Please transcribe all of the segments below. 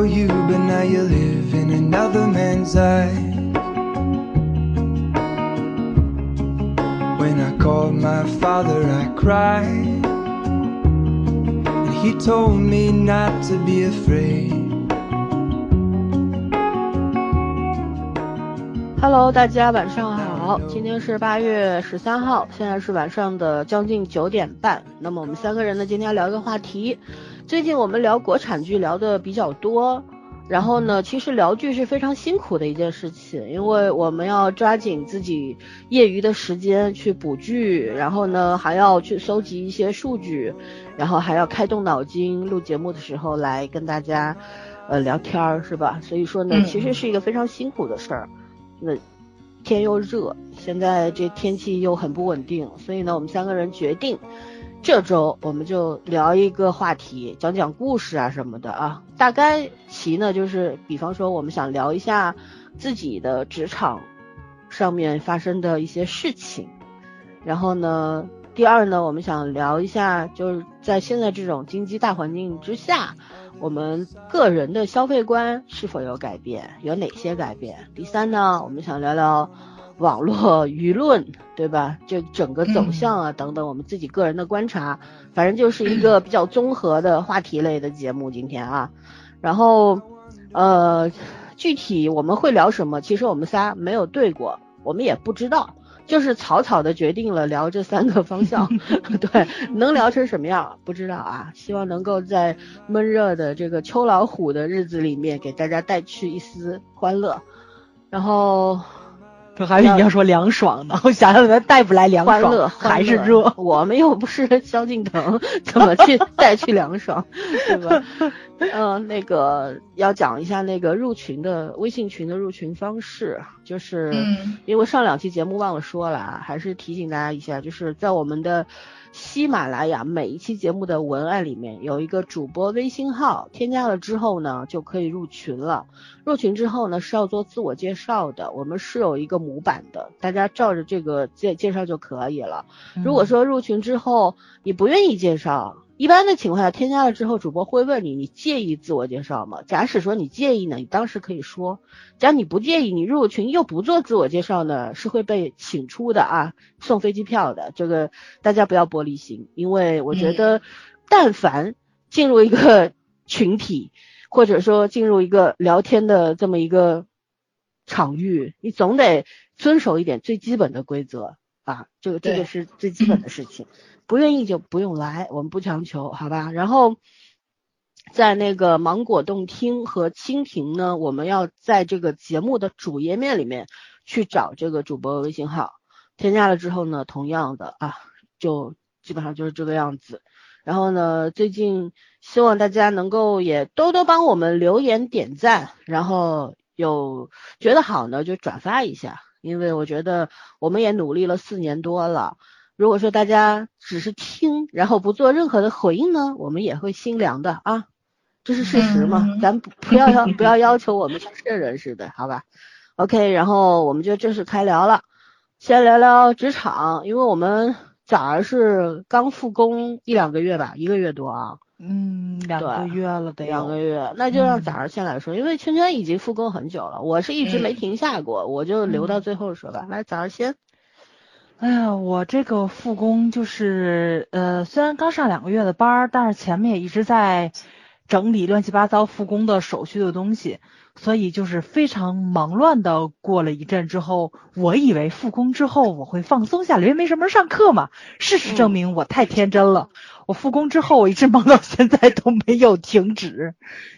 for you, but now you live in another man's eyes. When I called my father, I cried. And he told me not to be afraid. Hello，大家晚上好，今天是八月十三号，现在是晚上的将近九点半。那么我们三个人呢，今天要聊一个话题。最近我们聊国产剧聊的比较多，然后呢，其实聊剧是非常辛苦的一件事情，因为我们要抓紧自己业余的时间去补剧，然后呢还要去搜集一些数据，然后还要开动脑筋录节目的时候来跟大家呃聊天儿，是吧？所以说呢，其实是一个非常辛苦的事儿。那天又热，现在这天气又很不稳定，所以呢，我们三个人决定这周我们就聊一个话题，讲讲故事啊什么的啊。大概其呢就是，比方说我们想聊一下自己的职场上面发生的一些事情，然后呢，第二呢，我们想聊一下就是在现在这种经济大环境之下。我们个人的消费观是否有改变？有哪些改变？第三呢，我们想聊聊网络舆论，对吧？这整个走向啊，等等，我们自己个人的观察，反正就是一个比较综合的话题类的节目。今天啊，然后呃，具体我们会聊什么？其实我们仨没有对过，我们也不知道。就是草草的决定了聊这三个方向，对，能聊成什么样不知道啊。希望能够在闷热的这个秋老虎的日子里面，给大家带去一丝欢乐。然后。这还是你要说凉爽的？我想想，咱带不来凉爽，欢乐还是热。我们又不是萧敬腾，怎么去带去凉爽，对吧？嗯，那个要讲一下那个入群的微信群的入群方式，就是因为上两期节目忘了说了啊，还是提醒大家一下，就是在我们的。喜马拉雅每一期节目的文案里面有一个主播微信号，添加了之后呢，就可以入群了。入群之后呢，是要做自我介绍的，我们是有一个模板的，大家照着这个介介绍就可以了。如果说入群之后你不愿意介绍，一般的情况下，添加了之后，主播会问你，你介意自我介绍吗？假使说你介意呢，你当时可以说；假如你不介意，你入群又不做自我介绍呢，是会被请出的啊，送飞机票的。这个大家不要玻璃心，因为我觉得，但凡进入一个群体，或者说进入一个聊天的这么一个场域，你总得遵守一点最基本的规则啊，这个这个是最基本的事情。不愿意就不用来，我们不强求，好吧？然后在那个芒果动听和蜻蜓呢，我们要在这个节目的主页面里面去找这个主播微信号，添加了之后呢，同样的啊，就基本上就是这个样子。然后呢，最近希望大家能够也多多帮我们留言点赞，然后有觉得好呢就转发一下，因为我觉得我们也努力了四年多了。如果说大家只是听，然后不做任何的回应呢，我们也会心凉的啊，这是事实嘛，咱不 不要要不要要求我们像圣人似的，好吧？OK，然后我们就正式开聊了，先聊聊职场，因为我们早儿是刚复工一两个月吧，一个月多啊，嗯，两个月了得两个月，那就让早儿先来说，因为圈圈已经复工很久了，我是一直没停下过，我就留到最后说吧，来早儿先。哎呀，我这个复工就是，呃，虽然刚上两个月的班儿，但是前面也一直在整理乱七八糟复工的手续的东西，所以就是非常忙乱的过了一阵之后，我以为复工之后我会放松下来，因为没什么上课嘛。事实证明我太天真了，我复工之后我一直忙到现在都没有停止，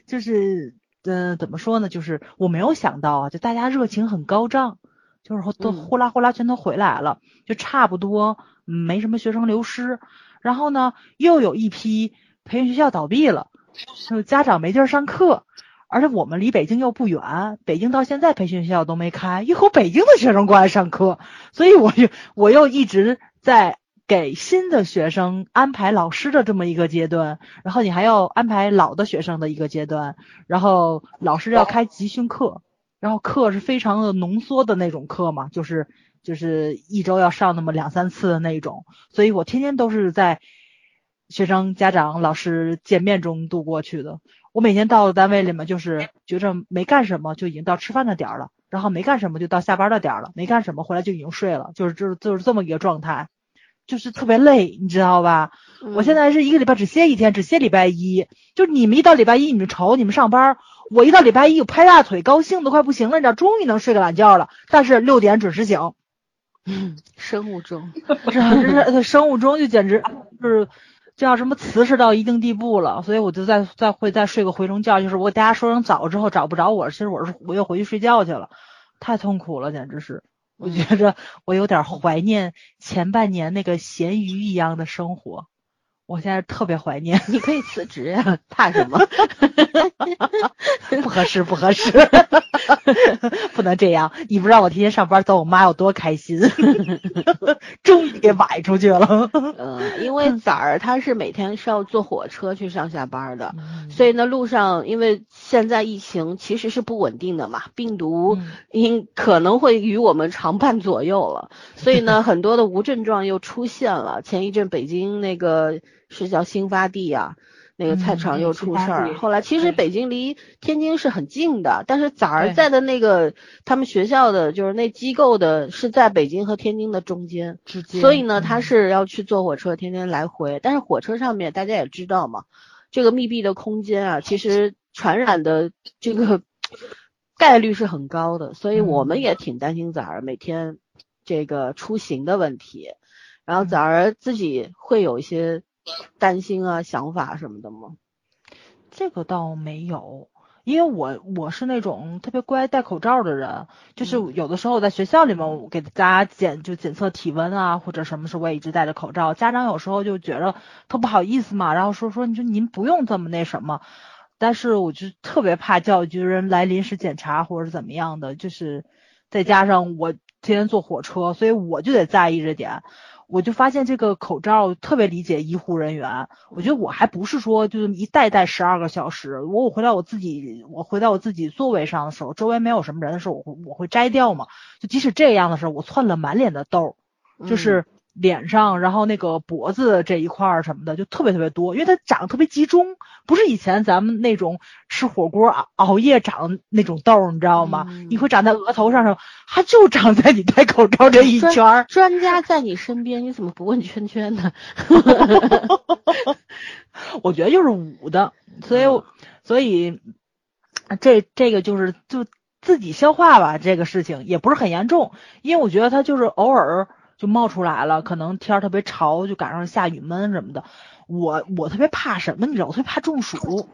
就是，嗯，怎么说呢？就是我没有想到啊，就大家热情很高涨。就是都呼啦呼啦全都回来了，就差不多没什么学生流失。然后呢，又有一批培训学校倒闭了，就家长没地儿上课，而且我们离北京又不远，北京到现在培训学校都没开，一会北京的学生过来上课，所以我就我又一直在给新的学生安排老师的这么一个阶段，然后你还要安排老的学生的一个阶段，然后老师要开集训课。然后课是非常的浓缩的那种课嘛，就是就是一周要上那么两三次的那种，所以我天天都是在学生、家长、老师见面中度过去的。我每天到单位里面，就是觉着没干什么，就已经到吃饭的点儿了，然后没干什么就到下班的点儿了，没干什么回来就已经睡了，就是就是就是这么一个状态，就是特别累，你知道吧？我现在是一个礼拜只歇一天，只歇礼拜一。就你们一到礼拜一你们愁你们上班，我一到礼拜一我拍大腿，高兴的快不行了，你知道，终于能睡个懒觉了。但是六点准时醒。嗯，生物钟，这这生物钟就简直就是叫什么瓷实到一定地步了，所以我就再再会再睡个回笼觉，就是我给大家说声早之后找不着我，其实我是我又回去睡觉去了，太痛苦了，简直是，我觉着我有点怀念前半年那个咸鱼一样的生活。我现在特别怀念，你可以辞职呀，怕什么？不合适，不合适，不能这样。你不让我天天上班，走我妈有多开心？终于给崴出去了。嗯，因为崽儿他是每天是要坐火车去上下班的，所以呢，路上因为现在疫情其实是不稳定的嘛，病毒应可能会与我们常伴左右了，所以呢，很多的无症状又出现了。前一阵北京那个。是叫新发地呀，那个菜场又出事儿。后来其实北京离天津是很近的，但是崽儿在的那个他们学校的就是那机构的是在北京和天津的中间，所以呢他是要去坐火车天天来回。但是火车上面大家也知道嘛，这个密闭的空间啊，其实传染的这个概率是很高的，所以我们也挺担心崽儿每天这个出行的问题。然后崽儿自己会有一些。担心啊，想法什么的吗？这个倒没有，因为我我是那种特别乖戴口罩的人，就是有的时候在学校里面我给大家检就检测体温啊，或者什么时候我也一直戴着口罩。家长有时候就觉得特不好意思嘛，然后说说你说您不用这么那什么，但是我就特别怕教育局人来临时检查或者怎么样的，就是再加上我天天坐火车，所以我就得在意这点。我就发现这个口罩特别理解医护人员，我觉得我还不是说就是一戴戴十二个小时，我我回到我自己我回到我自己座位上的时候，周围没有什么人的时候，我会我会摘掉嘛，就即使这样的时候，我窜了满脸的痘，就是。脸上，然后那个脖子这一块儿什么的就特别特别多，因为它长得特别集中，不是以前咱们那种吃火锅熬熬夜长那种痘，你知道吗？你会长在额头上，它就长在你戴口罩这一圈儿。专家在你身边，你怎么不问圈圈呢？我觉得就是捂的，所以所以这这个就是就自己消化吧，这个事情也不是很严重，因为我觉得它就是偶尔。就冒出来了，可能天儿特别潮，就赶上下雨闷什么的。我我特别怕什么？你知道，我特别怕中暑。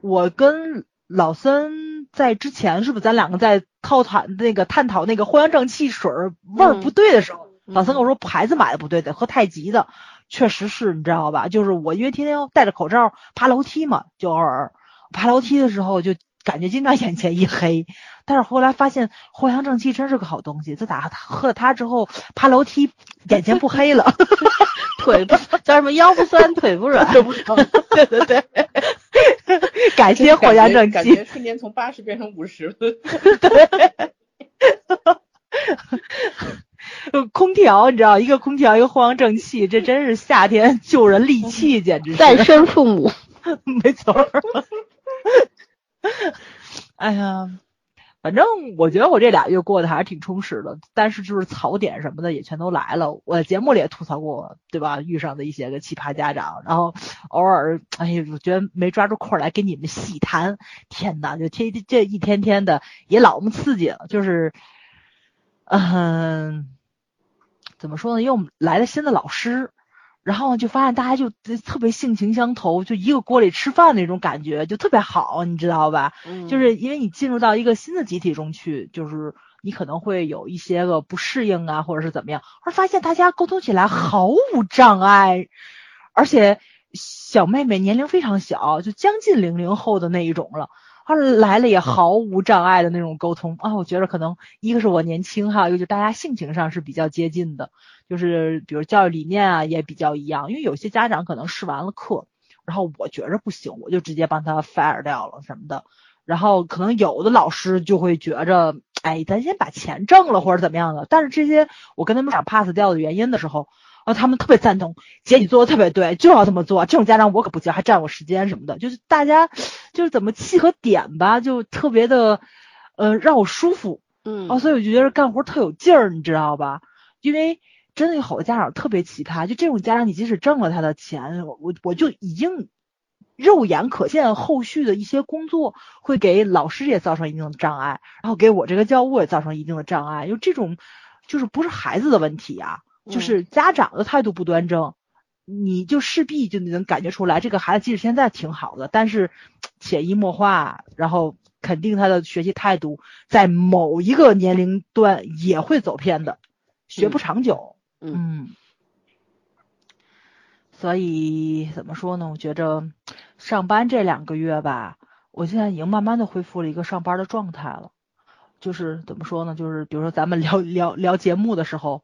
我跟老森在之前是不是咱两个在套团那个探讨那个藿香正气水味儿不对的时候，老森跟我说牌子买的不对，得喝太极的。确实是你知道吧？就是我因为天天要戴着口罩爬楼梯嘛，就偶尔爬楼梯的时候就。感觉经常眼前一黑，但是后来发现藿香正气真是个好东西。自打喝了它之后，爬楼梯眼前不黑了，腿不叫什么腰不酸腿不软，对对对，感谢藿香正气，感觉瞬间从八十变成五十了。对，空调你知道，一个空调一个藿香正气，这真是夏天救人利器，简直是再生父母，没错。哎呀，反正我觉得我这俩月过得还是挺充实的，但是就是槽点什么的也全都来了。我节目里也吐槽过，对吧？遇上的一些个奇葩家长，然后偶尔，哎呀，我觉得没抓住空来给你们细谈。天呐，就天这一天天的也老么刺激了，就是，嗯，怎么说呢？又来了新的老师。然后就发现大家就特别性情相投，就一个锅里吃饭那种感觉，就特别好，你知道吧？嗯，就是因为你进入到一个新的集体中去，就是你可能会有一些个不适应啊，或者是怎么样，而发现大家沟通起来毫无障碍，而且小妹妹年龄非常小，就将近零零后的那一种了。他来了也毫无障碍的那种沟通啊，我觉得可能一个是我年轻哈，一个就大家性情上是比较接近的，就是比如教育理念啊也比较一样。因为有些家长可能试完了课，然后我觉着不行，我就直接帮他 fire 掉了什么的。然后可能有的老师就会觉着，哎，咱先把钱挣了或者怎么样的。但是这些我跟他们讲 pass 掉的原因的时候，啊，他们特别赞同，姐你做的特别对，就要这么做。这种家长我可不教，还占我时间什么的，就是大家就是怎么契合点吧，就特别的呃让我舒服。嗯，哦，所以我就觉得干活特有劲儿，你知道吧？因为真的有好多家长特别奇葩，就这种家长，你即使挣了他的钱，我我就已经肉眼可见后续的一些工作会给老师也造成一定的障碍，然后给我这个教务也造成一定的障碍。就这种就是不是孩子的问题啊。就是家长的态度不端正，你就势必就能感觉出来，这个孩子即使现在挺好的，但是潜移默化，然后肯定他的学习态度在某一个年龄段也会走偏的，学不长久。嗯，所以怎么说呢？我觉着上班这两个月吧，我现在已经慢慢的恢复了一个上班的状态了。就是怎么说呢？就是比如说咱们聊聊聊节目的时候。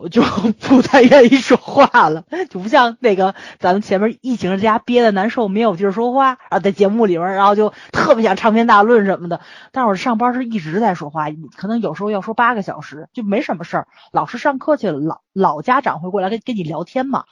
我就 不太愿意说话了，就不像那个咱们前面疫情在家憋的难受，没有地儿说话啊，在节目里面，然后就 特别想长篇大论什么的。但是我上班是一直在说话，可能有时候要说八个小时，就没什么事儿。老师上课去了，老老家长会过来跟跟你聊天嘛。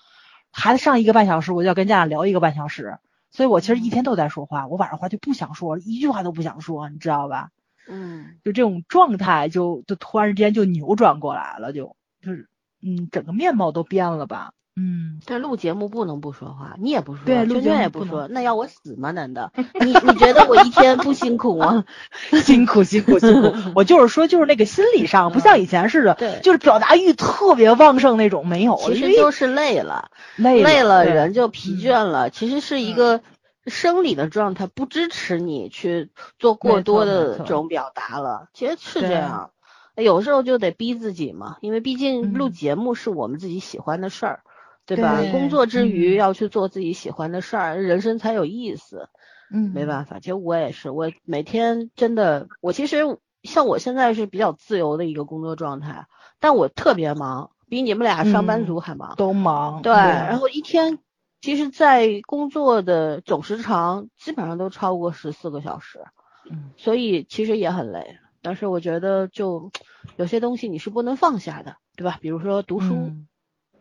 孩子上一个半小时，我就要跟家长聊一个半小时，所以我其实一天都在说话。我晚上话就不想说，一句话都不想说，你知道吧？嗯，就这种状态，就就突然之间就扭转过来了，就就是。嗯，整个面貌都变了吧？嗯，但录节目不能不说话，你也不说，对，娟娟也不说，那要我死吗？难道？你你觉得我一天不辛苦吗？辛苦辛苦辛苦，我就是说，就是那个心理上不像以前似的，对，就是表达欲特别旺盛那种，没有，其实就是累了，累累了人就疲倦了，其实是一个生理的状态，不支持你去做过多的这种表达了，其实是这样。有时候就得逼自己嘛，因为毕竟录节目是我们自己喜欢的事儿，对吧？工作之余要去做自己喜欢的事儿，人生才有意思。嗯，没办法，其实我也是，我每天真的，我其实像我现在是比较自由的一个工作状态，但我特别忙，比你们俩上班族还忙，都忙。对，然后一天，其实，在工作的总时长基本上都超过十四个小时，嗯，所以其实也很累。但是我觉得，就有些东西你是不能放下的，对吧？比如说读书，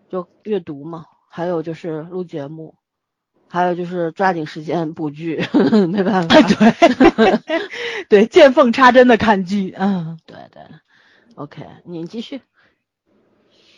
就阅读嘛，还有就是录节目，还有就是抓紧时间补剧，没办法。对，对，见缝插针的看剧，嗯，对对。OK，你继续。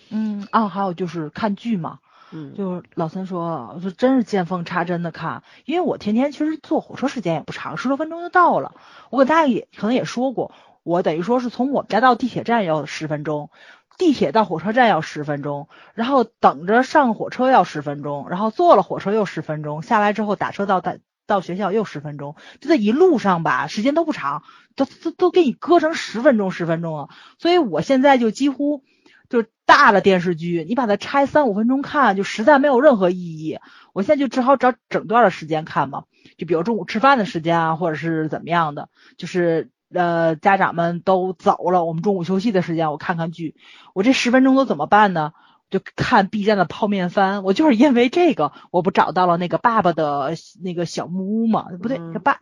嗯啊，还有就是看剧嘛，嗯，就是老三说，我说真是见缝插针的看，因为我天天其实坐火车时间也不长，十多分钟就到了。我给大家也可能也说过。我等于说是从我们家到地铁站要十分钟，地铁到火车站要十分钟，然后等着上火车要十分钟，然后坐了火车又十分钟，下来之后打车到到到学校又十分钟，就这一路上吧，时间都不长，都都都给你搁成十分钟十分钟了。所以我现在就几乎就大的电视剧，你把它拆三五分钟看，就实在没有任何意义。我现在就只好找整段的时间看嘛，就比如中午吃饭的时间啊，或者是怎么样的，就是。呃，家长们都走了，我们中午休息的时间，我看看剧。我这十分钟都怎么办呢？就看 B 站的泡面番。我就是因为这个，我不找到了那个爸爸的那个小木屋嘛？不对，爸，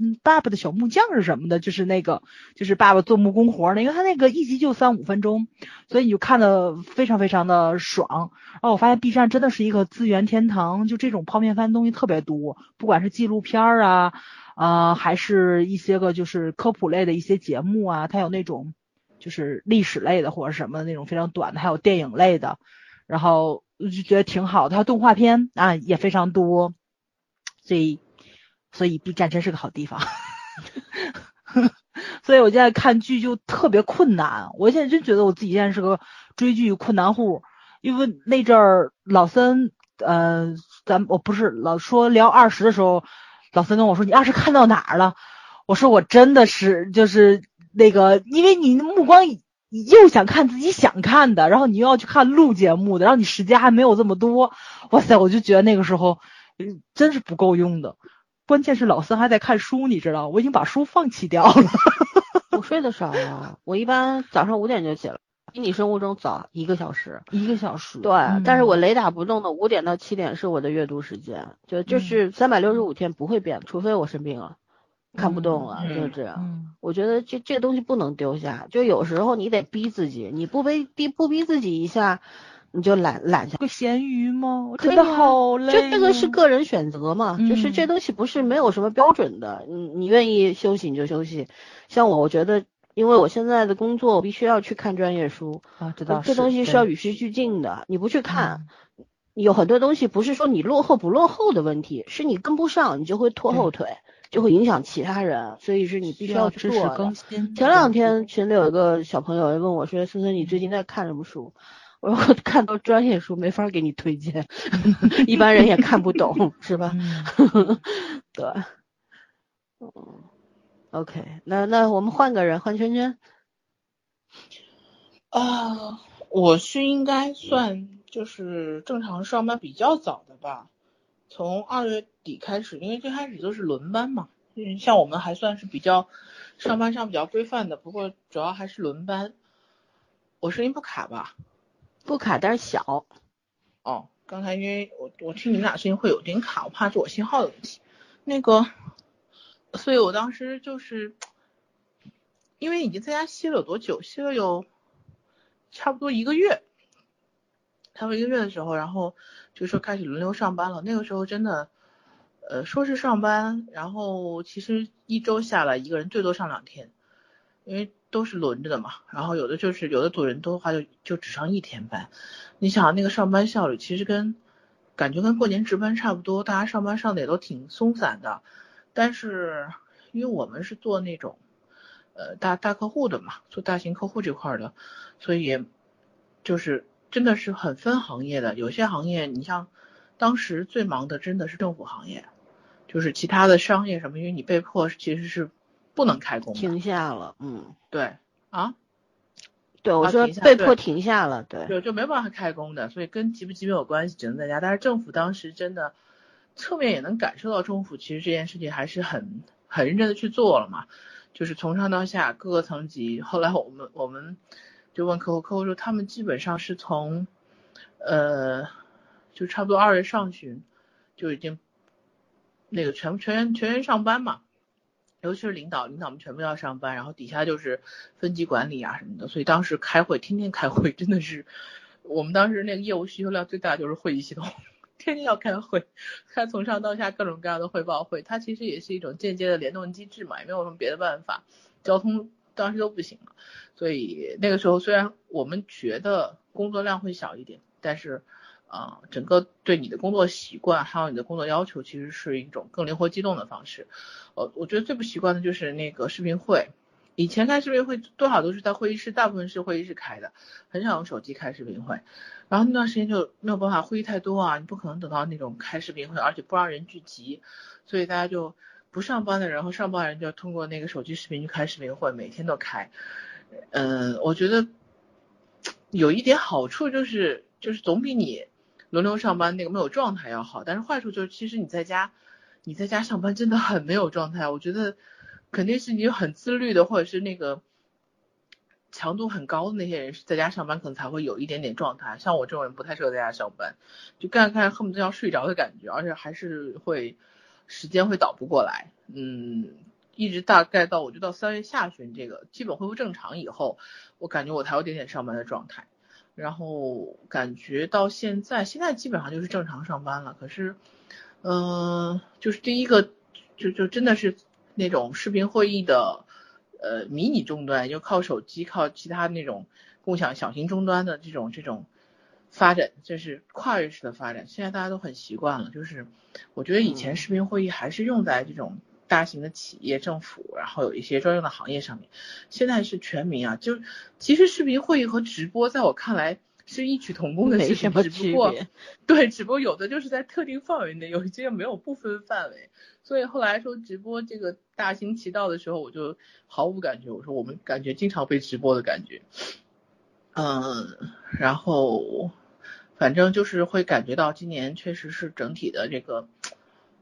嗯，爸爸的小木匠是什么的？就是那个，就是爸爸做木工活那个，他那个一集就三五分钟，所以你就看的非常非常的爽。然后我发现 B 站真的是一个资源天堂，就这种泡面番东西特别多，不管是纪录片啊。啊，还是一些个就是科普类的一些节目啊，它有那种就是历史类的或者什么那种非常短的，还有电影类的，然后就觉得挺好。它动画片啊也非常多，所以所以 B 站真是个好地方。所以我现在看剧就特别困难，我现在真觉得我自己现在是个追剧困难户，因为那阵儿老三呃，咱我不是老说聊二十的时候。老三跟我说：“你二是看到哪儿了？”我说：“我真的是就是那个，因为你目光又想看自己想看的，然后你又要去看录节目的，然后你时间还没有这么多。哇塞，我就觉得那个时候真是不够用的。关键是老三还在看书，你知道，我已经把书放弃掉了。我睡得少啊，我一般早上五点就起了。”比你生物钟早一个小时，一个小时。对，但是我雷打不动的五点到七点是我的阅读时间，就就是三百六十五天不会变，除非我生病了，看不动了，就是这样。我觉得这这东西不能丢下，就有时候你得逼自己，你不逼逼不逼自己一下，你就懒懒下。个咸鱼吗？我真的好累。就这个是个人选择嘛，就是这东西不是没有什么标准的。你你愿意休息你就休息。像我，我觉得因为我现在的工作，我必须要去看专业书啊，知道。这东西是要与时俱进的，你不去看，有很多东西不是说你落后不落后的问题，是你跟不上，你就会拖后腿。就会影响其他人，所以是你必须要去做更新。前两天群里有一个小朋友问我说：“森森，你最近在看什么书？”我说：“我看到专业书没法给你推荐，一般人也看不懂，是吧？” 对，嗯，OK，那那我们换个人，换圈圈。啊，我是应该算就是正常上班比较早的吧。从二月底开始，因为最开始都是轮班嘛，嗯，像我们还算是比较上班上比较规范的，不过主要还是轮班。我声音不卡吧？不卡，但是小。哦，刚才因为我我听你们俩声音会有点卡，我怕是我信号的问题。那个，所以我当时就是因为已经在家歇了有多久？歇了有差不多一个月。差不多一个月的时候，然后就说开始轮流上班了。那个时候真的，呃，说是上班，然后其实一周下来一个人最多上两天，因为都是轮着的嘛。然后有的就是有的组人多的话就就只上一天班。你想那个上班效率其实跟感觉跟过年值班差不多，大家上班上的也都挺松散的。但是因为我们是做那种呃大大客户的嘛，做大型客户这块的，所以就是。真的是很分行业的，有些行业你像当时最忙的真的是政府行业，就是其他的商业什么，因为你被迫其实是不能开工，停下了，嗯，对，啊，对，我说被迫停下了，对，就就没办法开工的，所以跟急不急没有关系，只能在家。但是政府当时真的侧面也能感受到政府其实这件事情还是很很认真的去做了嘛，就是从上到下各个层级。后来我们我们。就问客户，客户说他们基本上是从，呃，就差不多二月上旬就已经那个全全员全员上班嘛，尤其是领导，领导们全部要上班，然后底下就是分级管理啊什么的，所以当时开会天天开会，真的是我们当时那个业务需求量最大就是会议系统，天天要开会，开从上到下各种各样的汇报会，它其实也是一种间接的联动机制嘛，也没有什么别的办法，交通。当时都不行了，所以那个时候虽然我们觉得工作量会小一点，但是啊，整个对你的工作习惯还有你的工作要求，其实是一种更灵活机动的方式。呃，我觉得最不习惯的就是那个视频会，以前开视频会多少都是在会议室，大部分是会议室开的，很少用手机开视频会。然后那段时间就没有办法，会议太多啊，你不可能等到那种开视频会，而且不让人聚集，所以大家就。不上班的人和上班人就要通过那个手机视频去开视频会，每天都开。嗯，我觉得有一点好处就是，就是总比你轮流上班那个没有状态要好。但是坏处就是，其实你在家，你在家上班真的很没有状态。我觉得肯定是你很自律的，或者是那个强度很高的那些人是在家上班，可能才会有一点点状态。像我这种人不太适合在家上班，就干干恨不得要睡着的感觉，而且还是会。时间会倒不过来，嗯，一直大概到我就到三月下旬这个基本恢复正常以后，我感觉我才有点点上班的状态，然后感觉到现在现在基本上就是正常上班了，可是，嗯，就是第一个就就真的是那种视频会议的呃迷你终端，就靠手机靠其他那种共享小型终端的这种这种。发展这是跨越式的发展，现在大家都很习惯了。就是我觉得以前视频会议还是用在这种大型的企业、政府，然后有一些专用的行业上面。现在是全民啊，就其实视频会议和直播在我看来是异曲同工的事情，只不过对，只不过有的就是在特定范围内，有一些没有不分范围。所以后来说直播这个大行其道的时候，我就毫无感觉。我说我们感觉经常被直播的感觉，嗯，然后。反正就是会感觉到今年确实是整体的这个，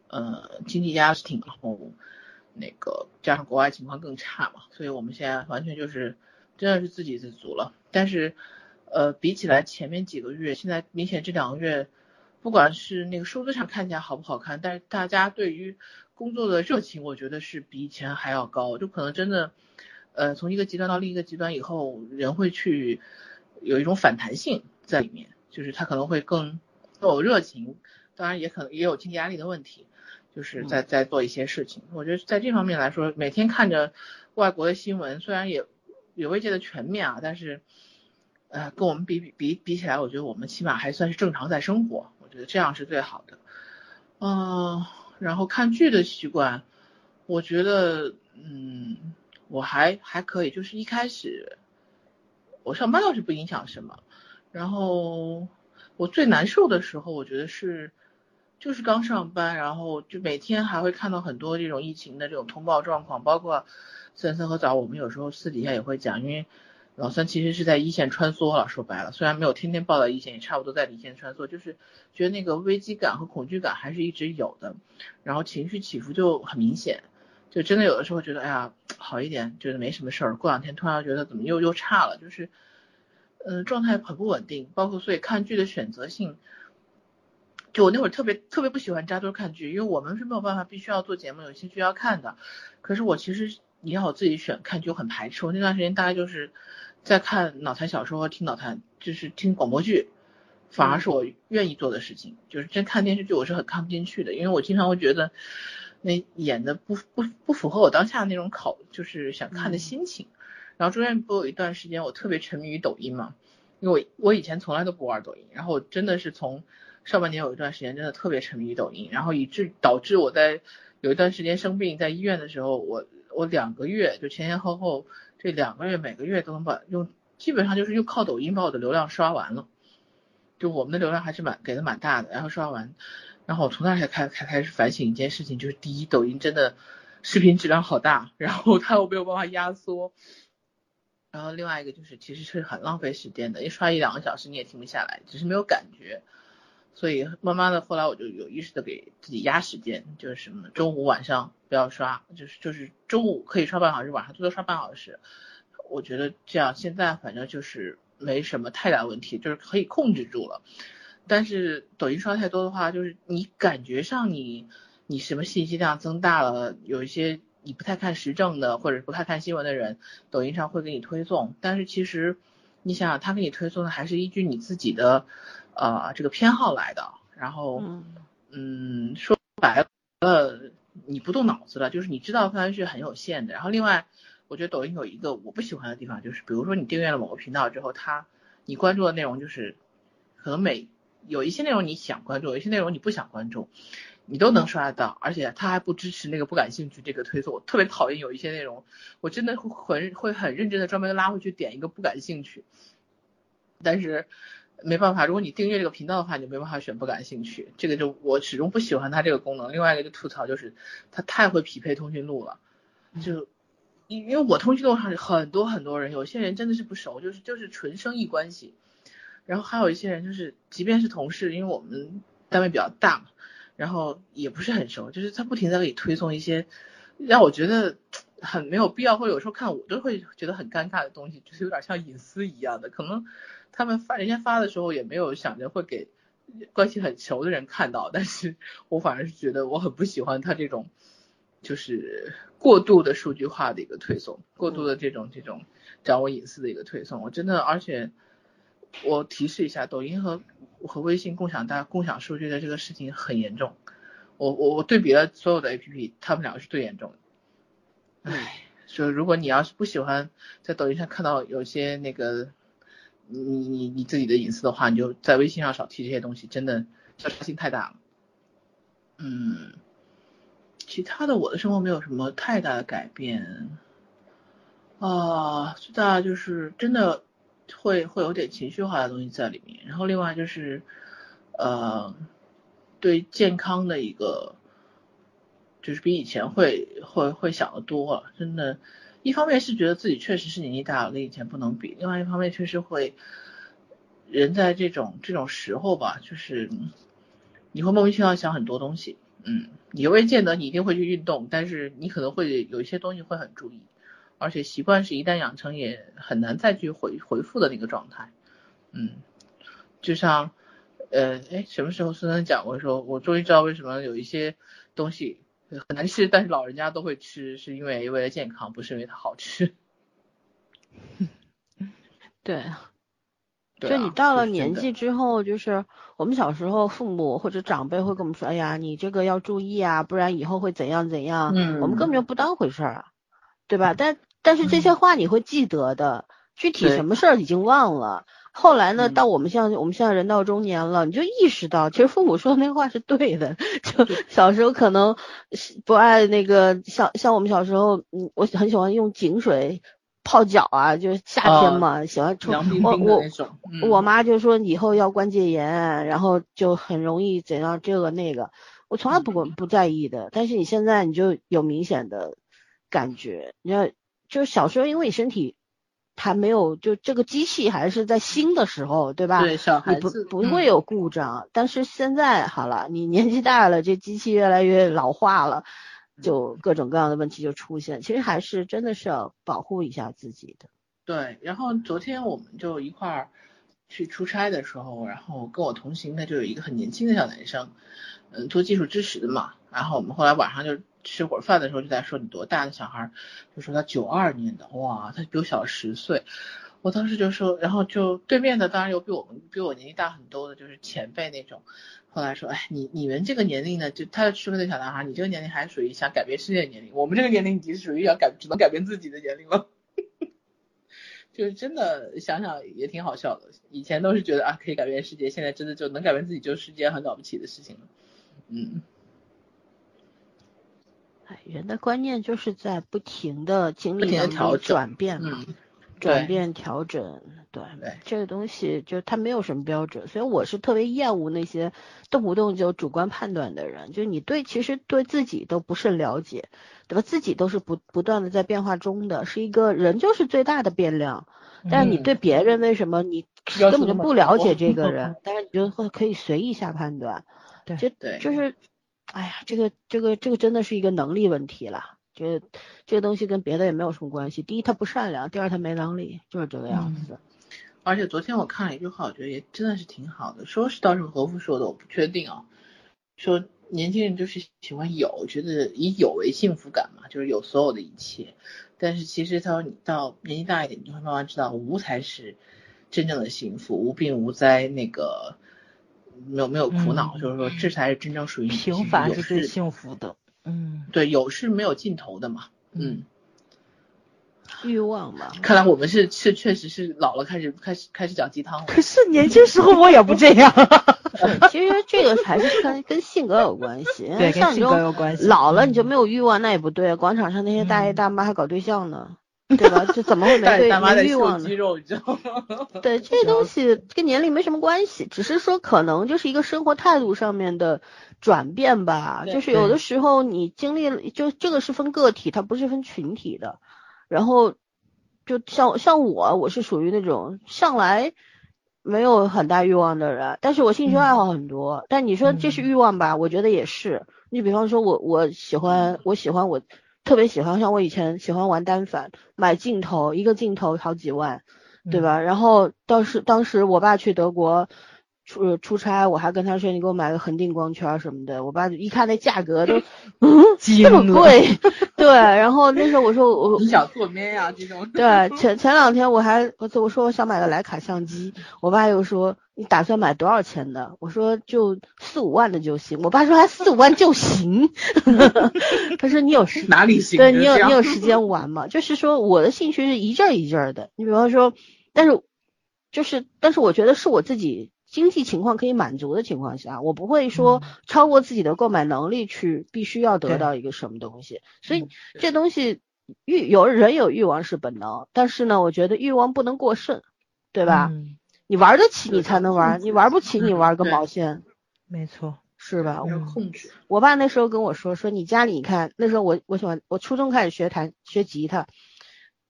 呃，经济压力挺，然后那个加上国外情况更差嘛，所以我们现在完全就是真的是自给自足了。但是，呃，比起来前面几个月，现在明显这两个月，不管是那个数字上看起来好不好看，但是大家对于工作的热情，我觉得是比以前还要高。就可能真的，呃，从一个极端到另一个极端以后，人会去有一种反弹性在里面。就是他可能会更更有热情，当然也可能也有经济压力的问题，就是在在做一些事情。我觉得在这方面来说，每天看着外国的新闻，虽然也也未见得全面啊，但是呃跟我们比比比比起来，我觉得我们起码还算是正常在生活，我觉得这样是最好的。嗯，然后看剧的习惯，我觉得嗯我还还可以，就是一开始我上班倒是不影响什么。然后我最难受的时候，我觉得是就是刚上班，然后就每天还会看到很多这种疫情的这种通报状况，包括森森和早，我们有时候私底下也会讲，因为老三其实是在一线穿梭了，说白了，虽然没有天天报到一线，也差不多在一线穿梭，就是觉得那个危机感和恐惧感还是一直有的，然后情绪起伏就很明显，就真的有的时候觉得哎呀好一点，觉得没什么事儿，过两天突然觉得怎么又又差了，就是。嗯，状态很不稳定，包括所以看剧的选择性，就我那会儿特别特别不喜欢扎堆看剧，因为我们是没有办法，必须要做节目，有些剧要看的。可是我其实你要我自己选看剧，我很排斥。我那段时间大概就是在看脑残小说和听脑残，就是听广播剧，反而是我愿意做的事情。就是真看电视剧，我是很看不进去的，因为我经常会觉得那演的不不不符合我当下那种考，就是想看的心情。然后中间不有一段时间我特别沉迷于抖音嘛，因为我我以前从来都不玩抖音，然后真的是从上半年有一段时间真的特别沉迷于抖音，然后以致导致我在有一段时间生病在医院的时候，我我两个月就前前后后这两个月每个月都能把用基本上就是用靠抖音把我的流量刷完了，就我们的流量还是蛮给的蛮大的，然后刷完，然后我从那才开才开始反省一件事情，就是第一抖音真的视频质量好大，然后它又没有办法压缩。然后另外一个就是，其实是很浪费时间的，一刷一两个小时你也停不下来，只是没有感觉。所以慢慢的后来我就有意识的给自己压时间，就是什么中午晚上不要刷，就是就是中午可以刷半小时，晚上最多刷半小时。我觉得这样现在反正就是没什么太大问题，就是可以控制住了。但是抖音刷太多的话，就是你感觉上你你什么信息量增大了，有一些。你不太看时政的，或者不太看新闻的人，抖音上会给你推送。但是其实你想想，他给你推送的还是依据你自己的呃这个偏好来的。然后嗯，说白了，你不动脑子了，就是你知道范围是很有限的。然后另外，我觉得抖音有一个我不喜欢的地方，就是比如说你订阅了某个频道之后，它你关注的内容就是可能每有一些内容你想关注，有一些内容你不想关注。你都能刷得到，而且他还不支持那个不感兴趣这个推送，我特别讨厌有一些内容，我真的会很会很认真的专门拉回去点一个不感兴趣，但是没办法，如果你订阅这个频道的话，你就没办法选不感兴趣，这个就我始终不喜欢它这个功能。另外一个就吐槽就是它太会匹配通讯录了，就因因为我通讯录上很多很多人，有些人真的是不熟，就是就是纯生意关系，然后还有一些人就是即便是同事，因为我们单位比较大嘛。然后也不是很熟，就是他不停在给你推送一些让我觉得很没有必要，或者有时候看我都会觉得很尴尬的东西，就是有点像隐私一样的。可能他们发人家发的时候也没有想着会给关系很熟的人看到，但是 我反而是觉得我很不喜欢他这种就是过度的数据化的一个推送，过度的这种这种掌握隐私的一个推送。我真的，而且我提示一下，抖音和。和微信共享大共享数据的这个事情很严重，我我我对比了所有的 A P P，他们两个是最严重的。唉，说如果你要是不喜欢在抖音上看到有些那个你你你自己的隐私的话，你就在微信上少提这些东西，真的消杀性太大了。嗯，其他的我的生活没有什么太大的改变啊，最大就是真的。会会有点情绪化的东西在里面，然后另外就是，呃，对健康的一个，就是比以前会会会想的多了，真的，一方面是觉得自己确实是年纪大了，跟以前不能比，另外一方面确实会，人在这种这种时候吧，就是你会莫名其妙想很多东西，嗯，你未见得你一定会去运动，但是你可能会有一些东西会很注意。而且习惯是一旦养成也很难再去回回复的那个状态，嗯，就像，呃，哎，什么时候孙楠讲过说，我终于知道为什么有一些东西很难吃，但是老人家都会吃，是因为为了健康，不是因为它好吃。对，就你到了年纪之后，就是我们小时候父母或者长辈会跟我们说，哎呀，你这个要注意啊，不然以后会怎样怎样。嗯。我们根本就不当回事儿，对吧？但但是这些话你会记得的，具体什么事儿已经忘了。后来呢，到我们像我们现在人到中年了，你就意识到，其实父母说的那话是对的。就小时候可能不爱那个，像像我们小时候，嗯，我很喜欢用井水。泡脚啊，就是夏天嘛，喜欢冲我我我妈就说以后要关节炎，然后就很容易怎样这个那个，我从来不管不在意的。但是你现在你就有明显的感觉，你要就是小时候因为你身体还没有就这个机器还是在新的时候，对吧？对，小孩子不不会有故障。但是现在好了，你年纪大了，这机器越来越老化了。就各种各样的问题就出现，其实还是真的是要保护一下自己的。对，然后昨天我们就一块儿去出差的时候，然后跟我同行的就有一个很年轻的小男生，嗯，做技术支持的嘛。然后我们后来晚上就吃会儿饭的时候就在说你多大的小孩，就说他九二年的，哇，他比我小十岁。我当时就说，然后就对面的当然有比我们比我年纪大很多的，就是前辈那种。后来说，哎，你你们这个年龄呢，就他说那小男孩，你这个年龄还属于想改变世界的年龄，我们这个年龄已经属于要改只能改变自己的年龄了。就是真的想想也挺好笑的，以前都是觉得啊可以改变世界，现在真的就能改变自己，就是一件很了不起的事情了。嗯，人的观念就是在不停的经历当中转变嘛。转变调整，对，这个东西就它没有什么标准，所以我是特别厌恶那些动不动就主观判断的人。就你对其实对自己都不甚了解，对吧？自己都是不不断的在变化中的，是一个人就是最大的变量。但是你对别人为什么你根本就不了解这个 人，但是你就会可以随意下判断，对，就就是，哎呀，这个这个这个真的是一个能力问题了。这这个东西跟别的也没有什么关系。第一，他不善良；第二，他没能力，就是这个样子。而且昨天我看了一句话，我觉得也真的是挺好的。说是稻盛和夫说的，我不确定啊。说年轻人就是喜欢有，觉得以有为幸福感嘛，就是有所有的一切。但是其实他说你到年纪大一点，你就会慢慢知道无才是真正的幸福，无病无灾，那个没有没有苦恼，就是说这才是真正属于平凡是最幸福的。嗯，对，有是没有尽头的嘛。嗯，欲望嘛。看来我们是是确实是老了，开始开始开始讲鸡汤了。可是年轻时候我也不这样。其实这个还是跟跟性格有关系。对，跟性格有关系。老了你就没有欲望，那也不对。广场上那些大爷大妈还搞对象呢。对吧？这怎么会没 对没欲望呢？对，这东西跟年龄没什么关系，只是说可能就是一个生活态度上面的转变吧。就是有的时候你经历了，就这个是分个体，它不是分群体的。然后就像像我，我是属于那种向来没有很大欲望的人，但是我兴趣爱好很多。但你说这是欲望吧？我觉得也是。你比方说我我喜欢我喜欢我。特别喜欢，像我以前喜欢玩单反，买镜头，一个镜头好几万，对吧？然后当时当时我爸去德国出出差，我还跟他说你给我买个恒定光圈什么的，我爸一看那价格都，嗯，这么贵，对。然后那时候我说我 你想做咩呀这种？对，前前两天我还我我说我想买个徕卡相机，我爸又说。你打算买多少钱的？我说就四五万的就行。我爸说还四五万就行。他说你有时哪里行？对你有你有时间玩吗？就是说我的兴趣是一阵一阵的。你比方说，但是就是但是我觉得是我自己经济情况可以满足的情况下，我不会说超过自己的购买能力去必须要得到一个什么东西。所以这东西欲有人有欲望是本能，但是呢，我觉得欲望不能过剩，对吧？你玩得起，你才能玩；你玩不起，你玩个毛线？没错，是吧？我控制。我爸那时候跟我说：“说你家里，你看那时候我我喜欢，我初中开始学弹学吉他，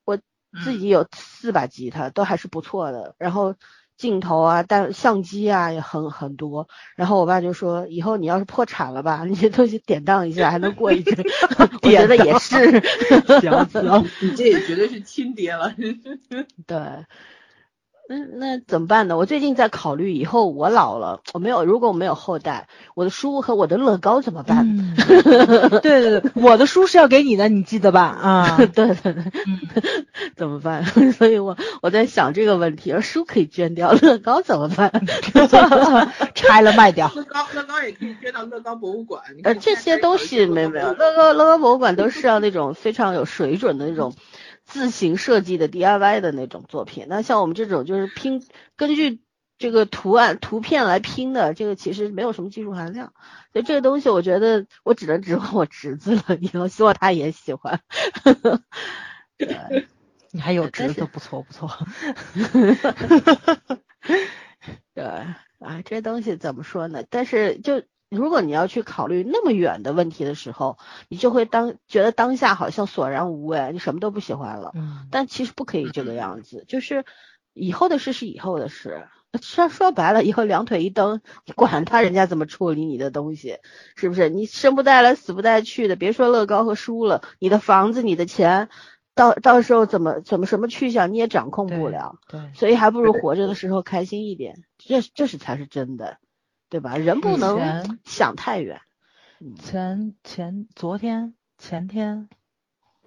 我自己有四把吉他，都还是不错的。然后镜头啊、但相机啊也很很多。然后我爸就说：以后你要是破产了吧，你这东西典当一下，还能过一阵。我觉得也是。行 行，你这也绝对是亲爹了。对。那那怎么办呢？我最近在考虑，以后我老了，我没有，如果我没有后代，我的书和我的乐高怎么办？对对对，我的书是要给你的，你记得吧？啊，对对对，怎么办？所以我我在想这个问题，而书可以捐掉，乐高怎么办？拆了卖掉。乐高乐高也可以捐到乐高博物馆。呃，这些东西没没有，乐高乐高博物馆都是要那种非常有水准的那种。自行设计的 DIY 的那种作品，那像我们这种就是拼根据这个图案图片来拼的，这个其实没有什么技术含量。所以这个东西，我觉得我只能指望我侄子了，以后希望他也喜欢。对，你还有侄子，不错不错。对，啊，这东西怎么说呢？但是就。如果你要去考虑那么远的问题的时候，你就会当觉得当下好像索然无味，你什么都不喜欢了。嗯，但其实不可以这个样子，就是以后的事是以后的事。说说白了，以后两腿一蹬，管他人家怎么处理你的东西，是不是？你生不带来，死不带去的。别说乐高和书了，你的房子、你的钱，到到时候怎么怎么什么去向你也掌控不了。对，所以还不如活着的时候开心一点，这这是才是真的。对吧？人不能想太远。前前昨天前天，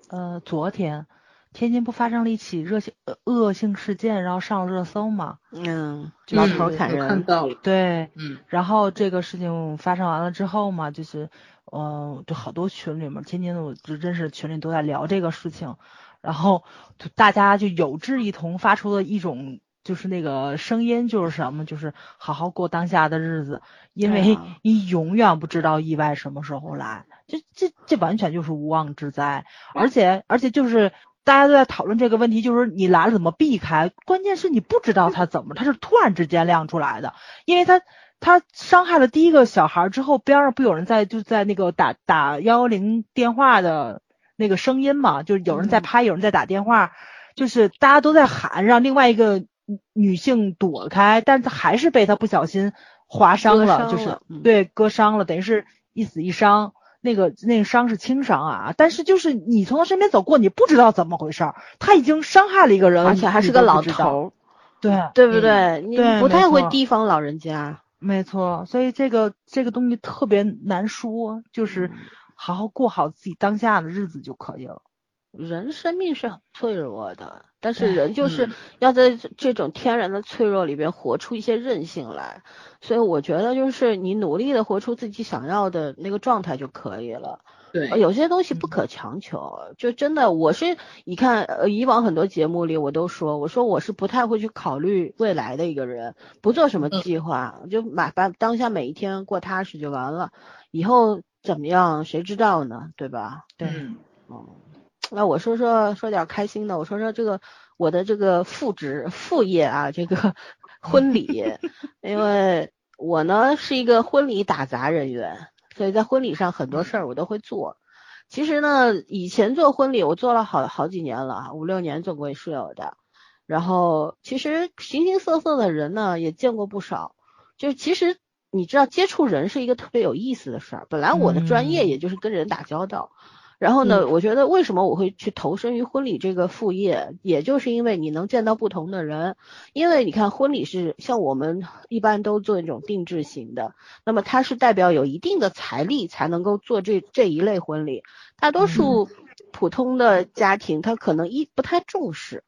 呃，昨天天津不发生了一起热性呃恶性事件，然后上了热搜嘛？嗯，老头砍人。看到了。对，嗯。然后这个事情发生完了之后嘛，就是，嗯，就好多群里面，天津的我就真是群里都在聊这个事情，然后就大家就有志一同发出了一种。就是那个声音，就是什么，就是好好过当下的日子，因为你永远不知道意外什么时候来，这这这完全就是无妄之灾，而且而且就是大家都在讨论这个问题，就是你来了怎么避开？关键是你不知道他怎么，他是突然之间亮出来的，因为他他伤害了第一个小孩之后，边上不有人在就在那个打打幺幺零电话的那个声音嘛，就是有人在拍，有人在打电话，就是大家都在喊让另外一个。女性躲开，但是还是被他不小心划伤了，就是对割伤了，等于是一死一伤。那个那个伤是轻伤啊，但是就是你从他身边走过，你不知道怎么回事，他已经伤害了一个人，而且还是个老头，对对不对？你不太会提防老人家，没错。所以这个这个东西特别难说，就是好好过好自己当下的日子就可以了。人生命是很脆弱的，但是人就是要在这种天然的脆弱里边活出一些韧性来，所以我觉得就是你努力的活出自己想要的那个状态就可以了。对，有些东西不可强求，就真的我是你看，呃，以往很多节目里我都说，我说我是不太会去考虑未来的一个人，不做什么计划，就把把当下每一天过踏实就完了，以后怎么样谁知道呢？对吧？对，嗯。那我说说说点开心的，我说说这个我的这个副职副业啊，这个 婚礼，因为我呢是一个婚礼打杂人员，所以在婚礼上很多事儿我都会做。其实呢，以前做婚礼我做了好好几年了，五六年总归是有的。然后其实形形色色的人呢也见过不少，就其实你知道接触人是一个特别有意思的事儿，本来我的专业也就是跟人打交道。然后呢，我觉得为什么我会去投身于婚礼这个副业，也就是因为你能见到不同的人。因为你看，婚礼是像我们一般都做那种定制型的，那么它是代表有一定的财力才能够做这这一类婚礼。大多数普通的家庭，他可能一不太重视，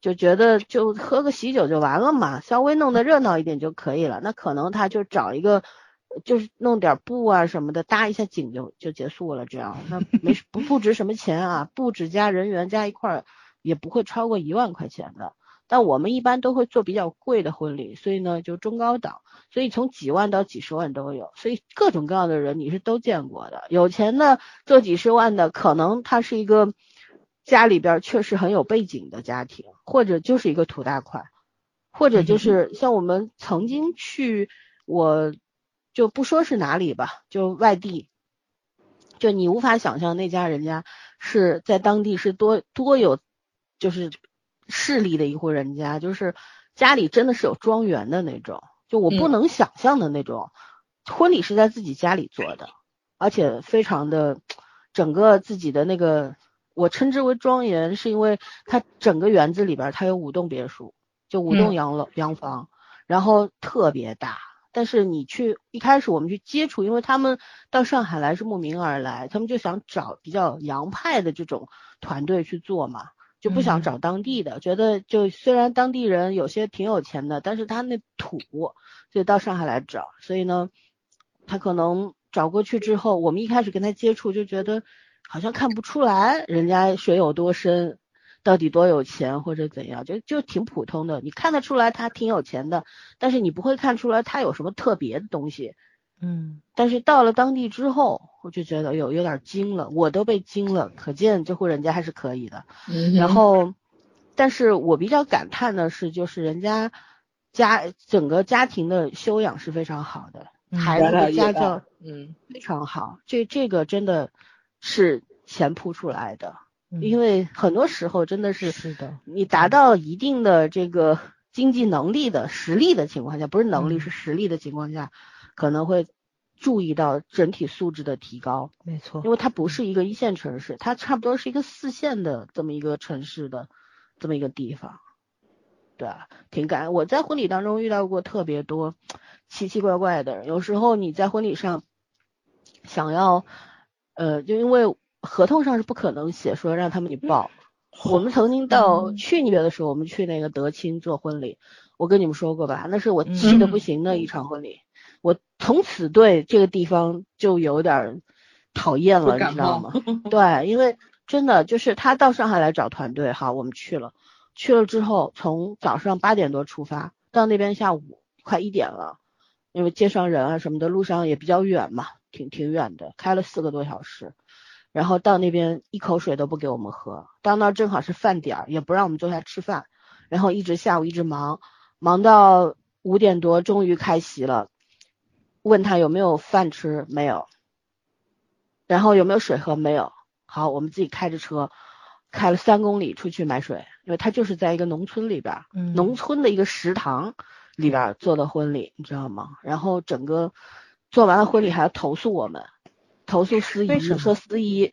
就觉得就喝个喜酒就完了嘛，稍微弄得热闹一点就可以了。那可能他就找一个。就是弄点布啊什么的，搭一下景就就结束了，这样那没 不不值什么钱啊，布置加人员加一块儿也不会超过一万块钱的。但我们一般都会做比较贵的婚礼，所以呢就中高档，所以从几万到几十万都有，所以各种各样的人你是都见过的。有钱的做几十万的，可能他是一个家里边确实很有背景的家庭，或者就是一个土大款，或者就是像我们曾经去我。就不说是哪里吧，就外地，就你无法想象那家人家是在当地是多多有就是势力的一户人家，就是家里真的是有庄园的那种，就我不能想象的那种婚礼是在自己家里做的，而且非常的整个自己的那个，我称之为庄园，是因为它整个园子里边它有五栋别墅，就五栋洋楼洋房，然后特别大。但是你去一开始我们去接触，因为他们到上海来是慕名而来，他们就想找比较洋派的这种团队去做嘛，就不想找当地的，觉得就虽然当地人有些挺有钱的，但是他那土，所以到上海来找，所以呢，他可能找过去之后，我们一开始跟他接触就觉得好像看不出来人家水有多深。到底多有钱或者怎样，就就挺普通的。你看得出来他挺有钱的，但是你不会看出来他有什么特别的东西。嗯，但是到了当地之后，我就觉得有有点惊了，我都被惊了。可见这户人家还是可以的。然后，但是我比较感叹的是，就是人家家整个家庭的修养是非常好的，孩子的家教嗯非常好。这这个真的是钱铺出来的。因为很多时候真的是是的，你达到一定的这个经济能力的实力的情况下，不是能力是实力的情况下，可能会注意到整体素质的提高。没错，因为它不是一个一线城市，它差不多是一个四线的这么一个城市的这么一个地方。对，挺感我在婚礼当中遇到过特别多奇奇怪怪的人，有时候你在婚礼上想要，呃，就因为。合同上是不可能写说让他们你报。我们曾经到去年的时候，我们去那个德清做婚礼，我跟你们说过吧，那是我气的不行的一场婚礼。我从此对这个地方就有点讨厌了，你知道吗？对，因为真的就是他到上海来找团队，好，我们去了，去了之后从早上八点多出发，到那边下午快一点了，因为接上人啊什么的，路上也比较远嘛，挺挺远的，开了四个多小时。然后到那边一口水都不给我们喝，到那正好是饭点儿，也不让我们坐下吃饭，然后一直下午一直忙，忙到五点多终于开席了，问他有没有饭吃，没有，然后有没有水喝，没有，好，我们自己开着车开了三公里出去买水，因为他就是在一个农村里边，农村的一个食堂里边做的婚礼，你知道吗？然后整个做完了婚礼还要投诉我们。投诉司仪说司仪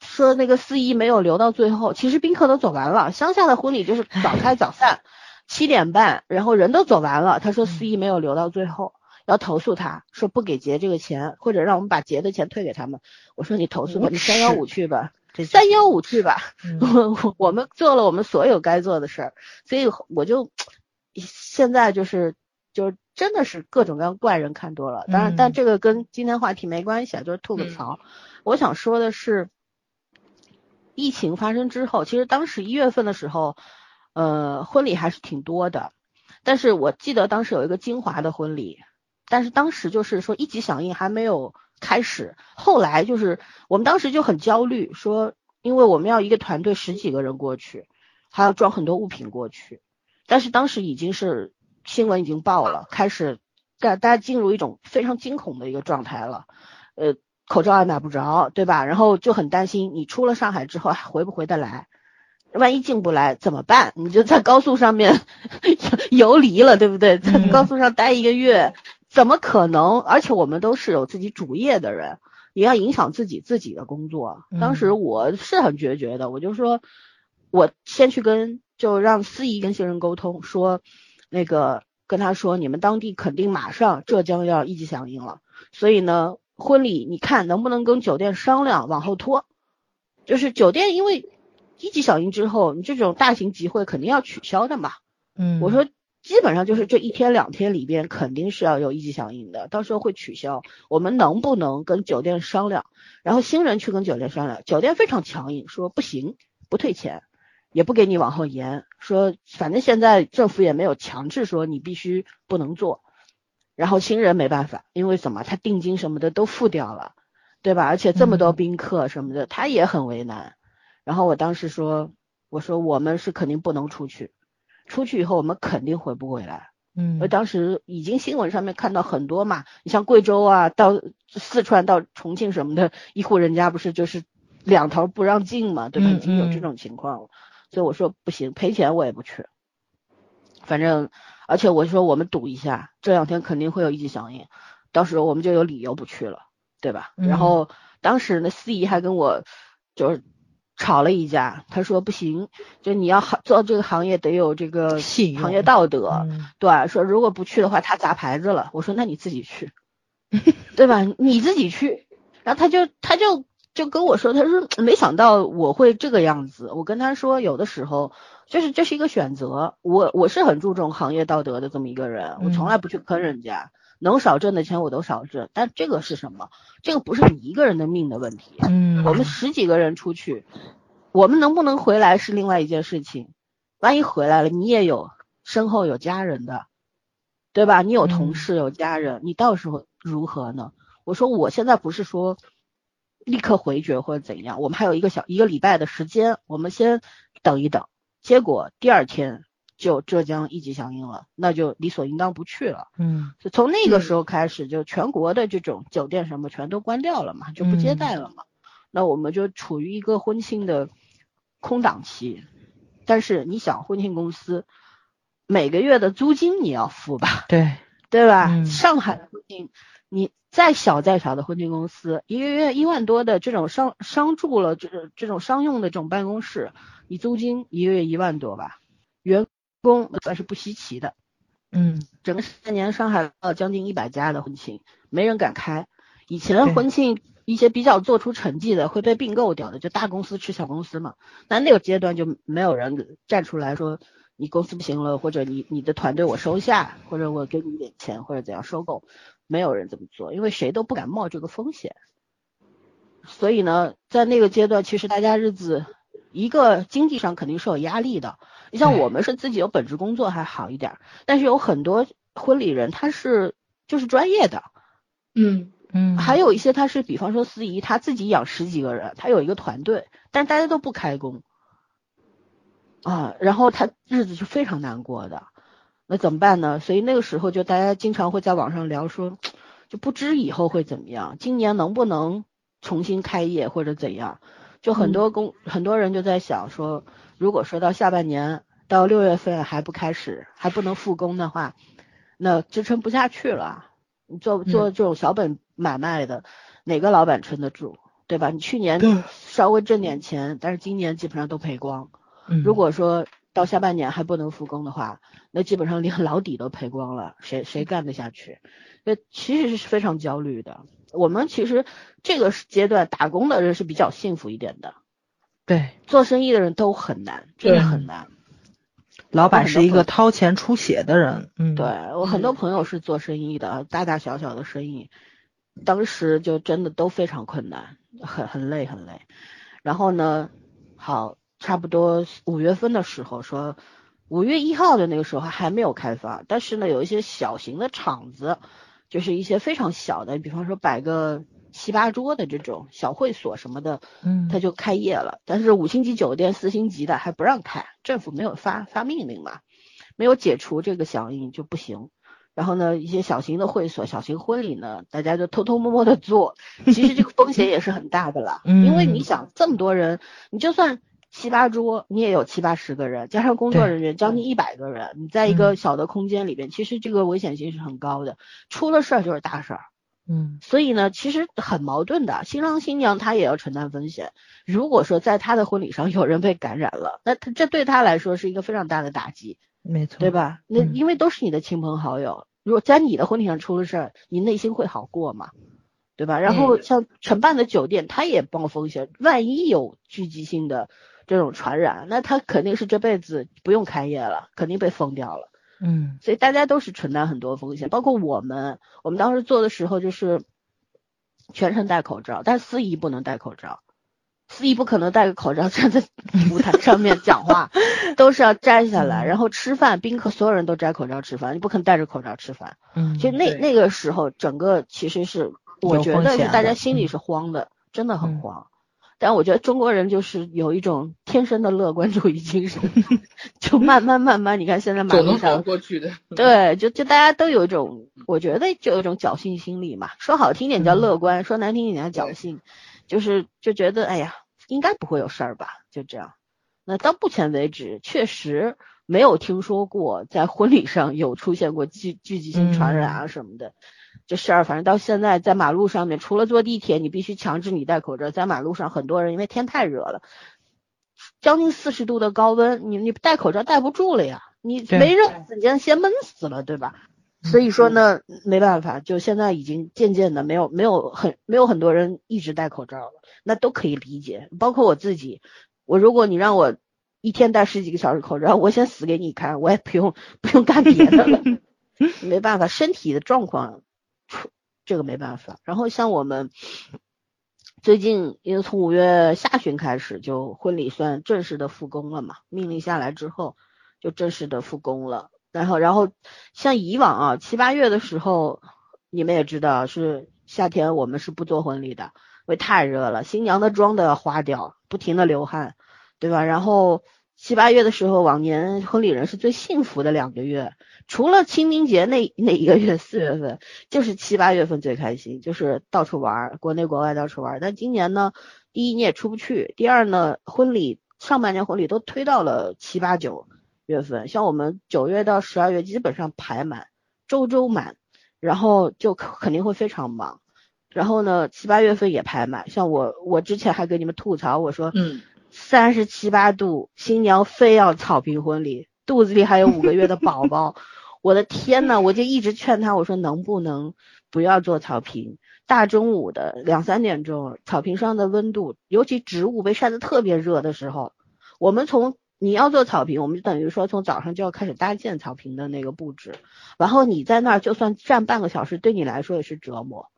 说那个司仪没有留到最后，其实宾客都走完了。乡下的婚礼就是早开早 散，七点半，然后人都走完了。他说司仪没有留到最后，要投诉他，说不给结这个钱，或者让我们把结的钱退给他们。我说你投诉吧，你三幺五去吧，三幺五去吧。我我们做了我们所有该做的事儿，所以我就 现在就是就。真的是各种各样怪人看多了，当然，但这个跟今天话题没关系啊，就是吐个槽。我想说的是，疫情发生之后，其实当时一月份的时候，呃，婚礼还是挺多的。但是我记得当时有一个金华的婚礼，但是当时就是说一级响应还没有开始，后来就是我们当时就很焦虑，说因为我们要一个团队十几个人过去，还要装很多物品过去，但是当时已经是。新闻已经报了，开始大大家进入一种非常惊恐的一个状态了，呃，口罩也买不着，对吧？然后就很担心，你出了上海之后还回不回得来？万一进不来怎么办？你就在高速上面 游离了，对不对？在高速上待一个月，怎么可能？而且我们都是有自己主业的人，也要影响自己自己的工作。当时我是很决绝的，我就说，我先去跟就让司仪跟新人沟通说。那个跟他说，你们当地肯定马上浙江要一级响应了，所以呢，婚礼你看能不能跟酒店商量往后拖？就是酒店因为一级响应之后，你这种大型集会肯定要取消的嘛。嗯，我说基本上就是这一天两天里边肯定是要有一级响应的，到时候会取消。我们能不能跟酒店商量？然后新人去跟酒店商量，酒店非常强硬，说不行，不退钱。也不给你往后延，说反正现在政府也没有强制说你必须不能做，然后新人没办法，因为什么他定金什么的都付掉了，对吧？而且这么多宾客什么的，他也很为难。然后我当时说，我说我们是肯定不能出去，出去以后我们肯定回不回来。嗯，我当时已经新闻上面看到很多嘛，你像贵州啊，到四川到重庆什么的，一户人家不是就是两头不让进嘛，对吧？已经有这种情况了。所以我说不行，赔钱我也不去。反正，而且我说我们赌一下，这两天肯定会有一级响应，到时候我们就有理由不去了，对吧？然后当时那司仪还跟我就是吵了一架，他说不行，就你要好做这个行业得有这个行业道德，对，说如果不去的话他砸牌子了。我说那你自己去，对吧？你自己去。然后他就他就就跟我说，他说没想到我会这个样子。我跟他说，有的时候就是这是一个选择。我我是很注重行业道德的这么一个人，我从来不去坑人家，能少挣的钱我都少挣。但这个是什么？这个不是你一个人的命的问题。嗯，我们十几个人出去，我们能不能回来是另外一件事情。万一回来了，你也有身后有家人的，对吧？你有同事有家人，你到时候如何呢？我说我现在不是说立刻回绝或者怎样，我们还有一个小一个礼拜的时间，我们先等一等。结果第二天就浙江一级响应了，那就理所应当不去了。嗯，就从那个时候开始，就全国的这种酒店什么全都关掉了嘛，就不接待了嘛。那我们就处于一个婚庆的空档期。但是你想，婚庆公司每个月的租金你要付吧？对，对吧？上海的婚庆。你再小再小的婚庆公司，一个月一万多的这种商商住了，这这种商用的这种办公室，你租金一个月一万多吧，员工算是不稀奇的。嗯，整个三年上海了将近一百家的婚庆，没人敢开。以前婚庆一些比较做出成绩的会被并购掉的，就大公司吃小公司嘛。那那个阶段就没有人站出来说你公司不行了，或者你你的团队我收下，或者我给你一点钱，或者怎样收购。没有人这么做，因为谁都不敢冒这个风险。所以呢，在那个阶段，其实大家日子一个经济上肯定是有压力的。你像我们是自己有本职工作还好一点，但是有很多婚礼人他是就是专业的，嗯嗯，还有一些他是比方说司仪，他自己养十几个人，他有一个团队，但大家都不开工啊，然后他日子是非常难过的。那怎么办呢？所以那个时候就大家经常会在网上聊说，就不知以后会怎么样，今年能不能重新开业或者怎样？就很多公很多人就在想说，如果说到下半年到六月份还不开始，还不能复工的话，那支撑不下去了。你做做这种小本买卖的，哪个老板撑得住？对吧？你去年稍微挣点钱，但是今年基本上都赔光。如果说到下半年还不能复工的话，那基本上连 老底都赔光了，谁谁干得下去？那其实是非常焦虑的。我们其实这个阶段打工的人是比较幸福一点的，对，做生意的人都很难，真的很难。老板是一个掏钱出血的人，嗯，对我很多朋友是做生意的，大大小小的生意，当时就真的都非常困难，很很累很累。然后呢，好。差不多五月份的时候，说五月一号的那个时候还没有开发，但是呢，有一些小型的厂子，就是一些非常小的，比方说摆个七八桌的这种小会所什么的，嗯，他就开业了。但是五星级酒店、四星级的还不让开，政府没有发发命令嘛，没有解除这个响应就不行。然后呢，一些小型的会所、小型婚礼呢，大家就偷偷摸摸的做，其实这个风险也是很大的啦，因为你想这么多人，你就算。七八桌，你也有七八十个人，加上工作人员将近一百个人，你在一个小的空间里边，其实这个危险性是很高的，出了事儿就是大事儿。嗯，所以呢，其实很矛盾的，新郎新娘他也要承担风险。如果说在他的婚礼上有人被感染了，那他这对他来说是一个非常大的打击，没错，对吧？那因为都是你的亲朋好友，如果在你的婚礼上出了事儿，你内心会好过吗？对吧？然后像承办的酒店，他也冒风险，万一有聚集性的。这种传染，那他肯定是这辈子不用开业了，肯定被封掉了。嗯，所以大家都是承担很多风险，包括我们。我们当时做的时候就是全程戴口罩，但司仪不能戴口罩，司仪不可能戴个口罩站在 舞台上面讲话，都是要摘下来。然后吃饭，宾客所有人都摘口罩吃饭，你不可能戴着口罩吃饭。嗯，其实那那个时候，整个其实是我觉得是大家心里是慌的，真的很慌。但我觉得中国人就是有一种天生的乐观主义精神，就慢慢慢慢，你看现在马路上过去的，对，就就大家都有一种，我觉得就有一种侥幸心理嘛。说好听点叫乐观，说难听点叫侥幸，就是就觉得哎呀，应该不会有事儿吧，就这样。那到目前为止，确实没有听说过在婚礼上有出现过聚聚集性传染啊什么的。这事儿反正到现在在马路上面，除了坐地铁你必须强制你戴口罩，在马路上很多人因为天太热了，将近四十度的高温，你你戴口罩戴不住了呀，你没热死，你先闷死了，对吧？所以说呢，没办法，就现在已经渐渐的没有没有很没有很多人一直戴口罩了，那都可以理解，包括我自己，我如果你让我一天戴十几个小时口罩，我先死给你看，我也不用不用干别的了，没办法，身体的状况出这个没办法。然后像我们最近，因为从五月下旬开始就婚礼算正式的复工了嘛，命令下来之后就正式的复工了。然后，然后像以往啊，七八月的时候，你们也知道是夏天，我们是不做婚礼的，因为太热了，新娘的妆都要花掉，不停的流汗，对吧？然后七八月的时候，往年婚礼人是最幸福的两个月，除了清明节那那一个月四月份，就是七八月份最开心，就是到处玩，国内国外到处玩。但今年呢，第一你也出不去，第二呢，婚礼上半年婚礼都推到了七八九。月份像我们九月到十二月基本上排满，周周满，然后就肯定会非常忙。然后呢，七八月份也排满。像我，我之前还给你们吐槽，我说，嗯，三十七八度，新娘非要草坪婚礼，肚子里还有五个月的宝宝，我的天呐，我就一直劝他，我说能不能不要做草坪？大中午的两三点钟，草坪上的温度，尤其植物被晒得特别热的时候，我们从你要做草坪，我们就等于说从早上就要开始搭建草坪的那个布置，然后你在那儿就算站半个小时，对你来说也是折磨，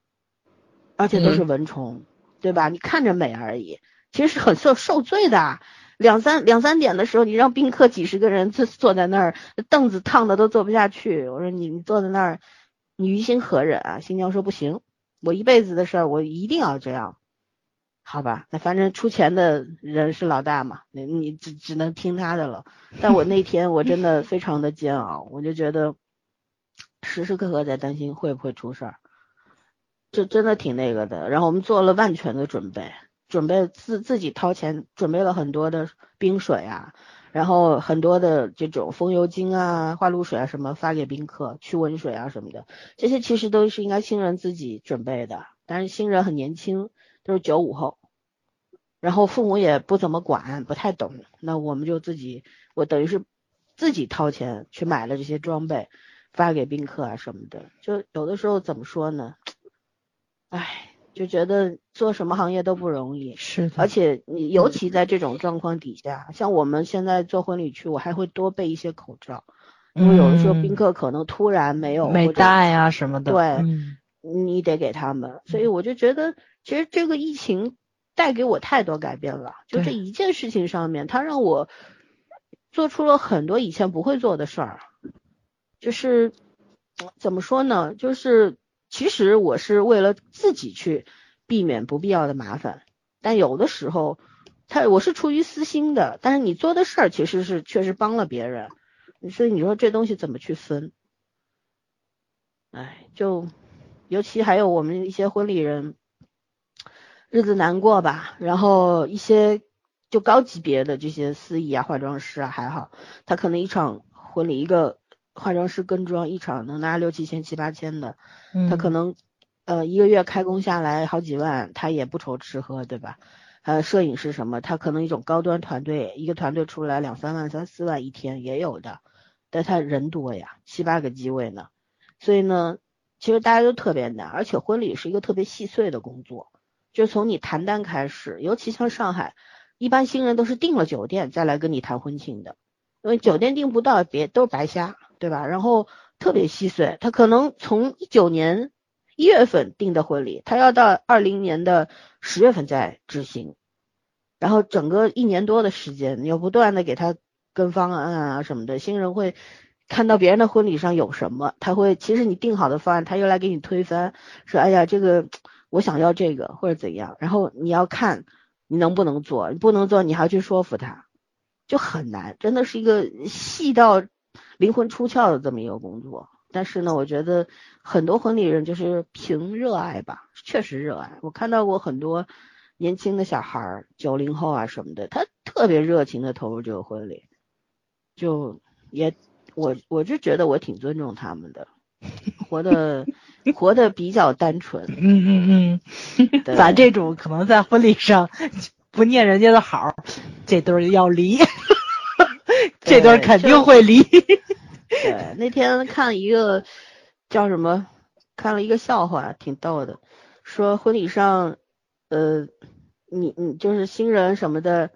而且都是蚊虫，对吧？你看着美而已，其实是很受受罪的。两三两三点的时候，你让宾客几十个人坐坐在那儿，凳子烫的都坐不下去。我说你你坐在那儿，你于心何忍啊？新娘说不行，我一辈子的事儿，我一定要这样。好吧，那反正出钱的人是老大嘛，你你只只能听他的了。但我那天我真的非常的煎熬，我就觉得时时刻刻在担心会不会出事儿，这真的挺那个的。然后我们做了万全的准备，准备自自己掏钱准备了很多的冰水啊，然后很多的这种风油精啊、花露水啊什么发给宾客，驱蚊水啊什么的，这些其实都是应该新人自己准备的，但是新人很年轻。都是九五后，然后父母也不怎么管，不太懂，那我们就自己，我等于是自己掏钱去买了这些装备，发给宾客啊什么的。就有的时候怎么说呢？唉，就觉得做什么行业都不容易。是的。而且你尤其在这种状况底下，像我们现在做婚礼去，我还会多备一些口罩，因为有的时候宾客可能突然没有没带呀什么的。对，你得给他们，所以我就觉得。其实这个疫情带给我太多改变了，就这一件事情上面，它让我做出了很多以前不会做的事儿。就是怎么说呢？就是其实我是为了自己去避免不必要的麻烦，但有的时候他我是出于私心的，但是你做的事儿其实是确实帮了别人，所以你说这东西怎么去分？哎，就尤其还有我们一些婚礼人。日子难过吧，然后一些就高级别的这些司仪啊、化妆师啊还好，他可能一场婚礼一个化妆师跟妆一场能拿六七千、七八千的，他可能呃一个月开工下来好几万，他也不愁吃喝，对吧？呃，摄影师什么，他可能一种高端团队，一个团队出来两三万、三四万一天也有的，但他人多呀，七八个机位呢，所以呢，其实大家都特别难，而且婚礼是一个特别细碎的工作。就从你谈单开始，尤其像上海，一般新人都是订了酒店再来跟你谈婚庆的，因为酒店订不到，别都是白瞎，对吧？然后特别细碎，他可能从一九年一月份订的婚礼，他要到二零年的十月份再执行，然后整个一年多的时间，你要不断的给他跟方案啊什么的，新人会看到别人的婚礼上有什么，他会其实你定好的方案，他又来给你推翻，说哎呀这个。我想要这个或者怎样，然后你要看你能不能做，你不能做，你还要去说服他，就很难，真的是一个细到灵魂出窍的这么一个工作。但是呢，我觉得很多婚礼人就是凭热爱吧，确实热爱。我看到过很多年轻的小孩儿，九零后啊什么的，他特别热情的投入这个婚礼，就也我我就觉得我挺尊重他们的。活的 活的比较单纯，嗯嗯嗯，咱 这种可能在婚礼上 不念人家的好，这对儿要离，这段肯定会离。对，那天看一个叫什么，看了一个笑话，挺逗的，说婚礼上，呃，你你就是新人什么的，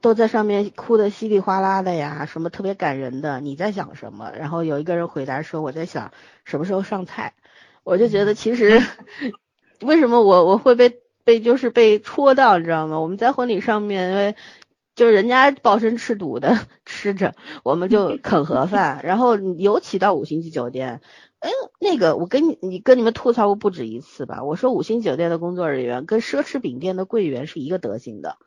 都在上面哭的稀里哗啦的呀，什么特别感人的，你在想什么？然后有一个人回答说，我在想什么时候上菜。我就觉得其实为什么我我会被被就是被戳到，你知道吗？我们在婚礼上面，因为就是人家饱身吃毒的 吃着，我们就啃盒饭，然后尤其到五星级酒店，哎，那个我跟你你跟你们吐槽过不止一次吧？我说五星酒店的工作人员跟奢侈品店的柜员是一个德行的，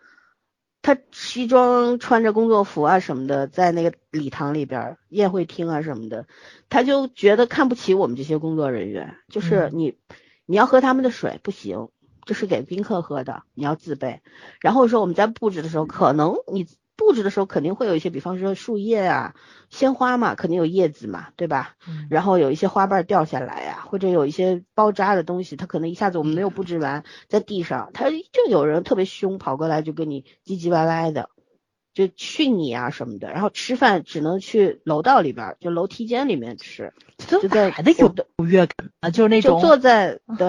他西装穿着工作服啊什么的，在那个礼堂里边、宴会厅啊什么的，他就觉得看不起我们这些工作人员，就是你你要喝他们的水不行。这是给宾客喝的，你要自备。然后说我们在布置的时候，可能你布置的时候肯定会有一些，比方说树叶啊、鲜花嘛，肯定有叶子嘛，对吧？然后有一些花瓣掉下来呀，或者有一些包扎的东西，它可能一下子我们没有布置完，在地上，他就有人特别凶，跑过来就跟你唧唧歪歪的，就训你啊什么的。然后吃饭只能去楼道里边，就楼梯间里面吃，就在还得有优越感啊，就是那种坐在对。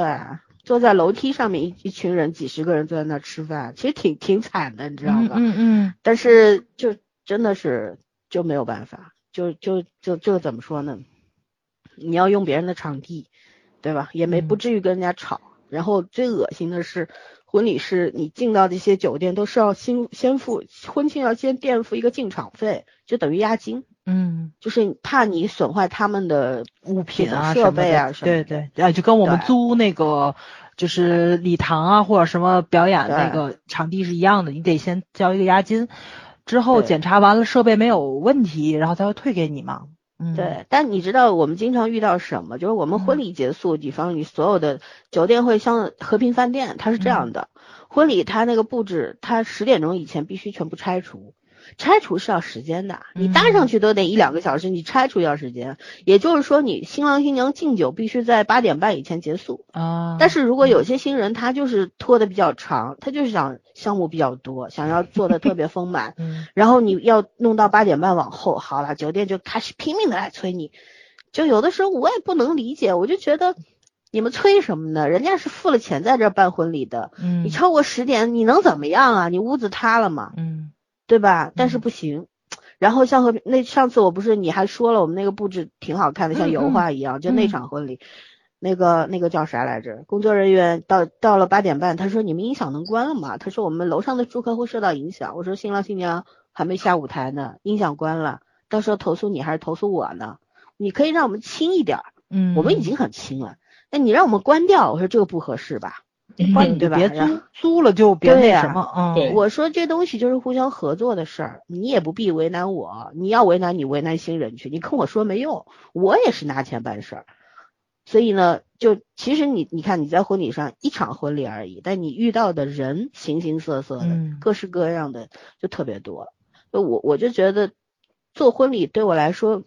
坐在楼梯上面，一一群人，几十个人坐在那吃饭，其实挺挺惨的，你知道吧？嗯嗯。但是就真的是就没有办法，就就就就怎么说呢？你要用别人的场地，对吧？也没不至于跟人家吵。然后最恶心的是，婚礼是你进到这些酒店都是要先先付婚庆要先垫付一个进场费，就等于押金。嗯，就是怕你损坏他们的物品啊、设备啊什么的。对对，啊，就跟我们租那个就是礼堂啊或者什么表演那个场地是一样的，你得先交一个押金，之后检查完了设备没有问题，然后才会退给你嘛。嗯，对。但你知道我们经常遇到什么？就是我们婚礼结束，比方你所有的酒店会像和平饭店，它是这样的，婚礼它那个布置，它十点钟以前必须全部拆除。拆除是要时间的，你搭上去都得一两个小时，你拆除要时间。也就是说，你新郎新娘敬酒必须在八点半以前结束啊。但是如果有些新人他就是拖的比较长，他就是想项目比较多，想要做的特别丰满，然后你要弄到八点半往后，好了，酒店就开始拼命的来催你。就有的时候我也不能理解，我就觉得你们催什么呢？人家是付了钱在这办婚礼的，你超过十点你能怎么样啊？你屋子塌了吗？嗯。对吧？但是不行。然后像和那上次我不是你还说了我们那个布置挺好看的，像油画一样，就那场婚礼，那个那个叫啥来着？工作人员到到了八点半，他说你们音响能关了吗？他说我们楼上的住客会受到影响。我说新郎新娘还没下舞台呢，音响关了，到时候投诉你还是投诉我呢？你可以让我们轻一点，嗯，我们已经很轻了，那你让我们关掉，我说这个不合适吧？你对吧？别租租了就别那什么。嗯，我说这东西就是互相合作的事儿，你也不必为难我。你要为难你为难新人去，你跟我说没用。我也是拿钱办事儿，所以呢，就其实你你看你在婚礼上一场婚礼而已，但你遇到的人形形色色的，各式各样的就特别多。就我我就觉得做婚礼对我来说，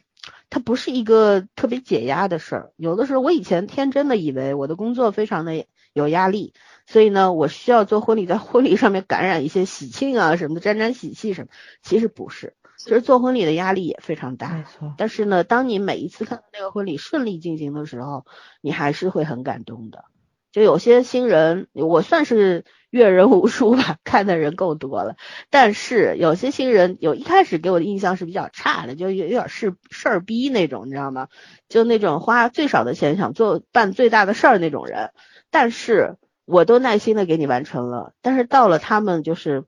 它不是一个特别解压的事儿。有的时候我以前天真的以为我的工作非常的。有压力，所以呢，我需要做婚礼，在婚礼上面感染一些喜庆啊什么的，沾沾喜气什么。其实不是，其实做婚礼的压力也非常大。没错。但是呢，当你每一次看到那个婚礼顺利进行的时候，你还是会很感动的。就有些新人，我算是阅人无数吧，看的人够多了。但是有些新人，有一开始给我的印象是比较差的，就有有点事事儿逼那种，你知道吗？就那种花最少的钱想做办最大的事儿那种人。但是我都耐心的给你完成了，但是到了他们就是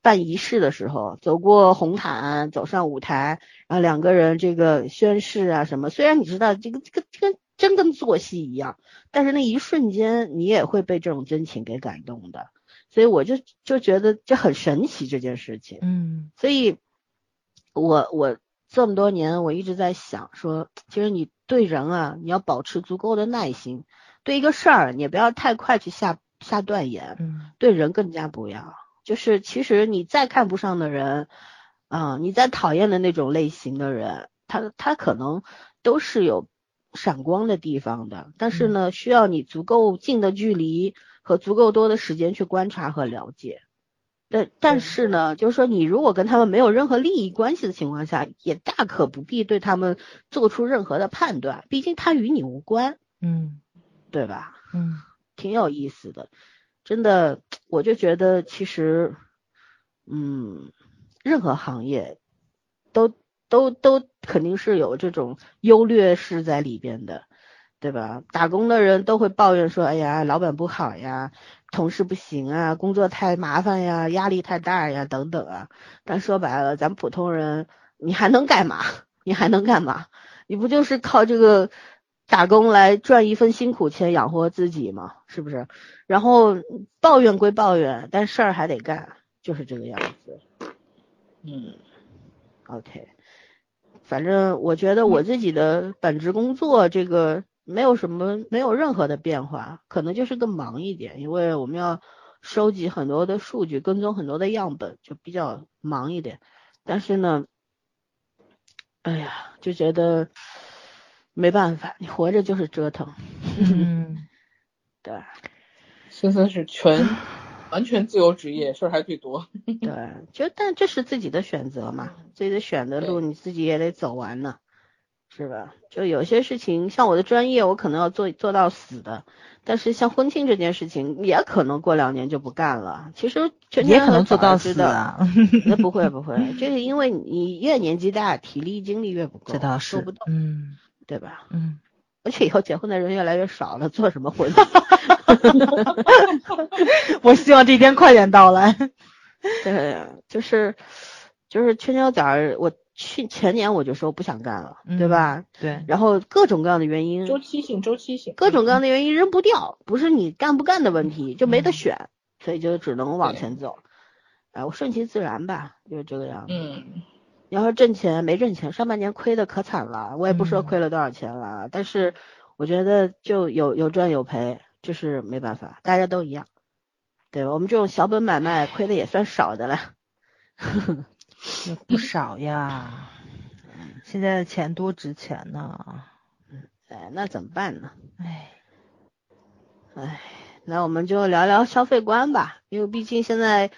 办仪式的时候，走过红毯，走上舞台，然后两个人这个宣誓啊什么，虽然你知道这个这个这个真跟做戏一样，但是那一瞬间你也会被这种真情给感动的，所以我就就觉得这很神奇这件事情，嗯，所以我我这么多年我一直在想说，其实你对人啊，你要保持足够的耐心。对一个事儿，你不要太快去下下断言，嗯，对人更加不要。就是其实你再看不上的人，啊，你再讨厌的那种类型的人，他他可能都是有闪光的地方的。但是呢，需要你足够近的距离和足够多的时间去观察和了解。但但是呢，就是说你如果跟他们没有任何利益关系的情况下，也大可不必对他们做出任何的判断，毕竟他与你无关，嗯，对吧？嗯，挺有意思的，真的，我就觉得其实，嗯，任何行业都都都肯定是有这种优劣势在里边的。对吧？打工的人都会抱怨说：“哎呀，老板不好呀，同事不行啊，工作太麻烦呀，压力太大呀，等等啊。”但说白了，咱普通人，你还能干嘛？你还能干嘛？你不就是靠这个打工来赚一份辛苦钱养活自己嘛？是不是？然后抱怨归抱怨，但事儿还得干，就是这个样子。嗯，OK，反正我觉得我自己的本职工作这个。没有什么，没有任何的变化，可能就是更忙一点，因为我们要收集很多的数据，跟踪很多的样本，就比较忙一点。但是呢，哎呀，就觉得没办法，你活着就是折腾。嗯，对。森森是全完全自由职业，事儿还最多。对，就但这是自己的选择嘛，自己的选的路，你自己也得走完呢。是吧？就有些事情，像我的专业，我可能要做做到死的。但是像婚庆这件事情，也可能过两年就不干了。其实全也可能做到死的。那不会 不会，就是因为你越年纪大，体力精力越不够，这倒是做不动，嗯，对吧？嗯。而且以后结婚的人越来越少了，做什么婚？我希望这一天快点到来。对，就是就是圈圈角儿我。去前年我就说不想干了，对吧？对。然后各种各样的原因，周期性，周期性，各种各样的原因扔不掉，不是你干不干的问题，就没得选，所以就只能往前走。哎，我顺其自然吧，就是这个样子。嗯。你要说挣钱没挣钱，上半年亏的可惨了，我也不说亏了多少钱了，但是我觉得就有有赚有赔，就是没办法，大家都一样，对吧？我们这种小本买卖亏的也算少的了。也不少呀，现在的钱多值钱呢。哎，那怎么办呢？哎，哎，那我们就聊聊消费观吧，因为毕竟现在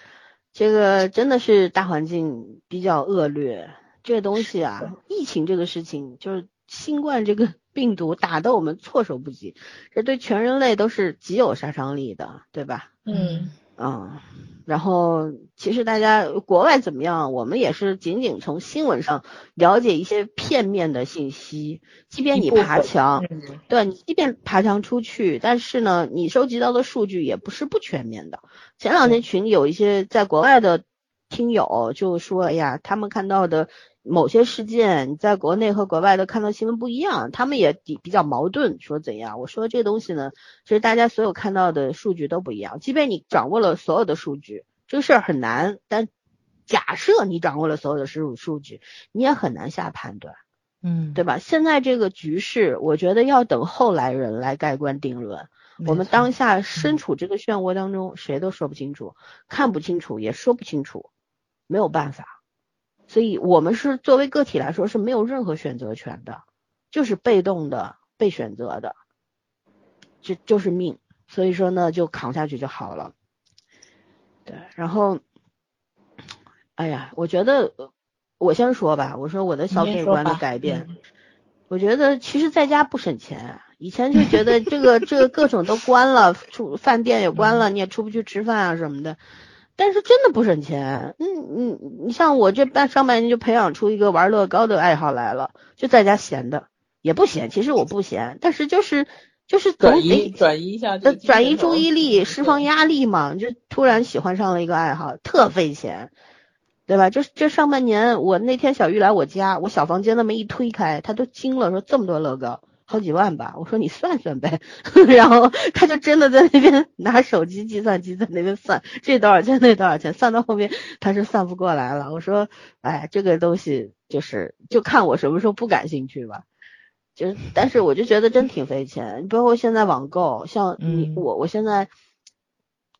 这个真的是大环境比较恶劣，这个东西啊，疫情这个事情，就是新冠这个 病毒打得我们措手不及，这对全人类都是极有杀伤力的，对吧？嗯。嗯，然后其实大家国外怎么样，我们也是仅仅从新闻上了解一些片面的信息。即便你爬墙，对你即便爬墙出去，但是呢，你收集到的数据也不是不全面的。前两天群里有一些在国外的听友就说，哎呀，他们看到的。某些事件，你在国内和国外的看到新闻不一样，他们也比比较矛盾，说怎样？我说这东西呢，其实大家所有看到的数据都不一样。即便你掌握了所有的数据，这个事儿很难。但假设你掌握了所有的数数据，你也很难下判断，嗯，对吧？现在这个局势，我觉得要等后来人来盖棺定论。我们当下身处这个漩涡当中，谁都说不清楚，看不清楚，也说不清楚，没有办法。所以，我们是作为个体来说是没有任何选择权的，就是被动的被选择的，就就是命。所以说呢，就扛下去就好了。对，然后，哎呀，我觉得我先说吧，我说我的消费观的改变，我觉得其实在家不省钱，以前就觉得这个这个各种都关了，出饭店也关了，你也出不去吃饭啊什么的。但是真的不省钱，嗯嗯，你像我这半上半年就培养出一个玩乐高的爱好来了，就在家闲的也不闲，其实我不闲，但是就是就是转移转移一下，转移注意力，释放压力嘛，就突然喜欢上了一个爱好，特费钱，对吧？这这上半年我那天小玉来我家，我小房间那么一推开，他都惊了，说这么多乐高。好几万吧，我说你算算呗，然后他就真的在那边拿手机计算机在那边算，这多少钱那多少钱，算到后面他是算不过来了。我说，哎，这个东西就是就看我什么时候不感兴趣吧，就但是我就觉得真挺费钱，包括现在网购，像你我我现在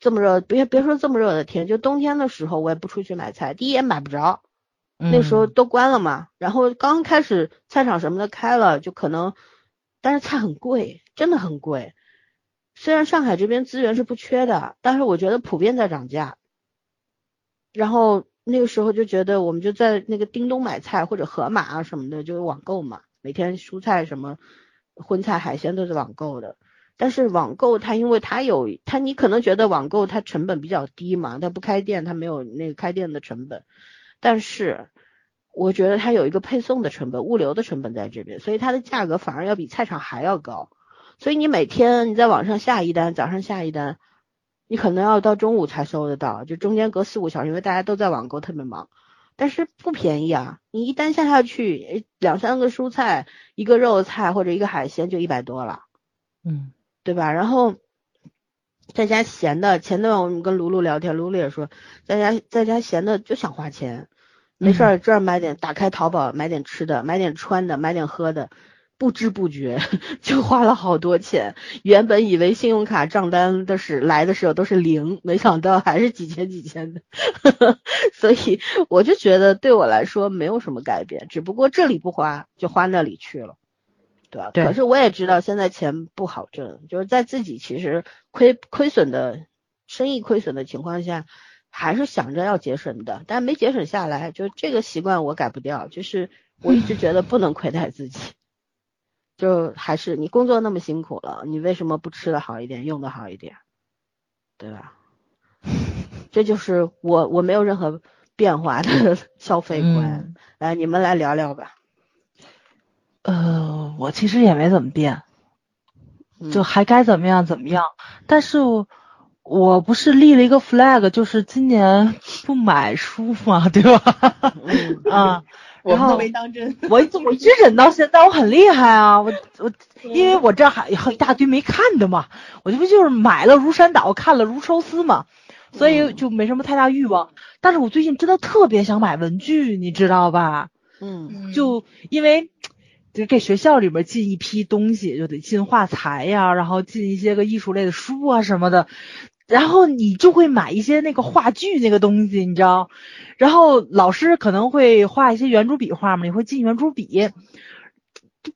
这么热，别别说这么热的天，就冬天的时候我也不出去买菜，第一也买不着，那时候都关了嘛，然后刚开始菜场什么的开了，就可能。但是菜很贵，真的很贵。虽然上海这边资源是不缺的，但是我觉得普遍在涨价。然后那个时候就觉得我们就在那个叮咚买菜或者盒马啊什么的，就是网购嘛，每天蔬菜什么荤菜海鲜都是网购的。但是网购它因为它有它，你可能觉得网购它成本比较低嘛，它不开店，它没有那个开店的成本。但是我觉得它有一个配送的成本、物流的成本在这边，所以它的价格反而要比菜场还要高。所以你每天你在网上下一单，早上下一单，你可能要到中午才收得到，就中间隔四五小时，因为大家都在网购，特别忙。但是不便宜啊，你一单下下去，两三个蔬菜、一个肉菜或者一个海鲜就一百多了。嗯。对吧？然后在家闲的，前段我们跟卢卢聊天，卢卢也说，在家在家闲的就想花钱，没事儿这儿买点，打开淘宝买点吃的，买点穿的，买点喝的，不知不觉 就花了好多钱。原本以为信用卡账单的是来的时候都是零，没想到还是几千几千的，所以我就觉得对我来说没有什么改变，只不过这里不花就花那里去了。对吧？可是我也知道现在钱不好挣，就是在自己其实亏亏损的生意亏损的情况下，还是想着要节省的，但没节省下来，就这个习惯我改不掉。就是 我一直觉得不能亏待自己，就还是你工作那么辛苦了，你为什么不吃的好一点，用的好一点，对吧？这就是我我没有任何变化的 消费观。来，你们来聊聊吧。呃，我其实也没怎么变，就还该怎么样怎么样。但是我不是立了一个 flag，就是今年不买书嘛，对吧？啊，我们都没当真。我我一直忍到现在，我很厉害啊！我我因为我这还有一大堆没看的嘛，我这不就是买了《如山岛》，看了《如抽丝》嘛，所以就没什么太大欲望。但是我最近真的特别想买文具，你知道吧？嗯，就因为。就给学校里边进一批东西，就得进画材呀，然后进一些个艺术类的书啊什么的，然后你就会买一些那个话剧那个东西，你知道，然后老师可能会画一些圆珠笔画嘛，你会进圆珠笔，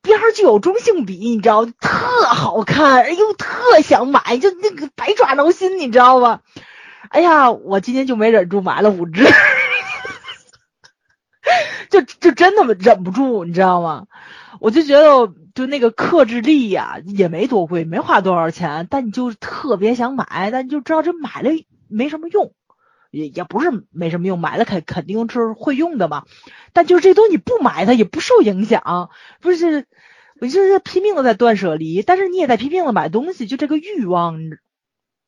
边上就有中性笔，你知道，特好看，哎呦，特想买，就那个百爪挠心，你知道吧？哎呀，我今天就没忍住买了五支，就就真的忍不住，你知道吗？我就觉得，就那个克制力呀，也没多贵，没花多少钱，但你就特别想买，但你就知道这买了没什么用，也也不是没什么用，买了肯肯定是会用的嘛。但就是这东西你不买它也不受影响，不是，我就是拼命的在断舍离，但是你也在拼命的买东西，就这个欲望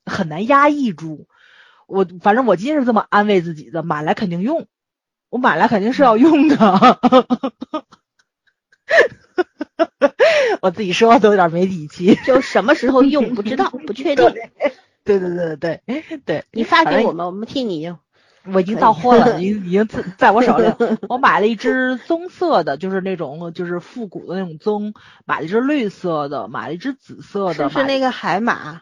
很难压抑住。我反正我今天是这么安慰自己的，买来肯定用，我买来肯定是要用的。我自己说话都有点没底气，就什么时候用不知道，不确定。对对对对对对，你发给我们，我们替你用。我已经到货了，已经已经在在我手里。我买了一只棕色的，就是那种就是复古的那种棕，买了一只绿色的，买了一只紫色的，是那个海马，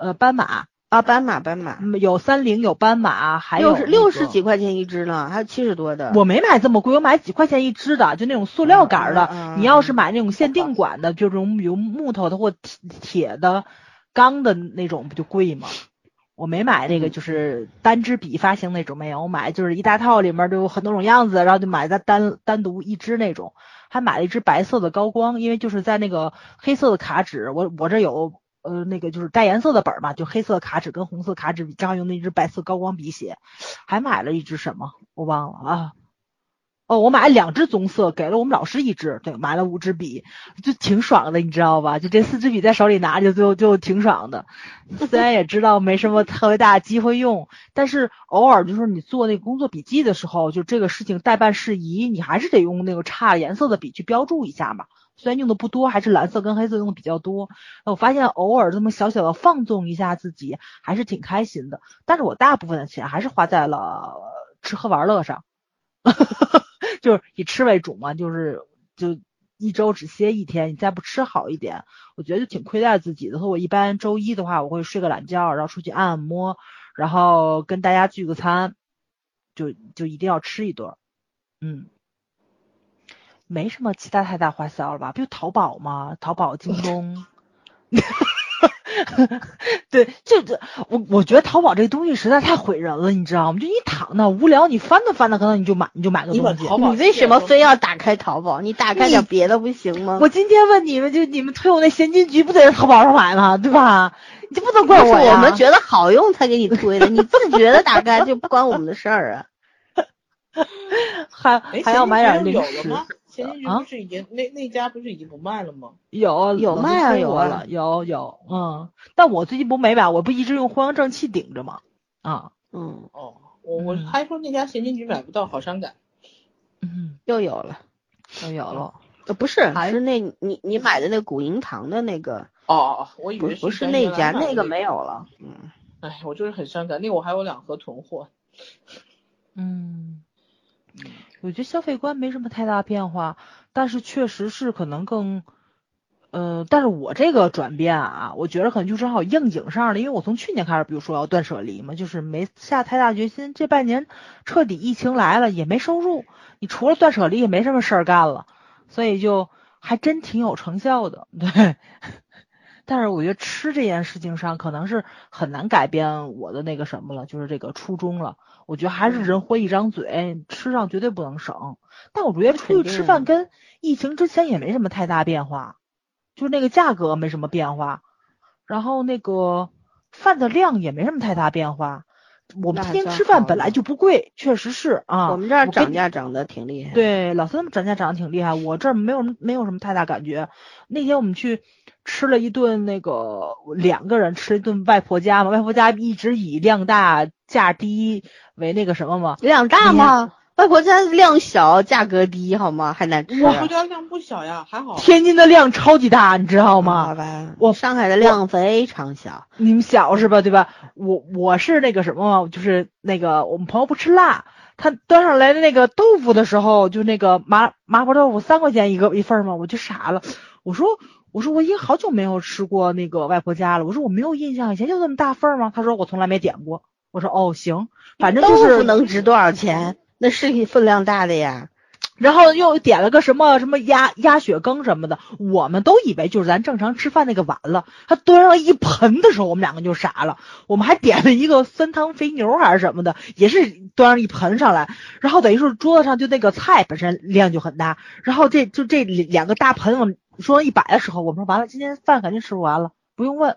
呃，斑马。啊，斑马，斑马有三菱，有斑马，还有六十六十几块钱一只呢，还有七十多的。我没买这么贵，我买几块钱一只的，就那种塑料杆的。你要是买那种限定管的，就这种有木头的或铁铁的、钢的那种，不就贵吗？我没买那个，就是单支笔发行那种，没有。我买就是一大套，里面都有很多种样子，然后就买在单单独一支那种。还买了一支白色的高光，因为就是在那个黑色的卡纸，我我这有。呃，那个就是带颜色的本儿嘛，就黑色卡纸跟红色卡纸，正好用那支白色高光笔写，还买了一支什么，我忘了啊。哦，我买了两支棕色，给了我们老师一支，对，买了五支笔，就挺爽的，你知道吧？就这四支笔在手里拿着，就就挺爽的。虽然也知道没什么特别大机会用，但是偶尔就是你做那个工作笔记的时候，就这个事情代办事宜，你还是得用那个差颜色的笔去标注一下嘛。虽然用的不多，还是蓝色跟黑色用的比较多。我发现偶尔这么小小的放纵一下自己，还是挺开心的。但是我大部分的钱还是花在了吃喝玩乐上，就是以吃为主嘛。就是就一周只歇一天，你再不吃好一点，我觉得就挺亏待自己的。所以我一般周一的话，我会睡个懒觉，然后出去按按摩，然后跟大家聚个餐，就就一定要吃一顿，嗯。没什么其他太大花销了吧？不就淘宝吗？淘宝、京东，对，就这我我觉得淘宝这个东西实在太毁人了，你知道吗？就你躺那无聊，你翻着翻着，可能你就买你就买个东西。你为什么非要打开淘宝？你打开点别的不行吗？我今天问你们，就你们推我那现金局不得在淘宝上买吗？对吧？你就不能怪我呀？我们觉得好用才给你推的，你自觉的打开就不关我们的事儿啊。还还要买点零食。前进局不是已经那那家不是已经不卖了吗？有有卖啊有啊有有嗯，但我最近不没买，我不一直用婚姻正气顶着吗？啊嗯哦，我我还说那家咸金局买不到，好伤感。嗯，又有了又有了，呃不是是那你你买的那古银堂的那个哦哦，我以为不是那家那个没有了，嗯，哎，我就是很伤感，那我还有两盒囤货。嗯嗯。我觉得消费观没什么太大变化，但是确实是可能更，呃，但是我这个转变啊，我觉得可能就正好应景上了，因为我从去年开始，比如说要断舍离嘛，就是没下太大决心，这半年彻底疫情来了，也没收入，你除了断舍离也没什么事儿干了，所以就还真挺有成效的，对。但是我觉得吃这件事情上，可能是很难改变我的那个什么了，就是这个初衷了。我觉得还是人活一张嘴，吃上绝对不能省。但我觉得出去吃饭跟疫情之前也没什么太大变化，就是那个价格没什么变化，然后那个饭的量也没什么太大变化。我们天天吃饭本来就不贵，确实是啊。我们这儿涨价涨得挺厉害。对，老三涨价涨得挺厉害，我这儿没有没有什么太大感觉。那天我们去吃了一顿那个两个人吃一顿外婆家嘛，外婆家一直以量大价低。为那个什么嘛？量大吗？外婆家量小，价格低，好吗？还难吃。外婆家量不小呀，还好。天津的量超级大，你知道吗？好吧。我上海的量非常小。你们小是吧？对吧？我我是那个什么，就是那个我们朋友不吃辣，他端上来的那个豆腐的时候，就那个麻麻婆豆腐三块钱一个一份嘛，我就傻了。我说我说我已经好久没有吃过那个外婆家了。我说我没有印象，以前就这么大份吗？他说我从来没点过。我说哦行，反正就是能值多少钱？那是分量大的呀。然后又点了个什么什么鸭鸭血羹什么的，我们都以为就是咱正常吃饭那个碗了。他端上一盆的时候，我们两个就傻了。我们还点了一个酸汤肥牛还是什么的，也是端上一盆上来。然后等于说桌子上就那个菜本身量就很大，然后这就这两个大盆往桌上一摆的时候，我们说完了，今天饭肯定吃不完了，不用问。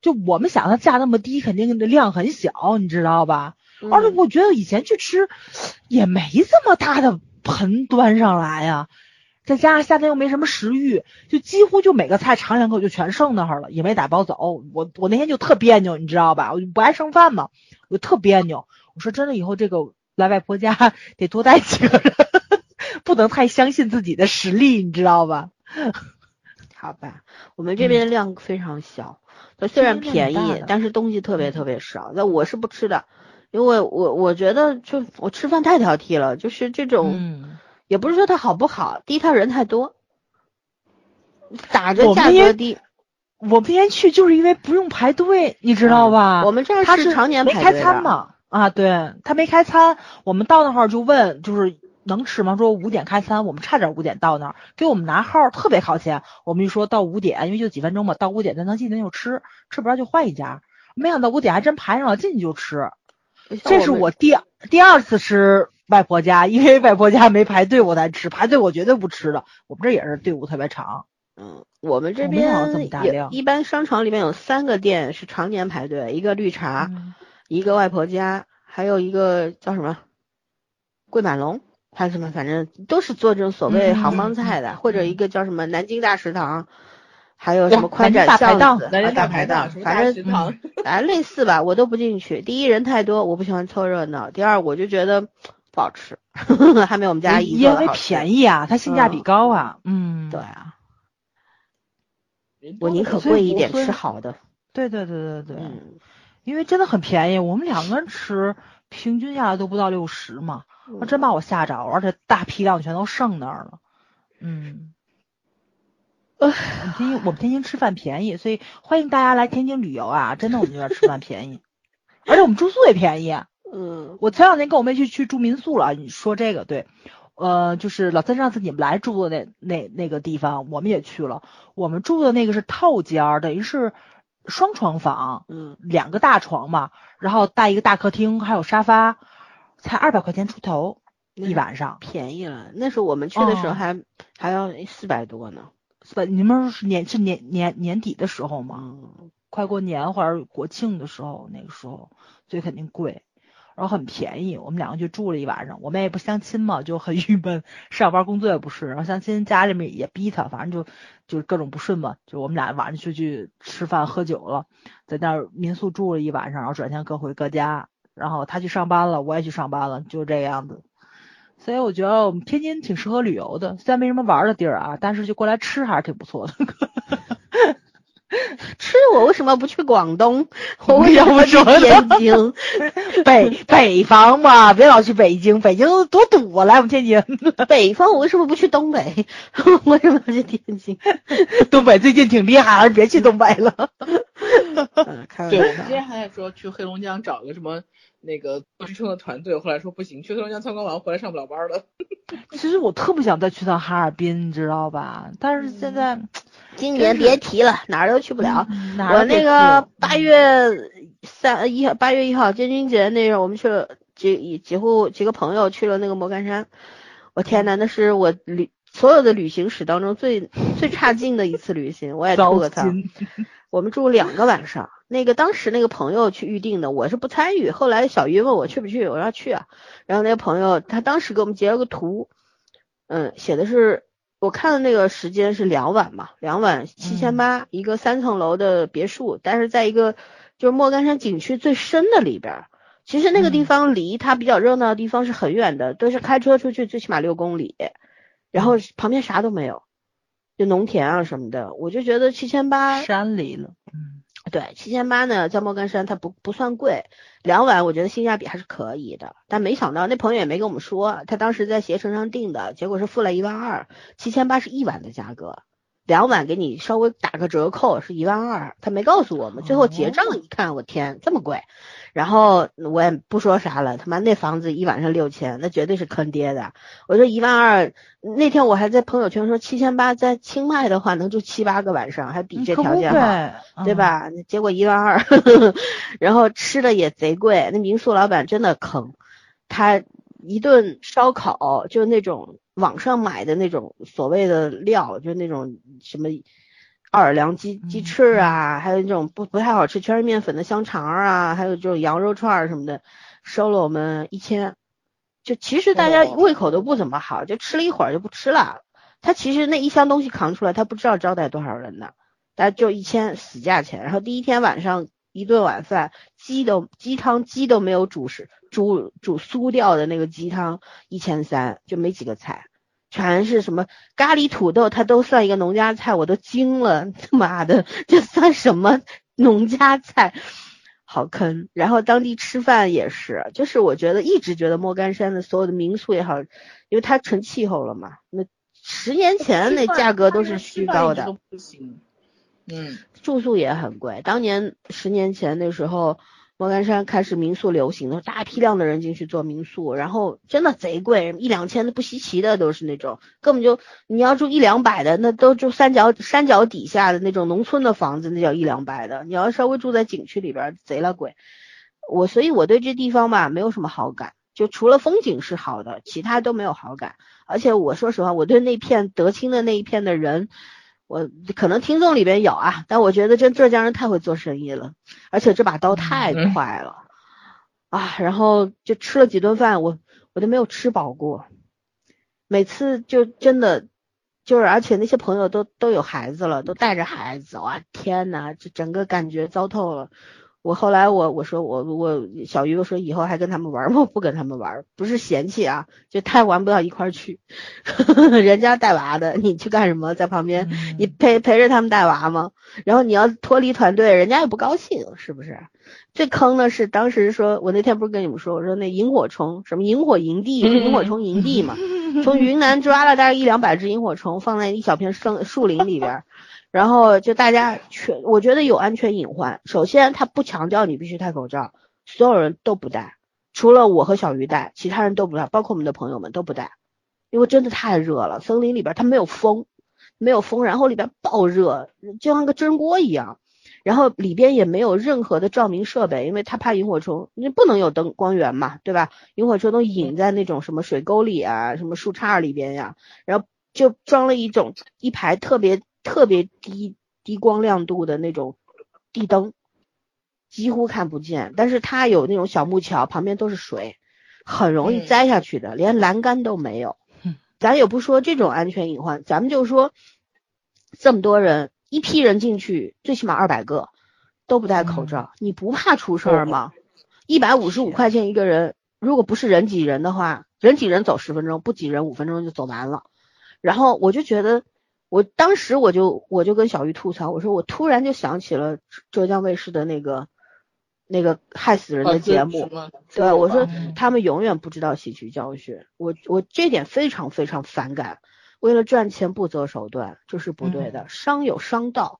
就我们想，它价那么低，肯定的量很小，你知道吧？而且我觉得以前去吃也没这么大的盆端上来呀，再加上夏天又没什么食欲，就几乎就每个菜尝两口就全剩那儿了，也没打包走。我我那天就特别扭，你知道吧？我就不爱剩饭嘛，我就特别扭。我说真的，以后这个来外婆家 得多带几个人，不能太相信自己的实力，你知道吧？好吧，我们这边量非常小。它虽然便宜，但是东西特别特别少。那我是不吃的，因为我我觉得就我吃饭太挑剔了，就是这种，也不是说它好不好，第一它人太多，打着价格低。我那天去就是因为不用排队，你知道吧？我们这儿是常年没开餐嘛？啊，对他没开餐，我们到那会儿就问，就是。能吃吗？说五点开餐，我们差点五点到那儿，给我们拿号特别靠前。我们一说到五点，因为就几分钟嘛，到五点咱能进去就吃，吃不着就换一家。没想到五点还真排上了，进去就吃。这是我第第二次吃外婆家，因为外婆家没排队我才吃，排队我绝对不吃的。我们这也是队伍特别长。嗯，我们这边有一般商场里面有三个店是常年排队，一个绿茶，一个外婆家，还有一个叫什么桂满龙。还是什么？反正都是做这种所谓杭帮菜的，或者一个叫什么南京大食堂，还有什么宽窄巷子、南京大排档，反正哎类似吧，我都不进去。第一人太多，我不喜欢凑热闹；第二我就觉得不好吃，还没我们家姨做的因为便宜啊，它性价比高啊。嗯，对啊，我宁可贵一点吃好的。对对对对对，因为真的很便宜，我们两个人吃平均下来都不到六十嘛。我真把我吓着了，而且大批量全都剩那儿了。嗯，呃，天津我们天津吃饭便宜，所以欢迎大家来天津旅游啊！真的，我们这边吃饭便宜，而且我们住宿也便宜。嗯，我前两天跟我妹去去住民宿了。你说这个对，呃，就是老三上次你们来住的那那那个地方，我们也去了。我们住的那个是套间，等于是双床房，嗯，两个大床嘛，然后带一个大客厅，还有沙发，才二百块钱出头一晚上，便宜了。那时候我们去的时候还还要四百多呢。四百？你们是年是年年年底的时候吗？快过年或者国庆的时候，那个时候，所以肯定贵。然后很便宜，我们两个就住了一晚上。我们也不相亲嘛，就很郁闷，上班工作也不是。然后相亲家里面也逼他，反正就就各种不顺嘛。就我们俩晚上就去吃饭喝酒了，在那儿民宿住了一晚上，然后转天各回各家。然后他去上班了，我也去上班了，就这样子。所以我觉得我们天津挺适合旅游的，虽然没什么玩的地儿啊，但是就过来吃还是挺不错的。吃我为什么不去广东？我为什么去天津？北 北方嘛，别老去北京，北京多堵啊！来我们天津。北方我为什么不去东北？为什么要去天津？东北最近挺厉害，还是别去东北了。对，我们今天还在说去黑龙江找个什么那个做支撑的团队，后来说不行，去黑龙江参观完回来上不了班了。其实我特不想再去趟哈尔滨，你知道吧？但是现在。今年别提了，哪儿都去不了。我那个八月三一号，八月一号建军节那日，我们去了几几户几个朋友去了那个莫干山。我天呐，那是我旅所有的旅行史当中最最差劲的一次旅行。我也吐了他。我们住两个晚上，那个当时那个朋友去预定的，我是不参与。后来小鱼问我去不去，我说去啊。然后那个朋友他当时给我们截了个图，嗯，写的是。我看的那个时间是两晚嘛，两晚七千八，一个三层楼的别墅，但是在一个就是莫干山景区最深的里边，其实那个地方离它比较热闹的地方是很远的，都是开车出去最起码六公里，然后旁边啥都没有，就农田啊什么的，我就觉得七千八山里了，嗯。对，七千八呢，在莫干山它不不算贵，两晚我觉得性价比还是可以的。但没想到那朋友也没跟我们说，他当时在携程上订的，结果是付了一万二，七千八是一晚的价格。两晚给你稍微打个折扣是一万二，他没告诉我们。最后结账一看，我天，这么贵！然后我也不说啥了，他妈那房子一晚上六千，那绝对是坑爹的。我说一万二，那天我还在朋友圈说七千八，在清迈的话能住七八个晚上，还比这条件好，对吧？结果一万二，然后吃的也贼贵，那民宿老板真的坑，他一顿烧烤就那种。网上买的那种所谓的料，就那种什么奥尔良鸡鸡翅啊，还有那种不不太好吃，全是面粉的香肠啊，还有这种羊肉串什么的，收了我们一千。就其实大家胃口都不怎么好，就吃了一会儿就不吃了。他其实那一箱东西扛出来，他不知道招待多少人呢，大家就一千死价钱。然后第一天晚上一顿晚饭，鸡都鸡汤鸡都没有煮是煮煮酥掉的那个鸡汤一千三，就没几个菜。全是什么咖喱土豆，它都算一个农家菜，我都惊了，他妈的，这算什么 农家菜？好坑。然后当地吃饭也是，就是我觉得一直觉得莫干山的所有的民宿也好，因为它成气候了嘛，那十年前那价格都是虚高的，嗯，住宿也很贵。当年十年前那时候。莫干山开始民宿流行的，大批量的人进去做民宿，然后真的贼贵，一两千的不稀奇的都是那种，根本就你要住一两百的，那都住山脚山脚底下的那种农村的房子，那叫一两百的。你要稍微住在景区里边，贼了贵。我所以我对这地方吧没有什么好感，就除了风景是好的，其他都没有好感。而且我说实话，我对那片德清的那一片的人。我可能听众里边有啊，但我觉得这浙江人太会做生意了，而且这把刀太快了啊！然后就吃了几顿饭，我我都没有吃饱过，每次就真的就是，而且那些朋友都都有孩子了，都带着孩子，哇天呐，这整个感觉糟透了。我后来我我说我我小鱼我说以后还跟他们玩吗？不跟他们玩，不是嫌弃啊，就太玩不到一块儿去。人家带娃的，你去干什么？在旁边，你陪陪着他们带娃吗？然后你要脱离团队，人家也不高兴，是不是？最坑的是当时说，我那天不是跟你们说，我说那萤火虫什么萤火营地，萤火虫营地嘛，从云南抓了大概一两百只萤火虫，放在一小片生树林里边。然后就大家全，我觉得有安全隐患。首先，他不强调你必须戴口罩，所有人都不戴，除了我和小鱼戴，其他人都不戴，包括我们的朋友们都不戴。因为真的太热了，森林里边它没有风，没有风，然后里边爆热，就像个蒸锅一样。然后里边也没有任何的照明设备，因为他怕萤火虫，你不能有灯光源嘛，对吧？萤火虫都隐在那种什么水沟里啊，什么树杈里边呀，然后就装了一种一排特别特别低低光亮度的那种地灯，几乎看不见。但是它有那种小木桥，旁边都是水，很容易栽下去的，连栏杆都没有。咱也不说这种安全隐患，咱们就说这么多人。一批人进去，最起码二百个都不戴口罩，你不怕出事儿吗？一百五十五块钱一个人，如果不是人挤人的话，人挤人走十分钟，不挤人五分钟就走完了。然后我就觉得，我当时我就我就跟小鱼吐槽，我说我突然就想起了浙江卫视的那个那个害死人的节目，对，我说他们永远不知道吸取教训，我我这点非常非常反感。为了赚钱不择手段，这是不对的，商有商道，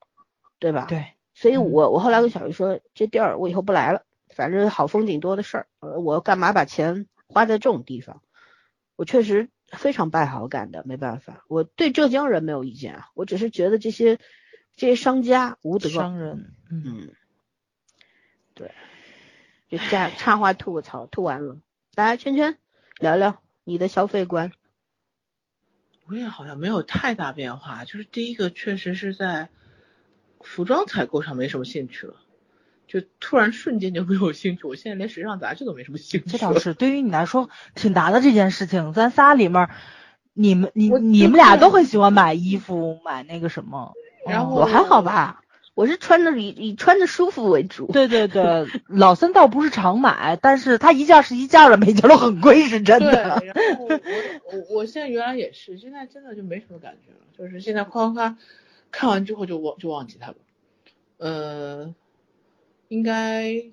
对吧？对，所以我我后来跟小鱼说，这地儿我以后不来了，反正好风景多的事儿，呃，我干嘛把钱花在这种地方？我确实非常败好感的，没办法，我对浙江人没有意见啊，我只是觉得这些这些商家无德，商人，嗯，对，就加插话吐个槽，吐完了，来圈圈聊聊你的消费观。我也好像没有太大变化，就是第一个确实是在服装采购上没什么兴趣了，就突然瞬间就没有兴趣。我现在连时尚杂志都没什么兴趣。这倒是，对于你来说挺难的这件事情。咱仨里面，你们你你们俩都很喜欢买衣服，买那个什么，然后我还好吧。我是穿着以以穿着舒服为主。对对对，老三倒不是常买，但是他一件是一件的，每件都很贵，是真的。然后我我我现在原来也是，现在真的就没什么感觉了，就是现在夸夸夸看完之后就忘就忘记它了。呃，应该。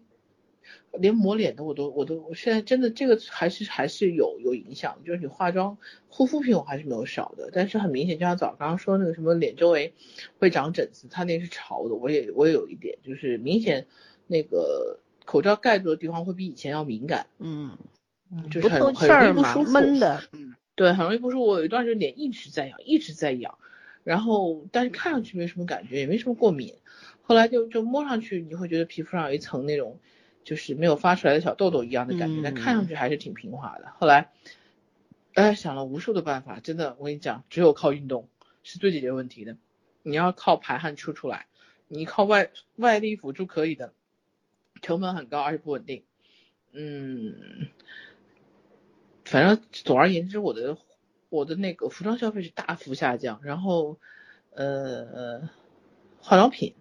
连抹脸的我都我都我现在真的这个还是还是有有影响，就是你化妆护肤品我还是没有少的，但是很明显就像早刚刚说那个什么脸周围会长疹子，它那是潮的，我也我也有一点，就是明显那个口罩盖住的地方会比以前要敏感，嗯，就是很很容易不舒服，闷的，嗯，对，很容易不舒服。我有一段时间脸一直在痒，一直在痒，然后但是看上去没什么感觉，也没什么过敏，后来就就摸上去你会觉得皮肤上有一层那种。就是没有发出来的小痘痘一样的感觉，但看上去还是挺平滑的。后来，哎，想了无数的办法，真的，我跟你讲，只有靠运动是最解决问题的。你要靠排汗出出来，你靠外外力辅助可以的，成本很高而且不稳定。嗯，反正总而言之，我的我的那个服装消费是大幅下降，然后呃，化妆品，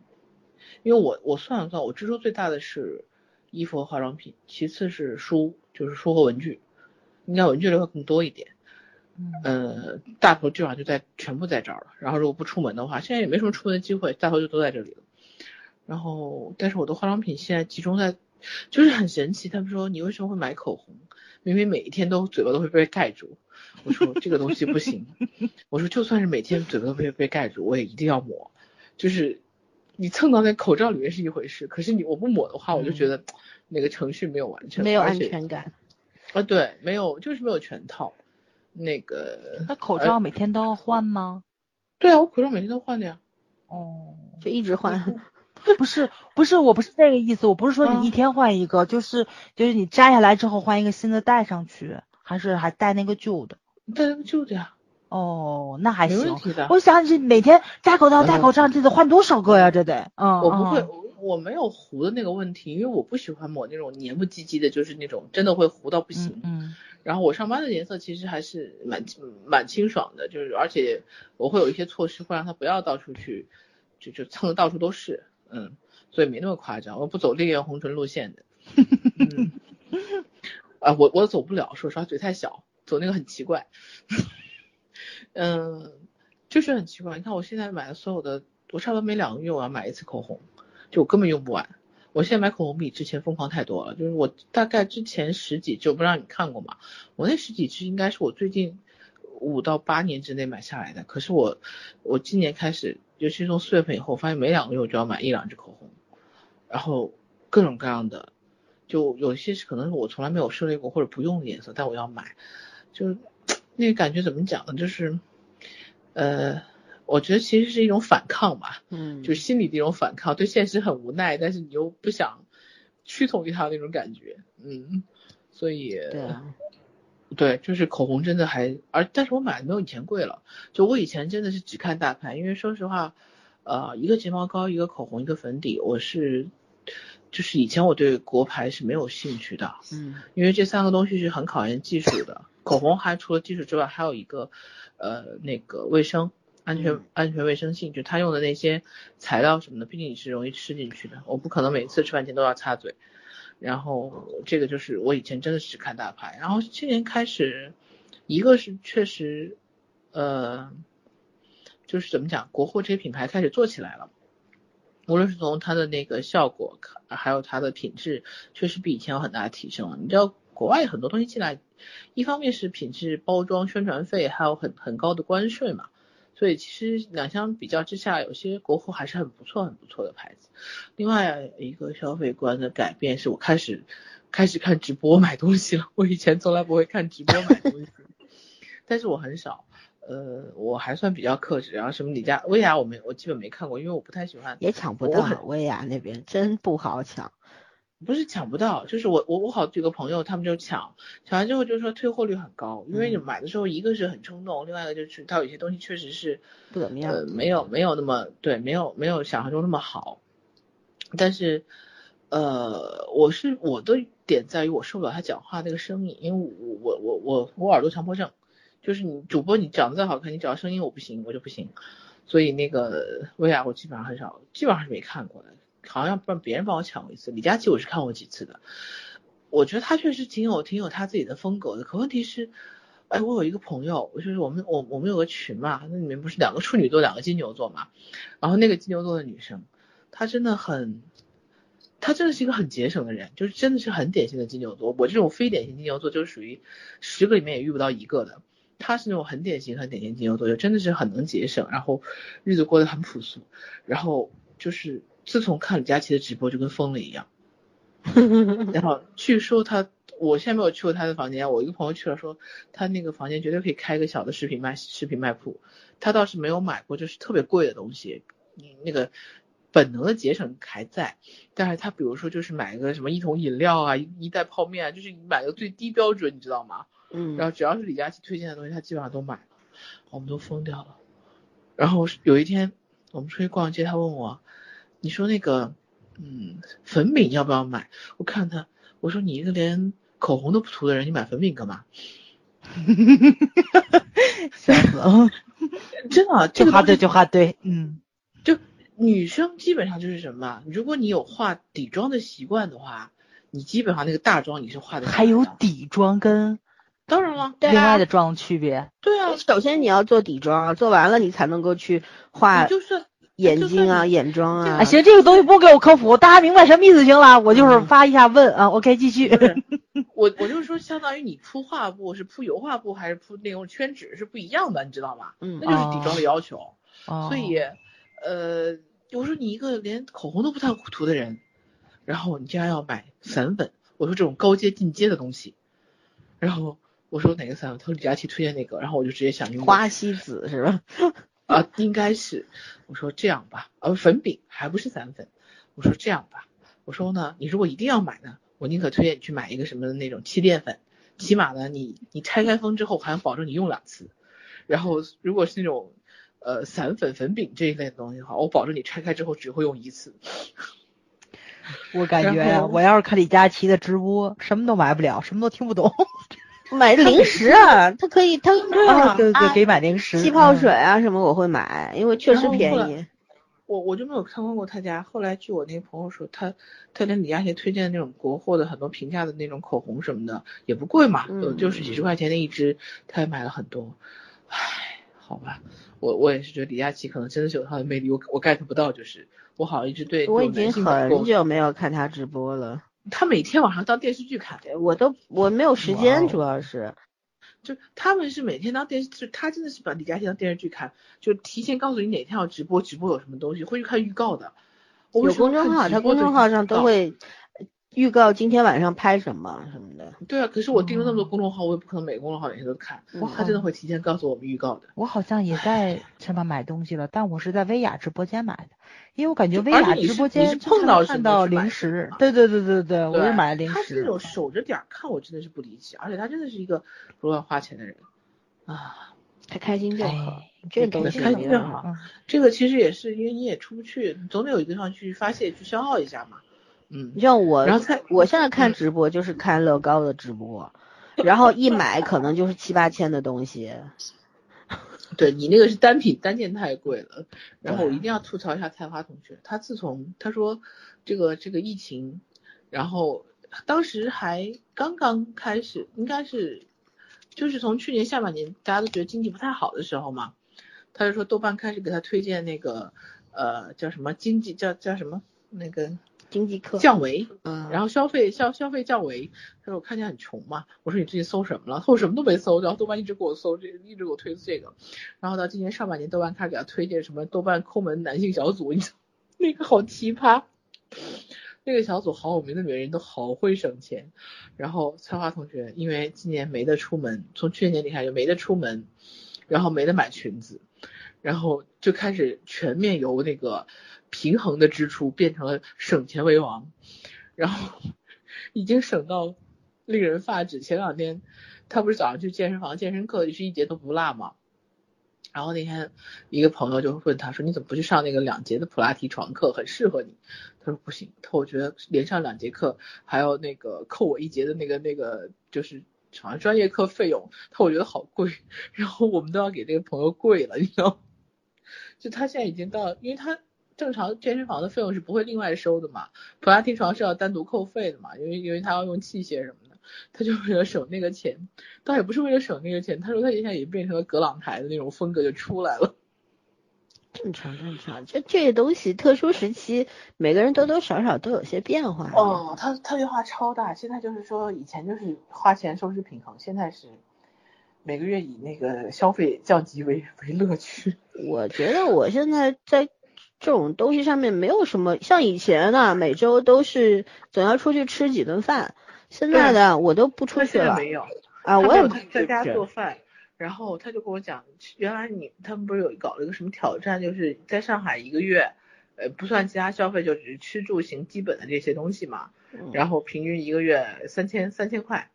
因为我我算了算，我支出最大的是。衣服和化妆品，其次是书，就是书和文具，应该文具类会更多一点。嗯，大头基本上就在全部在这儿了。然后如果不出门的话，现在也没什么出门的机会，大头就都在这里了。然后，但是我的化妆品现在集中在，就是很神奇。他们说你为什么会买口红？明明每一天都嘴巴都会被盖住。我说这个东西不行。我说就算是每天嘴巴都被被盖住，我也一定要抹。就是。你蹭到那口罩里面是一回事，可是你我不抹的话，我就觉得那个程序没有完成，没有安全感。啊，对，没有，就是没有全套。那个，那口罩每天都要换吗？对啊，我口罩每天都换的呀。哦，就一直换。不是，不是，我不是这个意思，我不是说你一天换一个，就是就是你摘下来之后换一个新的戴上去，还是还戴那个旧的？戴那个旧的呀。哦，那还行。我想起每天戴口罩戴口罩，这得换多少个呀？这得。嗯。我不会，我没有糊的那个问题，因为我不喜欢抹那种黏不唧唧的，就是那种真的会糊到不行。嗯。然后我上班的颜色其实还是蛮蛮清爽的，就是而且我会有一些措施，会让它不要到处去，就就蹭的到处都是。嗯。所以没那么夸张，我不走烈焰红唇路线的。嗯。啊，我我走不了，说实话嘴太小，走那个很奇怪。嗯，就是很奇怪。你看我现在买的所有的，我差不多每两个月我要买一次口红，就我根本用不完。我现在买口红比之前疯狂太多了。就是我大概之前十几支，不知道你看过吗？我那十几支应该是我最近五到八年之内买下来的。可是我我今年开始，尤其是从四月份以后，发现每两个月我就要买一两支口红，然后各种各样的，就有些是可能是我从来没有涉猎过或者不用的颜色，但我要买，就。那个感觉怎么讲呢？就是，呃，我觉得其实是一种反抗吧，嗯，就是心理的一种反抗，对现实很无奈，但是你又不想屈从于他那种感觉，嗯，所以，对，对，就是口红真的还，而但是我买的没有以前贵了，就我以前真的是只看大牌，因为说实话，呃，一个睫毛膏，一个口红，一个粉底，我是。就是以前我对国牌是没有兴趣的，嗯，因为这三个东西是很考验技术的。口红还除了技术之外，还有一个呃那个卫生安全安全卫生性，就他用的那些材料什么的，毕竟你是容易吃进去的，我不可能每次吃饭前都要擦嘴。然后这个就是我以前真的是看大牌，然后今年开始，一个是确实呃，就是怎么讲，国货这些品牌开始做起来了。无论是从它的那个效果，还有它的品质，确实比以前有很大的提升了。你知道国外很多东西进来，一方面是品质、包装、宣传费，还有很很高的关税嘛，所以其实两相比较之下，有些国货还是很不错、很不错的牌子。另外一个消费观的改变是我开始开始看直播买东西了，我以前从来不会看直播买东西，但是我很少。呃，我还算比较克制，然后什么李佳薇娅，我没我基本没看过，因为我不太喜欢，也抢不到。薇娅那边真不好抢，不是抢不到，就是我我我好几个朋友他们就抢，抢完之后就说退货率很高，因为你买的时候一个是很冲动，另外一个就是它有些东西确实是不怎么样，呃，没有没有那么对，没有没有想象中那么好。但是呃，我是我的点在于我受不了他讲话那个声音，因为我我我我我耳朵强迫症。就是你主播，你长得再好看，你只要声音我不行，我就不行。所以那个薇娅我基本上很少，基本上是没看过的。好像让别人帮我抢过一次。李佳琦我是看过几次的，我觉得他确实挺有挺有他自己的风格的。可问题是，哎，我有一个朋友，就是我们我我们有个群嘛，那里面不是两个处女座，两个金牛座嘛。然后那个金牛座的女生，她真的很，她真的是一个很节省的人，就是真的是很典型的金牛座。我这种非典型金牛座，就是属于十个里面也遇不到一个的。她是那种很典型、很典型金牛座，就真的是很能节省，然后日子过得很朴素，然后就是自从看李佳琦的直播就跟疯了一样。然后据说他，我现在没有去过他的房间，我一个朋友去了，说他那个房间绝对可以开个小的视频卖视频卖铺。他倒是没有买过就是特别贵的东西，那个本能的节省还在，但是他比如说就是买个什么一桶饮料啊，一一袋泡面啊，就是买个最低标准，你知道吗？嗯，然后只要是李佳琦推荐的东西，他基本上都买了，我们都疯掉了。然后有一天我们出去逛街，他问我，你说那个，嗯，粉饼要不要买？我看他，我说你一个连口红都不涂的人，你买粉饼干嘛？笑死了，真的，这话对，这话对，嗯，就女生基本上就是什么，如果你有化底妆的习惯的话，你基本上那个大妆你是化的。还有底妆跟。当然了，另外的妆区别。对啊，首先你要做底妆，做完了你才能够去画，就是眼睛啊、眼妆啊。行，这个东西不给我科普，大家明白什么意思行了。我就是发一下问啊，OK，继续。我我就是说，相当于你铺画布是铺油画布还是铺那种宣纸是不一样的，你知道吗？嗯，那就是底妆的要求。哦。所以，呃，我说你一个连口红都不太涂的人，然后你竟然要买散粉，我说这种高阶进阶的东西，然后。我说哪个散粉？他说李佳琦推荐那个，然后我就直接想用花西子是吧？啊，应该是。我说这样吧，呃，粉饼还不是散粉。我说这样吧，我说呢，你如果一定要买呢，我宁可推荐你去买一个什么的那种气垫粉，起码呢，你你拆开封之后还能保证你用两次。然后如果是那种呃散粉粉饼这一类的东西的话，我保证你拆开之后只会用一次。我感觉呀，我要是看李佳琦的直播，什么都买不了，什么都听不懂。买 零食啊，他可以，他啊，对对，给买零食，气泡水啊什么我会买，因为确实便宜。我我就没有参观过他家，后来据我那个朋友说，他他连李佳琦推荐的那种国货的很多平价的那种口红什么的也不贵嘛，就是几十块钱的一支，他也买了很多。唉，好吧，我我也是觉得李佳琦可能真的是有他的魅力，我我 get 不到，就是我好像一直对我已经很久没有看他直播了。他每天晚上当电视剧看，我都我没有时间，主要是，就他们是每天当电视剧，他真的是把李佳琦当电视剧看，就提前告诉你哪天要直播，直播有什么东西，会去看预告的。有公众号，他公众号上都会预告今天晚上拍什么什么的。对啊，可是我订了那么多公众号，我也不可能每个公众号每天都看。哇，他真的会提前告诉我们预告的。我好像也在什么买东西了，但我是在薇娅直播间买的，因为我感觉薇娅直播间碰到看到零食。对对对对对，我是买了零食。他这种守着点看，我真的是不理解，而且他真的是一个不乱花钱的人啊，他开心就好，这东西开心就好。这个其实也是因为你也出不去，总得有一个地方去发泄、去消耗一下嘛。嗯，像我，然后看我现在看直播就是看乐高的直播，然后一买可能就是七八千的东西。对你那个是单品单件太贵了，然后我一定要吐槽一下菜花同学，他自从他说这个这个疫情，然后当时还刚刚开始，应该是就是从去年下半年大家都觉得经济不太好的时候嘛，他就说豆瓣开始给他推荐那个呃叫什么经济叫叫什么那个。经济课。降维，嗯，然后消费消消费降维，他说我看起来很穷嘛，我说你最近搜什么了？他说我什么都没搜，然后豆瓣一直给我搜这，一直给我推这个，然后到今年上半年，豆瓣开始给他推荐什么豆瓣抠门男性小组，你知道？那个好奇葩，那个小组好有名的女人都好会省钱，然后菜花同学因为今年没得出门，从去年年底开始就没得出门，然后没得买裙子，然后就开始全面由那个。平衡的支出变成了省钱为王，然后已经省到令人发指。前两天他不是早上去健身房健身课，是一节都不落嘛。然后那天一个朋友就问他说：“你怎么不去上那个两节的普拉提床课？很适合你。”他说：“不行，他我觉得连上两节课还要那个扣我一节的那个那个就是好像专业课费用，他我觉得好贵。然后我们都要给那个朋友跪了，你知道吗？就他现在已经到，因为他。正常健身房的费用是不会另外收的嘛，普拉提床是要单独扣费的嘛，因为因为他要用器械什么的，他就为了省那个钱，倒也不是为了省那个钱，他说他现在也变成了格朗台的那种风格就出来了。正常正常，这这些东西特殊时期，每个人多多少少都有些变化。哦，他他变化超大，现在就是说以前就是花钱收支平衡，现在是每个月以那个消费降级为为乐趣。我觉得我现在在。这种东西上面没有什么，像以前呢，每周都是总要出去吃几顿饭。现在的我都不出去了。没有啊，我也在家做饭。然后他就跟我讲，原来你他们不是有搞了一个什么挑战，就是在上海一个月，呃，不算其他消费，就只是吃住行基本的这些东西嘛。然后平均一个月三千三千块。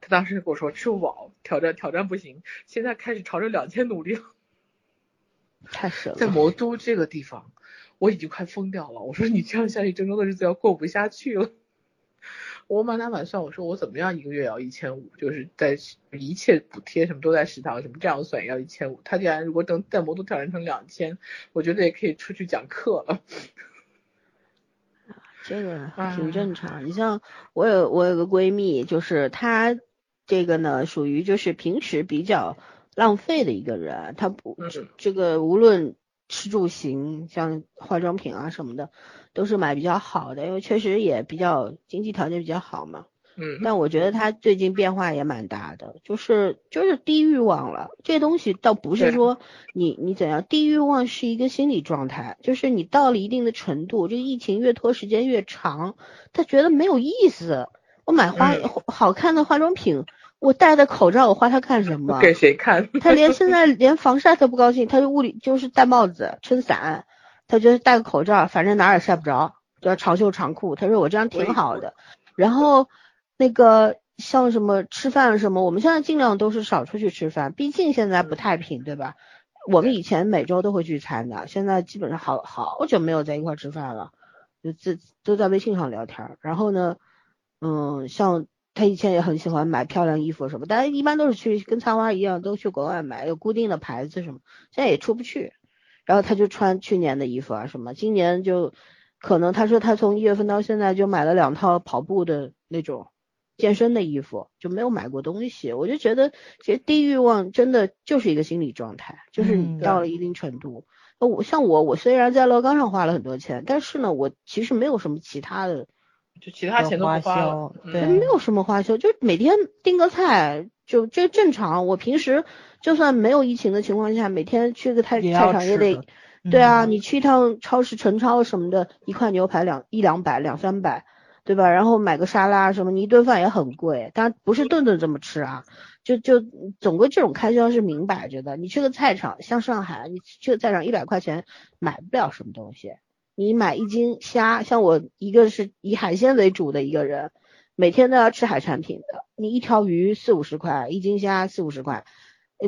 他当时跟我说吃不饱，挑战挑战不行，现在开始朝着两千努力了。太神了，在魔都这个地方。我已经快疯掉了，我说你这样下去，郑州的日子要过不下去了。我满打满算，我说我怎么样一个月要一千五，就是在一切补贴什么都在食堂什么这样算也要一千五。他竟然如果等在魔都挑战成两千，我觉得也可以出去讲课了。这个挺正常。你像我有我有个闺蜜，就是她这个呢属于就是平时比较浪费的一个人，他不这个无论。吃住行，像化妆品啊什么的，都是买比较好的，因为确实也比较经济条件比较好嘛。嗯。但我觉得他最近变化也蛮大的，就是就是低欲望了。这东西倒不是说你你怎样，低欲望是一个心理状态，就是你到了一定的程度，这个疫情越拖时间越长，他觉得没有意思。我买花好看的化妆品。我戴的口罩，我花它干什么？给谁看？他连现在连防晒都不高兴，他就屋里就是戴帽子、撑伞，他觉得戴个口罩，反正哪儿也晒不着，就要长袖长裤。他说我这样挺好的。然后那个像什么吃饭什么，我们现在尽量都是少出去吃饭，毕竟现在不太平，对吧？我们以前每周都会聚餐的，现在基本上好好久没有在一块吃饭了，就自都在微信上聊天。然后呢，嗯，像。他以前也很喜欢买漂亮衣服什么，但是一般都是去跟菜花一样，都去国外买，有固定的牌子什么，现在也出不去。然后他就穿去年的衣服啊什么，今年就可能他说他从一月份到现在就买了两套跑步的那种健身的衣服，就没有买过东西。我就觉得其实低欲望真的就是一个心理状态，就是你到了一定程度，我像我，我虽然在乐高上花了很多钱，但是呢，我其实没有什么其他的。就其他钱都不花了，对，没有什么花销，就每天订个菜，就这正常。我平时就算没有疫情的情况下，每天去个菜菜场也得，对啊，你去一趟超市、纯超什么的，一块牛排两一两百两三百，对吧？然后买个沙拉什么，你一顿饭也很贵，但不是顿顿这么吃啊，就就总归这种开销是明摆着的。你去个菜场，像上海，你去个菜场一百块钱买不了什么东西。你买一斤虾，像我一个是以海鲜为主的一个人，每天都要吃海产品的，你一条鱼四五十块，一斤虾四五十块，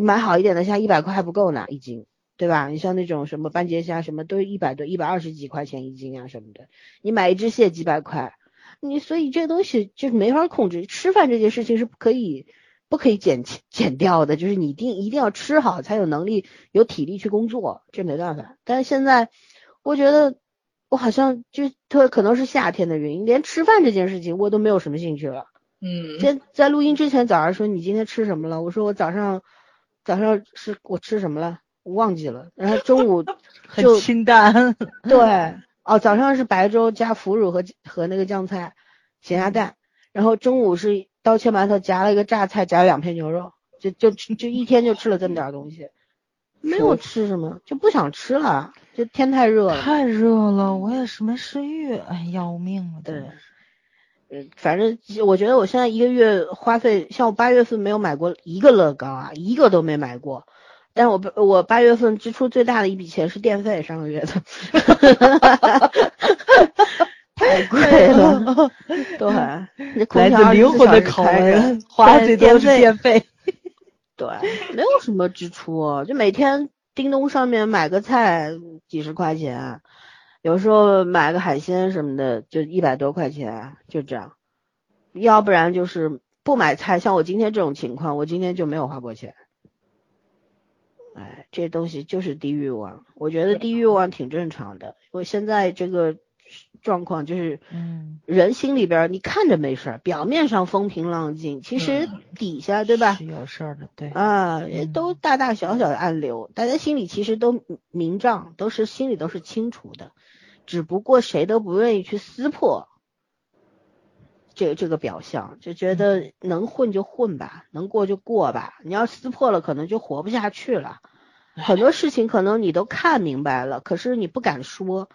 买好一点的虾一百块还不够呢一斤。对吧？你像那种什么斑节虾，什么都一百多、一百二十几块钱一斤啊什么的。你买一只蟹几百块，你所以这东西就是没法控制。吃饭这件事情是不可以不可以减减掉的，就是你一定一定要吃好才有能力有体力去工作，这没办法。但是现在我觉得我好像就特可能是夏天的原因，连吃饭这件事情我都没有什么兴趣了。嗯。在在录音之前早上说你今天吃什么了？我说我早上早上是我吃什么了？我忘记了，然后中午 就清淡。对，哦，早上是白粥加腐乳和和那个酱菜，咸鸭蛋，然后中午是刀切馒头夹了一个榨菜，夹了两片牛肉，就就就一天就吃了这么点东西，没有吃什么，就不想吃了，就天太热了。太热了，我也是没食欲，哎，要命了。对，嗯，反正我觉得我现在一个月花费，像我八月份没有买过一个乐高啊，一个都没买过。但是我我八月份支出最大的一笔钱是电费，上个月的，太贵了，对，来自灵魂的拷问，花最多是电费，对，没有什么支出，就每天京东上面买个菜几十块钱，有时候买个海鲜什么的就一百多块钱，就这样，要不然就是不买菜，像我今天这种情况，我今天就没有花过钱。哎，这东西就是低欲望，我觉得低欲望挺正常的。我现在这个状况就是，嗯，人心里边你看着没事儿，表面上风平浪静，其实底下对吧？是有事儿的，对啊，都大大小小的暗流，大家心里其实都明账，都是心里都是清楚的，只不过谁都不愿意去撕破这这个表象，就觉得能混就混吧，能过就过吧。你要撕破了，可能就活不下去了。很多事情可能你都看明白了，可是你不敢说。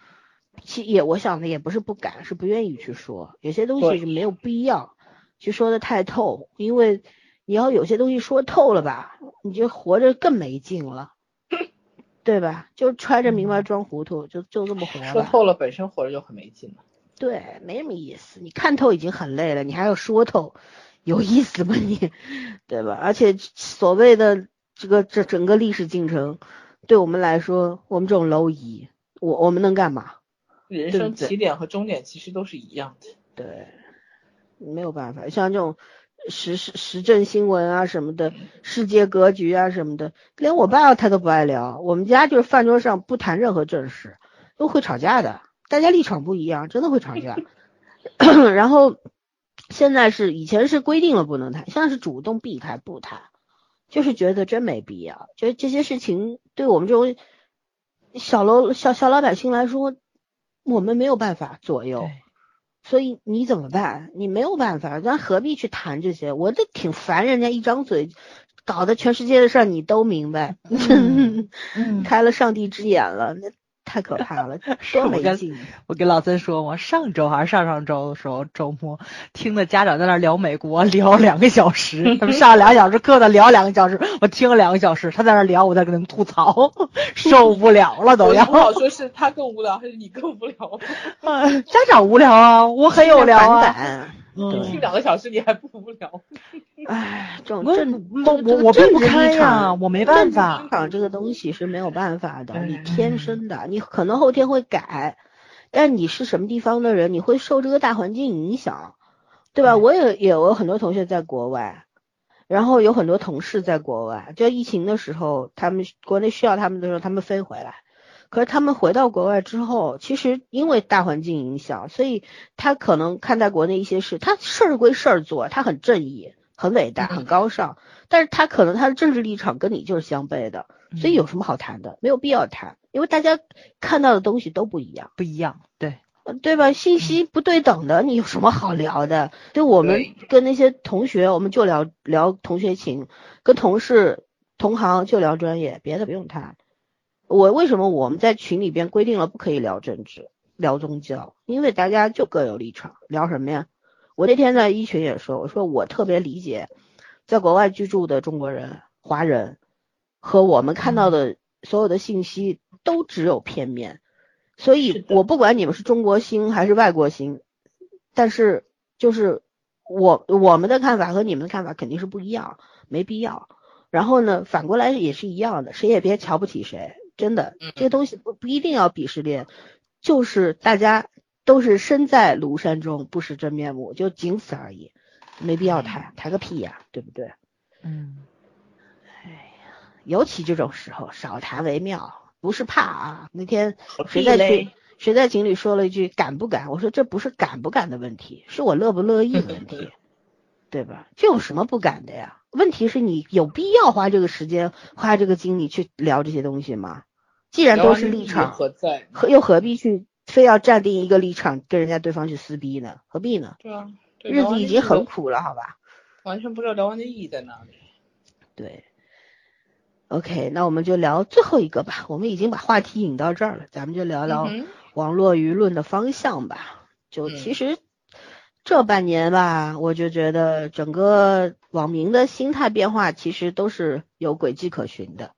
其也我想的也不是不敢，是不愿意去说。有些东西是没有必要去说的太透，因为你要有些东西说透了吧，你就活着更没劲了，对吧？就揣着明白装糊涂，就就这么活。说透了，本身活着就很没劲了。对，没什么意思。你看透已经很累了，你还要说透，有意思吗你？对吧？而且所谓的。这个这整个历史进程，对我们来说，我们这种蝼蚁，我我们能干嘛？人生起点和终点其实都是一样的。对，没有办法，像这种时时时政新闻啊什么的，世界格局啊什么的，连我爸他都不爱聊。我们家就是饭桌上不谈任何正事，都会吵架的，大家立场不一样，真的会吵架。然后现在是以前是规定了不能谈，现在是主动避开不谈。就是觉得真没必要，觉得这些事情对我们这种小楼小小老百姓来说，我们没有办法左右，所以你怎么办？你没有办法，咱何必去谈这些？我这挺烦人家一张嘴搞得全世界的事儿你都明白，开了上帝之眼了那。太可怕了，多没劲！我跟老曾说，我上周还是上上周的时候，周末听的家长在那聊美国，聊两个小时，他们上了两个小时课，的聊两个小时，我听了两个小时，他在那聊，我在跟他们吐槽，受不了了都要。不好说是他更无聊，还是你更无聊？家长无聊啊，我很有聊啊。听两个小时你还不无聊？哎，这种政我我我并不开呀，我没办法。立场这个东西是没有办法的，你天生的，你可能后天会改，但你是什么地方的人，你会受这个大环境影响，对吧？我也有很多同学在国外，然后有很多同事在国外，就疫情的时候，他们国内需要他们的时候，他们飞回来。可是他们回到国外之后，其实因为大环境影响，所以他可能看待国内一些事，他事儿归事儿做，他很正义、很伟大、很高尚，但是他可能他的政治立场跟你就是相悖的，所以有什么好谈的？没有必要谈，因为大家看到的东西都不一样，不一样，对，对吧？信息不对等的，你有什么好聊的？就我们跟那些同学，我们就聊聊同学情，跟同事、同行就聊专业，别的不用谈。我为什么我们在群里边规定了不可以聊政治？聊宗教，因为大家就各有立场，聊什么呀？我那天在一群也说，我说我特别理解在国外居住的中国人、华人和我们看到的所有的信息都只有片面，所以我不管你们是中国心还是外国心，但是就是我我们的看法和你们的看法肯定是不一样，没必要。然后呢，反过来也是一样的，谁也别瞧不起谁，真的，这个东西不不一定要鄙视链，就是大家。都是身在庐山中，不识真面目，就仅此而已，没必要抬，抬个屁呀，对不对？嗯，哎呀，尤其这种时候少谈为妙，不是怕啊。那天谁在群谁在群里说了一句敢不敢？我说这不是敢不敢的问题，是我乐不乐意的问题，对吧？这有什么不敢的呀？问题是你有必要花这个时间花这个精力去聊这些东西吗？既然都是立场，何在？何又何必去？非要站定一个立场跟人家对方去撕逼呢？何必呢？对啊，日子已经很苦了，好吧？完全不知道聊完的意义在哪里。对，OK，那我们就聊最后一个吧。我们已经把话题引到这儿了，咱们就聊聊网络舆论的方向吧。就其实这半年吧，我就觉得整个网民的心态变化其实都是有轨迹可循的。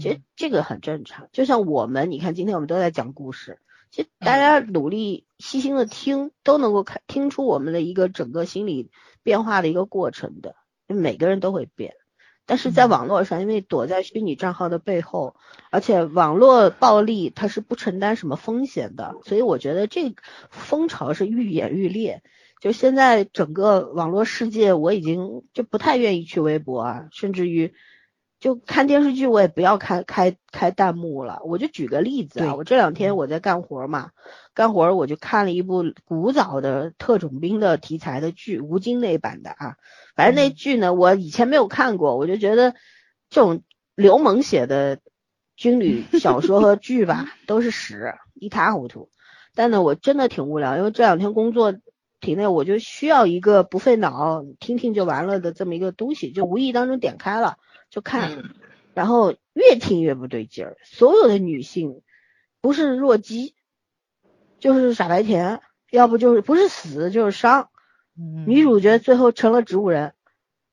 其实这个很正常。就像我们，你看今天我们都在讲故事。其实大家努力细心的听，都能够看听出我们的一个整个心理变化的一个过程的。每个人都会变，但是在网络上，因为躲在虚拟账号的背后，而且网络暴力它是不承担什么风险的，所以我觉得这风潮是愈演愈烈。就现在整个网络世界，我已经就不太愿意去微博啊，甚至于。就看电视剧，我也不要开开开弹幕了。我就举个例子啊，我这两天我在干活嘛，干活我就看了一部古早的特种兵的题材的剧，吴京那版的啊。反正那剧呢，我以前没有看过，我就觉得这种刘猛写的军旅 小说和剧吧，都是屎，一塌糊涂。但呢，我真的挺无聊，因为这两天工作挺累，我就需要一个不费脑，听听就完了的这么一个东西，就无意当中点开了。就看，然后越听越不对劲儿。所有的女性不是弱鸡，就是傻白甜，要不就是不是死就是伤。女主角最后成了植物人，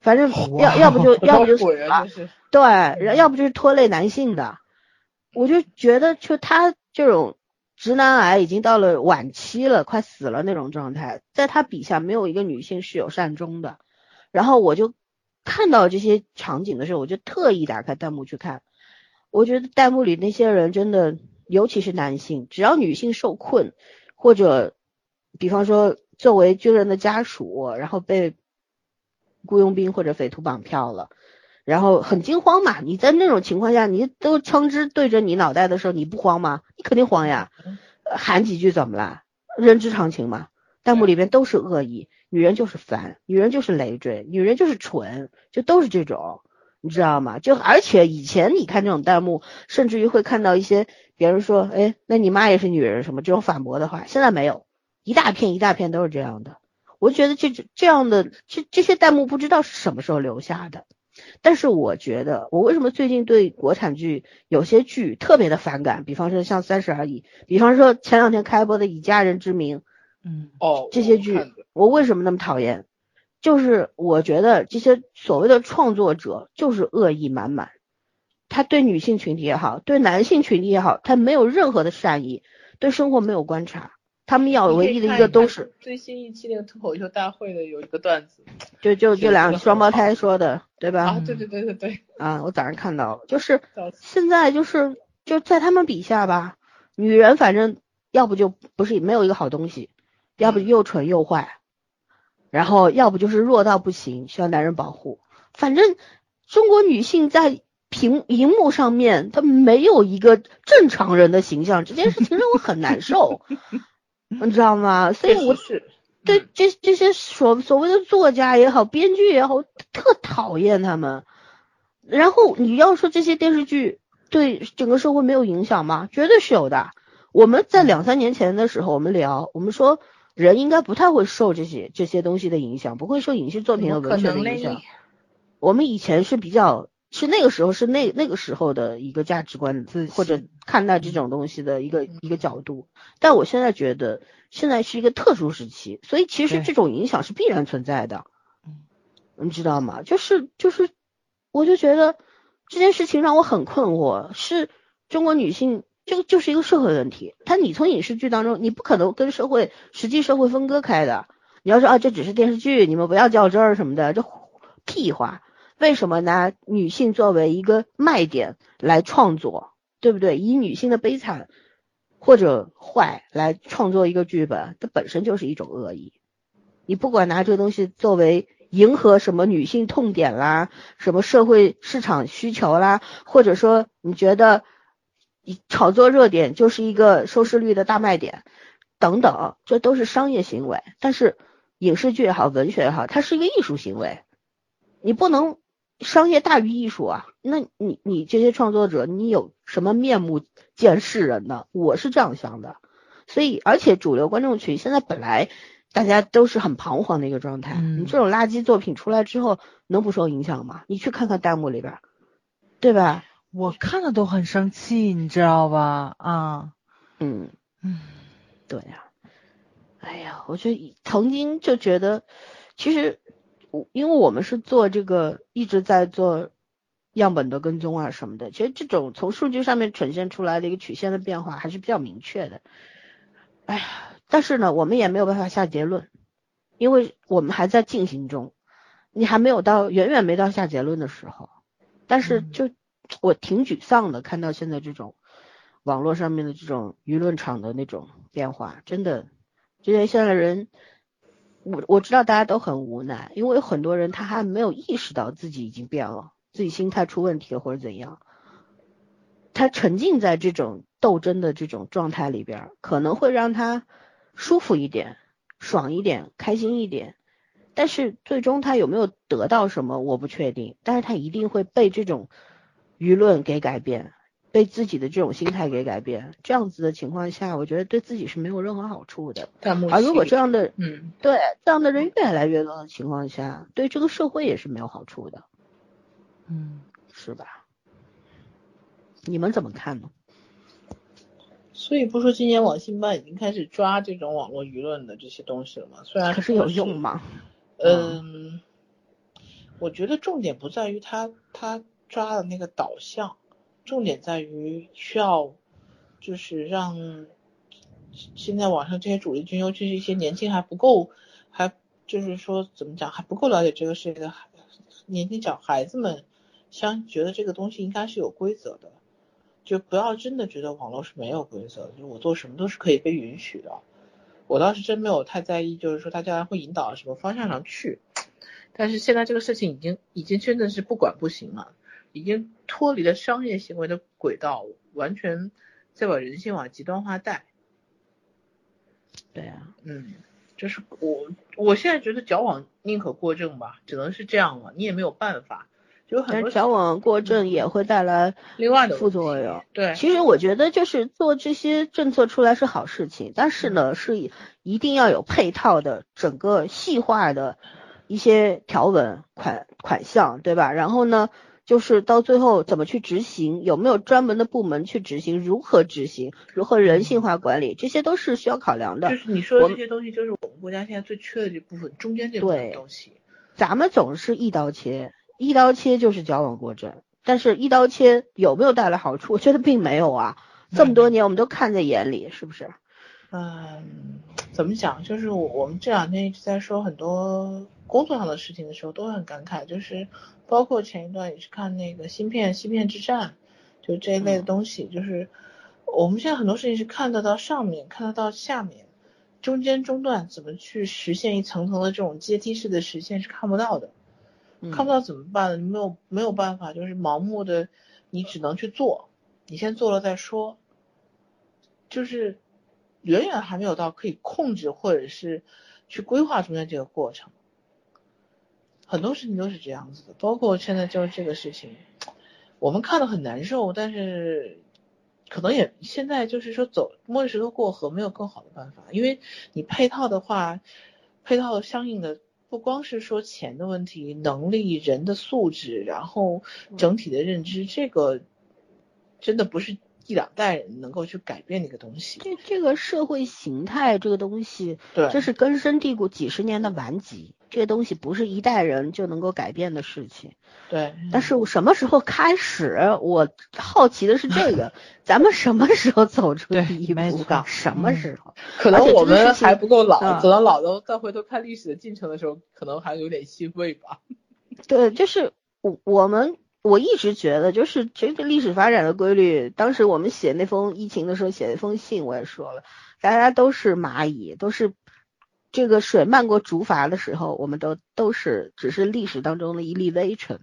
反正要要不就 要不就死了。对，要不就是拖累男性的。我就觉得，就他这种直男癌已经到了晚期了，快死了那种状态，在他笔下没有一个女性是有善终的。然后我就。看到这些场景的时候，我就特意打开弹幕去看。我觉得弹幕里那些人真的，尤其是男性，只要女性受困，或者比方说作为军人的家属，然后被雇佣兵或者匪徒绑票了，然后很惊慌嘛。你在那种情况下，你都枪支对着你脑袋的时候，你不慌吗？你肯定慌呀，喊几句怎么了？人之常情嘛。弹幕里边都是恶意。女人就是烦，女人就是累赘，女人就是蠢，就都是这种，你知道吗？就而且以前你看这种弹幕，甚至于会看到一些别人说，哎，那你妈也是女人什么这种反驳的话，现在没有，一大片一大片都是这样的。我觉得这这样的这这些弹幕不知道是什么时候留下的，但是我觉得我为什么最近对国产剧有些剧特别的反感，比方说像《三十而已》，比方说前两天开播的《以家人之名》。嗯哦，这些剧我为什么那么讨厌？就是我觉得这些所谓的创作者就是恶意满满，他对女性群体也好，对男性群体也好，他没有任何的善意，对生活没有观察，他们要唯一的一个都是最新一期那个脱口秀大会的有一个段子，就就就两个双胞胎说的，对吧？啊，对对对对对，啊，我早上看到了，就是现在就是就在他们笔下吧，女人反正要不就不是没有一个好东西。要不又蠢又坏，然后要不就是弱到不行，需要男人保护。反正中国女性在屏荧幕上面，她没有一个正常人的形象，这件事情让我很难受，你知道吗？所以我是对这这些所所谓的作家也好，编剧也好，特讨厌他们。然后你要说这些电视剧对整个社会没有影响吗？绝对是有的。我们在两三年前的时候，我们聊，我们说。人应该不太会受这些这些东西的影响，不会受影视作品和文学的影响。我们以前是比较是那个时候是那那个时候的一个价值观或者看待这种东西的一个一个角度，但我现在觉得现在是一个特殊时期，所以其实这种影响是必然存在的，你知道吗？就是就是，我就觉得这件事情让我很困惑，是中国女性这个就是一个社会问题，它你从影视剧当中你不可能跟社会实际社会分割开的，你要说啊这只是电视剧，你们不要较真儿什么的，这屁话。为什么拿女性作为一个卖点来创作，对不对？以女性的悲惨或者坏来创作一个剧本，它本身就是一种恶意。你不管拿这个东西作为迎合什么女性痛点啦，什么社会市场需求啦，或者说你觉得炒作热点就是一个收视率的大卖点等等，这都是商业行为。但是影视剧也好，文学也好，它是一个艺术行为，你不能。商业大于艺术啊，那你你这些创作者，你有什么面目见世人呢？我是这样想的，所以而且主流观众群现在本来大家都是很彷徨的一个状态，你这种垃圾作品出来之后能不受影响吗？你去看看弹幕里边，对吧？我看了都很生气，你知道吧？啊，嗯嗯，对呀，哎呀，我觉得曾经就觉得其实。因为我们是做这个，一直在做样本的跟踪啊什么的，其实这种从数据上面呈现出来的一个曲线的变化还是比较明确的。哎呀，但是呢，我们也没有办法下结论，因为我们还在进行中，你还没有到，远远没到下结论的时候。但是就我挺沮丧的，看到现在这种网络上面的这种舆论场的那种变化，真的，觉得现在人。我我知道大家都很无奈，因为很多人他还没有意识到自己已经变了，自己心态出问题了或者怎样，他沉浸在这种斗争的这种状态里边，可能会让他舒服一点、爽一点、开心一点，但是最终他有没有得到什么，我不确定，但是他一定会被这种舆论给改变。被自己的这种心态给改变，这样子的情况下，我觉得对自己是没有任何好处的。而如果这样的，嗯，对这样的人越来越多的情况下，对这个社会也是没有好处的。嗯，是吧？你们怎么看呢？所以不说今年网信办已经开始抓这种网络舆论的这些东西了吗？虽然可是有用吗？嗯，我觉得重点不在于他他抓的那个导向。重点在于需要，就是让现在网上这些主力军，尤其是一些年轻还不够，还就是说怎么讲还不够了解这个世界的年轻小孩子们，相觉得这个东西应该是有规则的，就不要真的觉得网络是没有规则，就我做什么都是可以被允许的。我倒是真没有太在意，就是说他将来会引导什么方向上去，但是现在这个事情已经已经真的是不管不行了。已经脱离了商业行为的轨道，完全在把人性往极端化带。对啊，嗯，就是我我现在觉得矫枉宁可过正吧，只能是这样了，你也没有办法。就很多矫枉过正也会带来另外的副作用。对，其实我觉得就是做这些政策出来是好事情，但是呢，是一定要有配套的整个细化的一些条文款款项，对吧？然后呢？就是到最后怎么去执行，有没有专门的部门去执行，如何执行，如何人性化管理，这些都是需要考量的。就是你说的这些东西，就是我们国家现在最缺的这部分，中间这部分东西。咱们总是一刀切，一刀切就是矫枉过正，但是一刀切有没有带来好处？我觉得并没有啊。这么多年我们都看在眼里，是不是？嗯，怎么讲？就是我我们这两天一直在说很多工作上的事情的时候，都很感慨，就是。包括前一段也是看那个芯片芯片之战，就这一类的东西，就是我们现在很多事情是看得到上面，看得到下面，中间中段怎么去实现一层层的这种阶梯式的实现是看不到的，看不到怎么办呢？你没有没有办法，就是盲目的，你只能去做，你先做了再说，就是远远还没有到可以控制或者是去规划中间这个过程。很多事情都是这样子的，包括现在就是这个事情，我们看的很难受，但是可能也现在就是说走摸着石头过河，没有更好的办法，因为你配套的话，配套相应的不光是说钱的问题，能力、人的素质，然后整体的认知，这个真的不是一两代人能够去改变的一个东西。这这个社会形态这个东西，对，这是根深蒂固几十年的顽疾。这个东西不是一代人就能够改变的事情。对。但是我什么时候开始？我好奇的是这个，咱们什么时候走出第一步？什么时候？可能我们还不够老，等到老了再回头看历史的进程的时候，可能还有点欣慰吧。对，就是我我们我一直觉得，就是这个历史发展的规律。当时我们写那封疫情的时候，写那封信，我也说了，大家都是蚂蚁，都是。这个水漫过竹筏的时候，我们都都是只是历史当中的一粒微尘，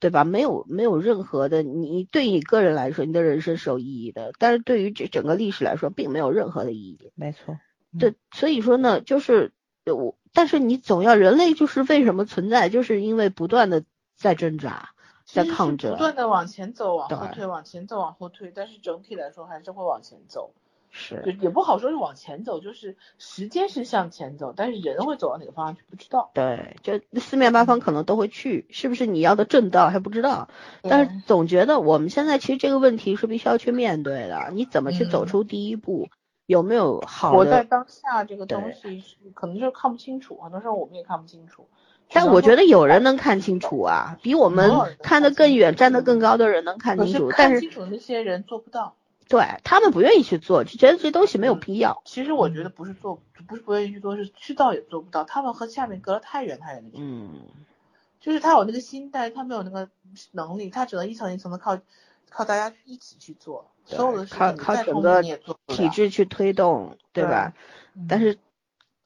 对吧？没有没有任何的，你对你个人来说，你的人生是有意义的，但是对于这整个历史来说，并没有任何的意义。没错，对，所以说呢，就是我，但是你总要人类就是为什么存在，就是因为不断的在挣扎，在抗争，不断的往前走，往后退，往前走，往后退，但是整体来说还是会往前走。是，也不好说是往前走，就是时间是向前走，但是人会走到哪个方向去不知道。对，就四面八方可能都会去，是不是你要的正道还不知道。但是总觉得我们现在其实这个问题是必须要去面对的，你怎么去走出第一步？有没有好的？活在当下这个东西可能就是看不清楚，很多时候我们也看不清楚。但我觉得有人能看清楚啊，比我们看得更远、站得更高的人能看清楚。但是看清楚那些人做不到。对他们不愿意去做，就觉得这东西没有必要。其实我觉得不是做，不是不愿意去做，是知道也做不到。他们和下面隔了太远太远的距离。嗯。就是他有那个心，但是他没有那个能力，他只能一层一层的靠靠大家一起去做，所有的事情靠靠整个体制去推动，对吧？但是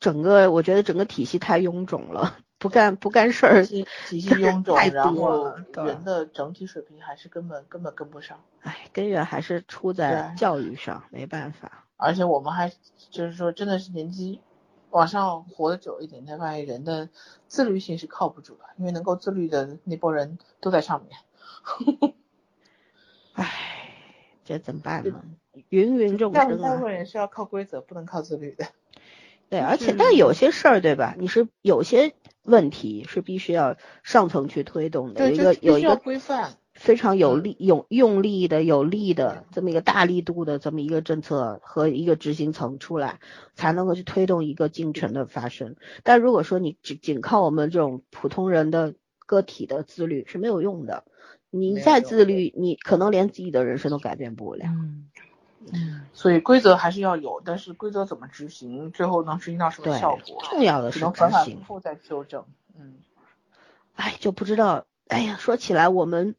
整个我觉得整个体系太臃肿了。不干不干事儿，体系臃肿，然后人的整体水平还是根本根本跟不上。哎，根源还是出在教育上，没办法。而且我们还就是说，真的是年纪往上活得久一点，才发现人的自律性是靠不住的，因为能够自律的那波人都在上面。唉，这怎么办呢？芸芸众生啊。大部分人是要靠规则，不能靠自律的。对，而且但有些事儿，对吧？你是有些。问题是必须要上层去推动的，有一个有一个规范，非常有力、用用力的、有力的这么一个大力度的这么一个政策和一个执行层出来，才能够去推动一个进程的发生。但如果说你仅仅靠我们这种普通人的个体的自律是没有用的，你再自律，你可能连自己的人生都改变不了。嗯，所以规则还是要有，但是规则怎么执行，最后能执行到什么效果，重要的是反反复复再修正。嗯，哎，就不知道，哎呀，说起来我们，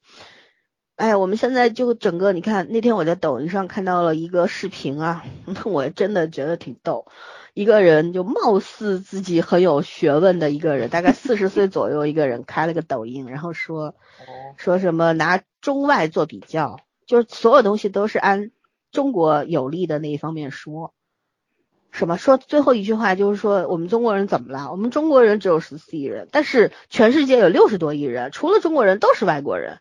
哎呀，我们现在就整个，你看那天我在抖音上看到了一个视频啊，我真的觉得挺逗，一个人就貌似自己很有学问的一个人，大概四十岁左右一个人开了个抖音，然后说说什么拿中外做比较，就是所有东西都是按。中国有利的那一方面说，什么说最后一句话就是说我们中国人怎么了？我们中国人只有十四亿人，但是全世界有六十多亿人，除了中国人都是外国人。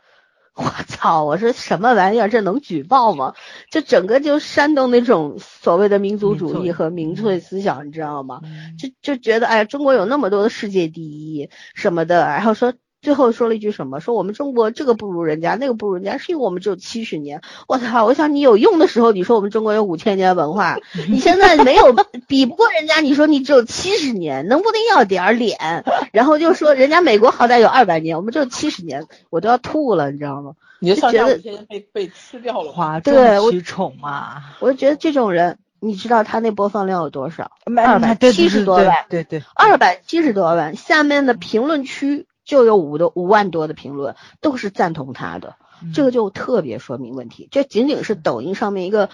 我操！我说什么玩意儿？这能举报吗？就整个就煽动那种所谓的民族主义和民粹思想，你知道吗？就就觉得哎，中国有那么多的世界第一什么的，然后说。最后说了一句什么？说我们中国这个不如人家，那个不如人家，是因为我们只有七十年。我操！我想你有用的时候，你说我们中国有五千年文化，你现在没有比不过人家，你说你只有七十年，能不能要点脸？然后就说人家美国好歹有二百年，我们只有七十年，我都要吐了，你知道吗？你就觉得被被吃掉了，哗众取宠嘛。我就觉得这种人，你知道他那播放量有多少？二百七十多万，对对，二百七十多万。下面的评论区。就有五的五万多的评论都是赞同他的，这个就特别说明问题。这仅仅是抖音上面一个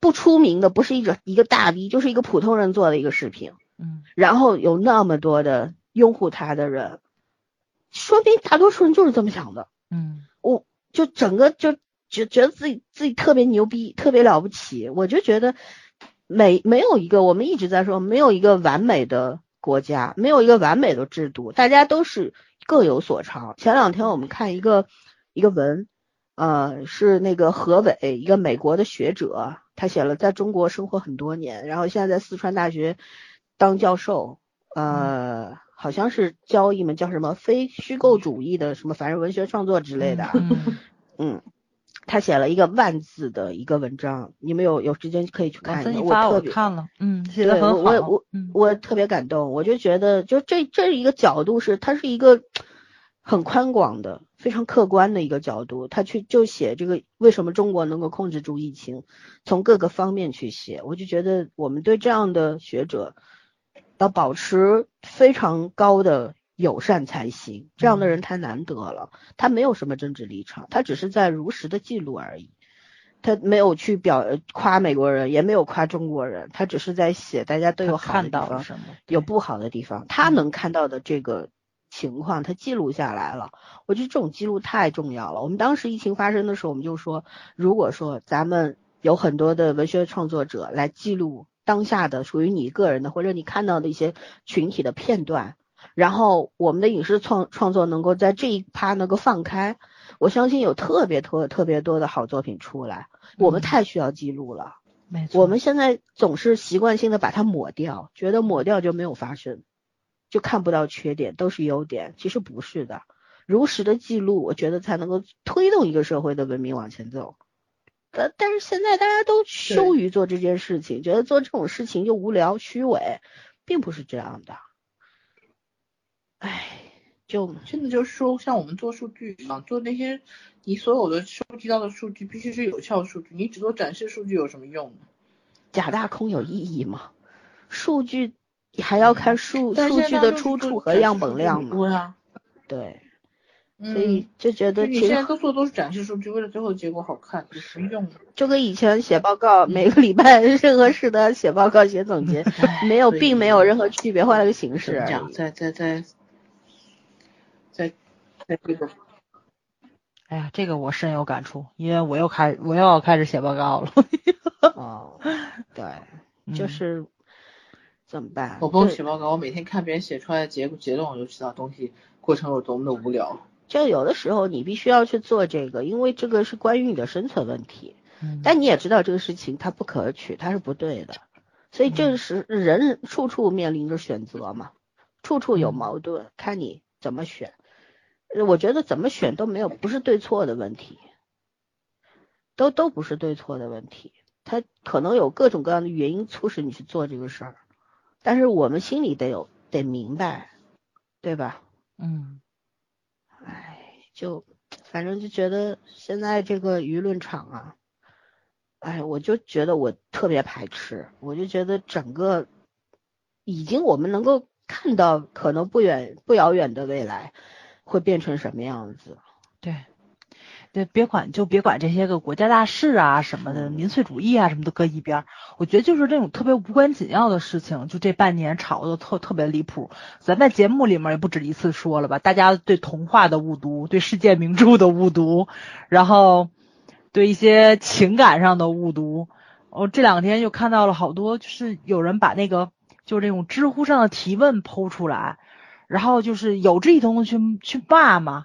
不出名的，不是一个一个大 V，就是一个普通人做的一个视频，嗯，然后有那么多的拥护他的人，说明大多数人就是这么想的，嗯，我就整个就觉觉得自己自己特别牛逼，特别了不起。我就觉得没没有一个我们一直在说没有一个完美的国家，没有一个完美的制度，大家都是。各有所长。前两天我们看一个一个文，呃，是那个何伟，一个美国的学者，他写了在中国生活很多年，然后现在在四川大学当教授，呃，好像是教一门叫什么非虚构主义的什么反正文学创作之类的，嗯，他写了一个万字的一个文章，你们有有时间可以去看一下，我特别看了，嗯，写的很好，我我我特别感动，我就觉得就这这一个角度是它是一个很宽广的、非常客观的一个角度，他去就写这个为什么中国能够控制住疫情，从各个方面去写，我就觉得我们对这样的学者。要保持非常高的友善才行，这样的人太难得了。他没有什么政治立场，他只是在如实的记录而已。他没有去表夸美国人，也没有夸中国人，他只是在写大家都有好的地方，有不好的地方。他能看到的这个情况，他记录下来了。我觉得这种记录太重要了。我们当时疫情发生的时候，我们就说，如果说咱们有很多的文学创作者来记录。当下的属于你个人的，或者你看到的一些群体的片段，然后我们的影视创创作能够在这一趴能够放开，我相信有特别特特别多的好作品出来。我们太需要记录了，没错。我们现在总是习惯性的把它抹掉，觉得抹掉就没有发生，就看不到缺点，都是优点。其实不是的，如实的记录，我觉得才能够推动一个社会的文明往前走。但但是现在大家都羞于做这件事情，觉得做这种事情就无聊、虚伪，并不是这样的。唉，就真的就是说，像我们做数据嘛，做那些你所有的收集到的数据必须是有效数据，你只做展示数据有什么用呢？假大空有意义吗？数据还要看数数据的出处和样本量嘛？对。所以就觉得，你现在都做都是展示数据，为了最后结果好看，有什么用呢？就跟以前写报告，每个礼拜任何事都要写报告、写总结，没有，并没有任何区别，换了个形式。这样，在在在在在这个，哎呀，这个我深有感触，因为我又开我又要开始写报告了。哦，对，就是怎么办？我不用写报告，我每天看别人写出来的结结论，我就知道东西过程有多么的无聊。就有的时候你必须要去做这个，因为这个是关于你的生存问题。嗯。但你也知道这个事情它不可取，它是不对的。所以这是人处处面临着选择嘛，处处有矛盾，看你怎么选。我觉得怎么选都没有不是对错的问题，都都不是对错的问题。它可能有各种各样的原因促使你去做这个事儿，但是我们心里得有得明白，对吧？嗯。哎就反正就觉得现在这个舆论场啊，哎，我就觉得我特别排斥，我就觉得整个已经我们能够看到可能不远不遥远的未来会变成什么样子，对。对，别管就别管这些个国家大事啊什么的，民粹主义啊什么都搁一边。我觉得就是这种特别无关紧要的事情，就这半年炒的特特别离谱。咱在节目里面也不止一次说了吧，大家对童话的误读，对世界名著的误读，然后对一些情感上的误读。我这两天又看到了好多，就是有人把那个就是这种知乎上的提问剖出来，然后就是有志一同去去骂嘛。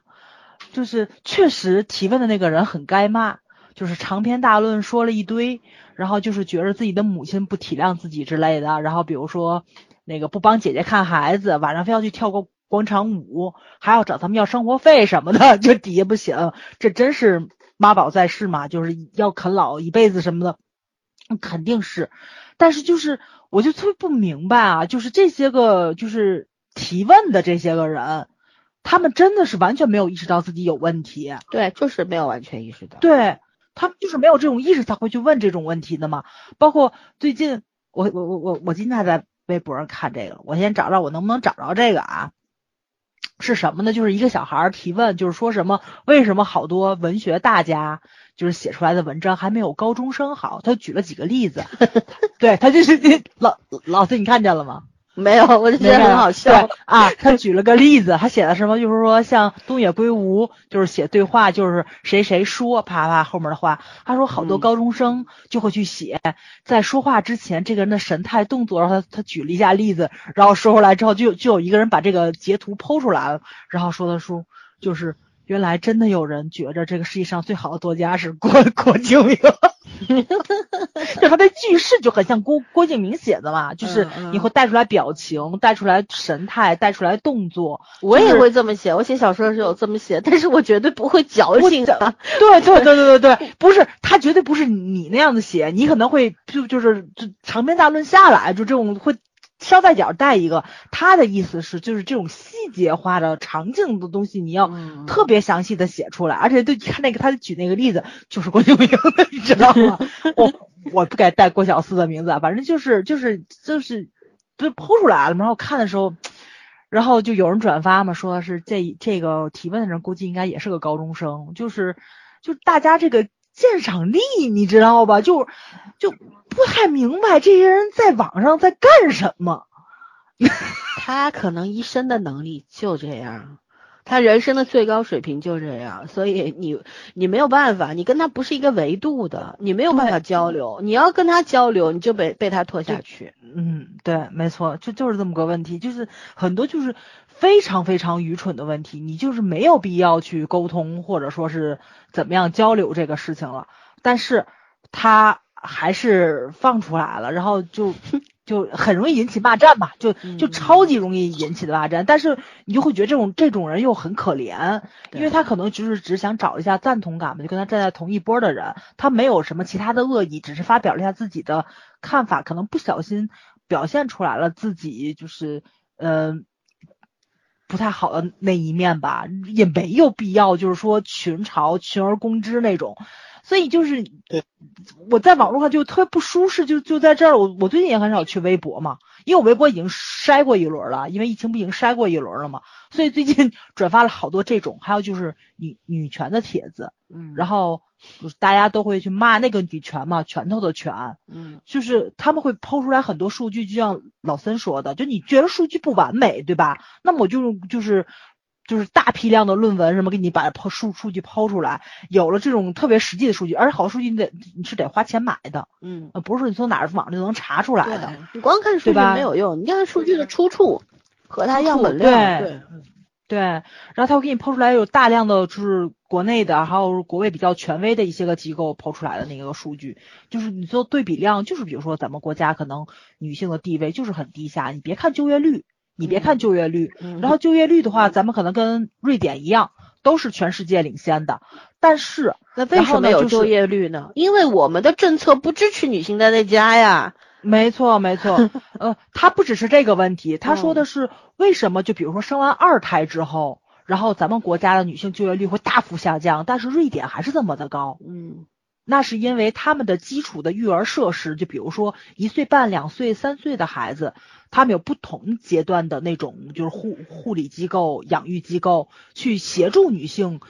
就是确实提问的那个人很该骂，就是长篇大论说了一堆，然后就是觉得自己的母亲不体谅自己之类的，然后比如说那个不帮姐姐看孩子，晚上非要去跳个广场舞，还要找他们要生活费什么的，就底下不行，这真是妈宝在世嘛，就是要啃老一辈子什么的，肯定是，但是就是我就特别不明白啊，就是这些个就是提问的这些个人。他们真的是完全没有意识到自己有问题，对，就是没有完全意识到，对他们就是没有这种意识才会去问这种问题的嘛。包括最近，我我我我我今天还在微博上看这个，我先找找我能不能找着这个啊？是什么呢？就是一个小孩提问，就是说什么为什么好多文学大家就是写出来的文章还没有高中生好？他举了几个例子，对他就是老老师，你看见了吗？没有，我就觉得很好笑。啊，他举了个例子，他写的什么？就是说，像东野圭吾，就是写对话，就是谁谁说，啪啪后面的话。他说好多高中生就会去写，在说话之前这个人的神态、动作，然后他他举了一下例子，然后说出来之后，就就有一个人把这个截图剖出来了，然后说的说就是原来真的有人觉着这个世界上最好的作家是郭 郭敬明，就他的句式就很像郭郭敬明写的嘛，就是你会带出来表情，带出来神态，带出来动作。我也会这么写，我写小说的时候这么写，但是我绝对不会矫情的。对对对对对对，不是他绝对不是你那样子写，你可能会就就是就长篇大论下来，就这种会。捎带脚带一个，他的意思是，就是这种细节化的场景的东西，你要特别详细的写出来，而且对，看那个他举那个例子，就是郭敬明，你知道吗？我我不该带郭小四的名字啊，反正就是就是就是就剖出来了嘛。然后看的时候，然后就有人转发嘛，说是这这个提问的人估计应该也是个高中生，就是就大家这个。鉴赏力，你知道吧？就就不太明白这些人在网上在干什么。他可能一生的能力就这样，他人生的最高水平就这样，所以你你没有办法，你跟他不是一个维度的，你没有办法交流。你要跟他交流，你就被被他拖下去。嗯，对，没错，就就是这么个问题，就是很多就是。非常非常愚蠢的问题，你就是没有必要去沟通或者说是怎么样交流这个事情了。但是他还是放出来了，然后就 就很容易引起骂战吧，就就超级容易引起的骂战。但是你就会觉得这种这种人又很可怜，因为他可能就是只想找一下赞同感嘛，就跟他站在同一波的人，他没有什么其他的恶意，只是发表了一下自己的看法，可能不小心表现出来了自己就是嗯。不太好的那一面吧，也没有必要，就是说群嘲、群而攻之那种。所以就是，我在网络上就特别不舒适，就就在这儿。我我最近也很少去微博嘛，因为我微博已经筛过一轮了，因为疫情不已经筛过一轮了嘛，所以最近 转发了好多这种，还有就是女女权的帖子，嗯，然后大家都会去骂那个女权嘛，拳头的拳，嗯，就是他们会抛出来很多数据，就像老森说的，就你觉得数据不完美，对吧？那么我就就是。就是大批量的论文什么给你把抛数数据抛出来，有了这种特别实际的数据，而且好数据你得你是得花钱买的，嗯，不是说你从哪儿网上就能查出来的，你光看数据没有用，你看数据的出处和它样本量，对对，然后他会给你抛出来有大量的就是国内的还有国外比较权威的一些个机构抛出来的那个数据，就是你做对比量，就是比如说咱们国家可能女性的地位就是很低下，你别看就业率。你别看就业率，然后就业率的话，咱们可能跟瑞典一样，都是全世界领先的。但是，那为什么有就业率呢？因为我们的政策不支持女性待在家呀。没错，没错。呃，他不只是这个问题，他说的是为什么？就比如说生完二胎之后，然后咱们国家的女性就业率会大幅下降，但是瑞典还是这么的高。嗯。那是因为他们的基础的育儿设施，就比如说一岁半、两岁、三岁的孩子，他们有不同阶段的那种就是护护理机构、养育机构去协助女性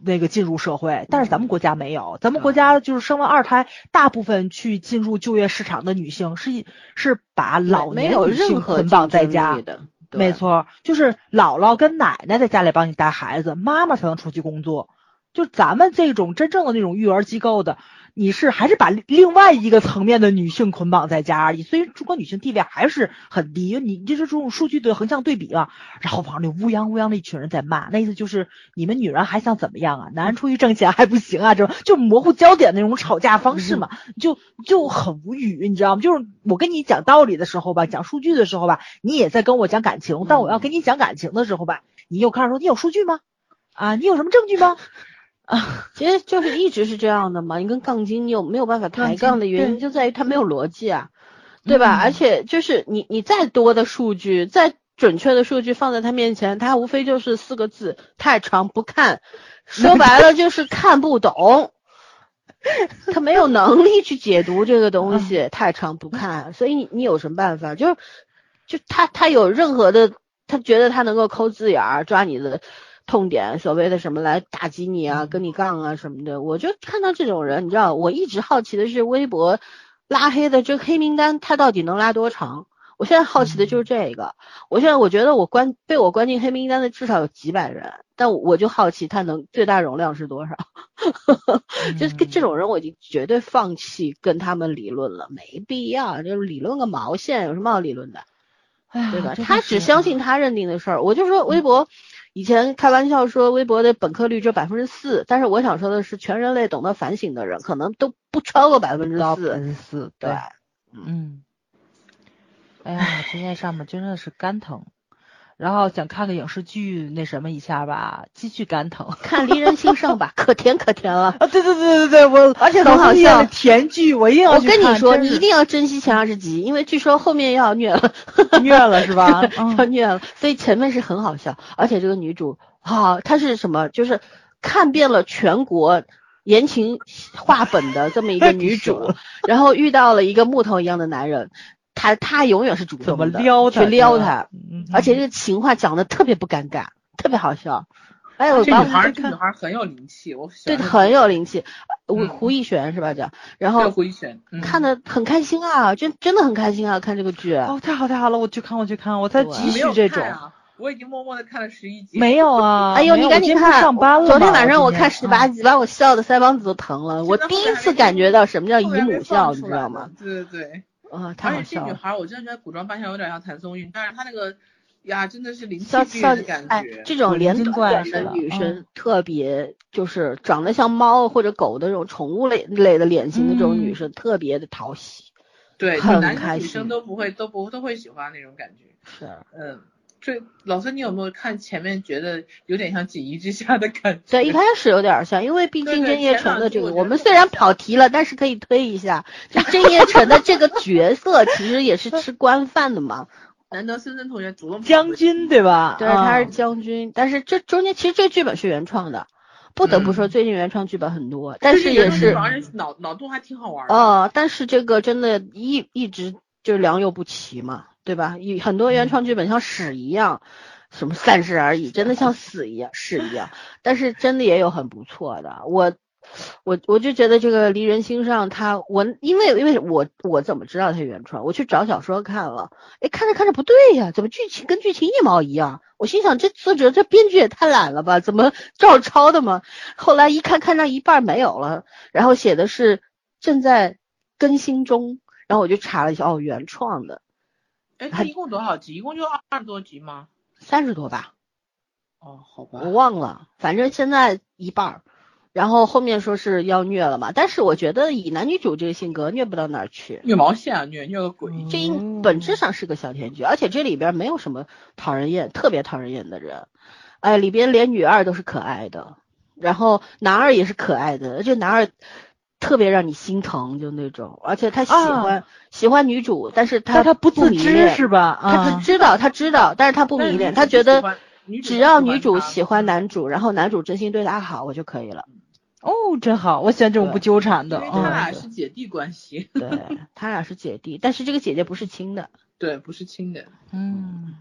那个进入社会。但是咱们国家没有，咱们国家就是生完二胎，大部分去进入就业市场的女性是是把老年女性捆绑在家的，没错，就是姥姥跟奶奶在家里帮你带孩子，妈妈才能出去工作。就咱们这种真正的那种育儿机构的，你是还是把另外一个层面的女性捆绑在家里，所以中国女性地位还是很低。你就是这种数据的横向对比啊，然后网里乌泱乌泱的一群人在骂，那意思就是你们女人还想怎么样啊？男人出去挣钱还不行啊？这就模糊焦点那种吵架方式嘛，就就很无语，你知道吗？就是我跟你讲道理的时候吧，讲数据的时候吧，你也在跟我讲感情，但我要跟你讲感情的时候吧，你又开始说你有数据吗？啊，你有什么证据吗？啊，其实就是一直是这样的嘛。你跟杠精，你有没有办法抬杠的原因就在于它没有逻辑啊，对吧？而且就是你你再多的数据，再准确的数据放在他面前，他无非就是四个字：太长不看。说白了就是看不懂，他没有能力去解读这个东西，太长不看。所以你你有什么办法？就是就他他有任何的，他觉得他能够抠字眼儿抓你的。痛点，所谓的什么来打击你啊，跟你杠啊什么的，我就看到这种人，你知道，我一直好奇的是微博拉黑的这个黑名单，他到底能拉多长？我现在好奇的就是这个。我现在我觉得我关被我关进黑名单的至少有几百人，但我就好奇他能最大容量是多少？就是跟这种人，我已经绝对放弃跟他们理论了，没必要，就是理论个毛线，有什么好理论的？对吧？他只相信他认定的事儿，我就说微博。以前开玩笑说微博的本科率只有百分之四，但是我想说的是，全人类懂得反省的人可能都不超过百分之四。百分之四，对，嗯。哎呀，今天上面真的是肝疼。然后想看个影视剧，那什么一下吧，继续肝疼。看《离人心上》吧，可甜可甜了。啊，对对对对对，我而且很好笑。甜剧，我一定要我跟你说，你一定要珍惜前二十集，因为据说后面要虐了，虐了是吧？要虐了，所以前面是很好笑。而且这个女主，啊，她是什么？就是看遍了全国言情话本的这么一个女主，然后遇到了一个木头一样的男人。他他永远是主动的，去撩他，而且这个情话讲的特别不尴尬，特别好笑。哎，我这女孩这女孩很有灵气，我对很有灵气。胡胡一璇是吧？叫然后胡一璇看的很开心啊，真真的很开心啊，看这个剧。哦，太好太好了，我去看我去看，我在急需这种。我已经默默的看了十一集。没有啊，哎呦，你赶紧看！上班了。昨天晚上我看十八集，把我笑的腮帮子都疼了。我第一次感觉到什么叫姨母笑，你知道吗？对对对。啊，而且这女孩，我真的觉得古装扮相有点像谭松韵，但是她那个呀，真的是灵气剧的感觉。这种脸短的女生特别，就是长得像猫或者狗的这种宠物类类的脸型的这种女生，特别的讨喜。对，男生女生都不会都不都会喜欢那种感觉。是，嗯。这老孙，你有没有看前面觉得有点像《锦衣之下》的感觉？对，一开始有点像，因为毕竟郑业成的这个，我们虽然跑题了，但是可以推一下，就郑业成的这个角色其实也是吃官饭的嘛。难得森森同学主动将军对吧？对，他是将军，但是这中间其实这剧本是原创的，不得不说最近原创剧本很多，但是也是脑脑洞还挺好玩的。哦，但是这个真的一一直就是良莠不齐嘛。对吧？有很多原创剧本像屎一样，什么三十而已，真的像屎一样，屎一样。但是真的也有很不错的。我我我就觉得这个离人心上，他我因为因为我我怎么知道他原创？我去找小说看了，哎，看着看着不对呀，怎么剧情跟剧情一毛一样？我心想这作者这编剧也太懒了吧？怎么照抄的嘛？后来一看看到一半没有了，然后写的是正在更新中，然后我就查了一下，哦，原创的。哎，它一共多少集？一共就二十多集吗？三十多吧。哦，好吧。我忘了，反正现在一半儿，然后后面说是要虐了嘛。但是我觉得以男女主这个性格，虐不到哪儿去。虐毛线啊，虐虐个鬼！这应本质上是个小甜剧，而且这里边没有什么讨人厌、特别讨人厌的人。哎，里边连女二都是可爱的，然后男二也是可爱的，这男二。特别让你心疼，就那种，而且他喜欢喜欢女主，但是他他不自知是吧？他知道他知道，但是他不迷恋，他觉得只要女主喜欢男主，然后男主真心对她好，我就可以了。哦，真好，我喜欢这种不纠缠的。他俩是姐弟关系。对他俩是姐弟，但是这个姐姐不是亲的。对，不是亲的。嗯，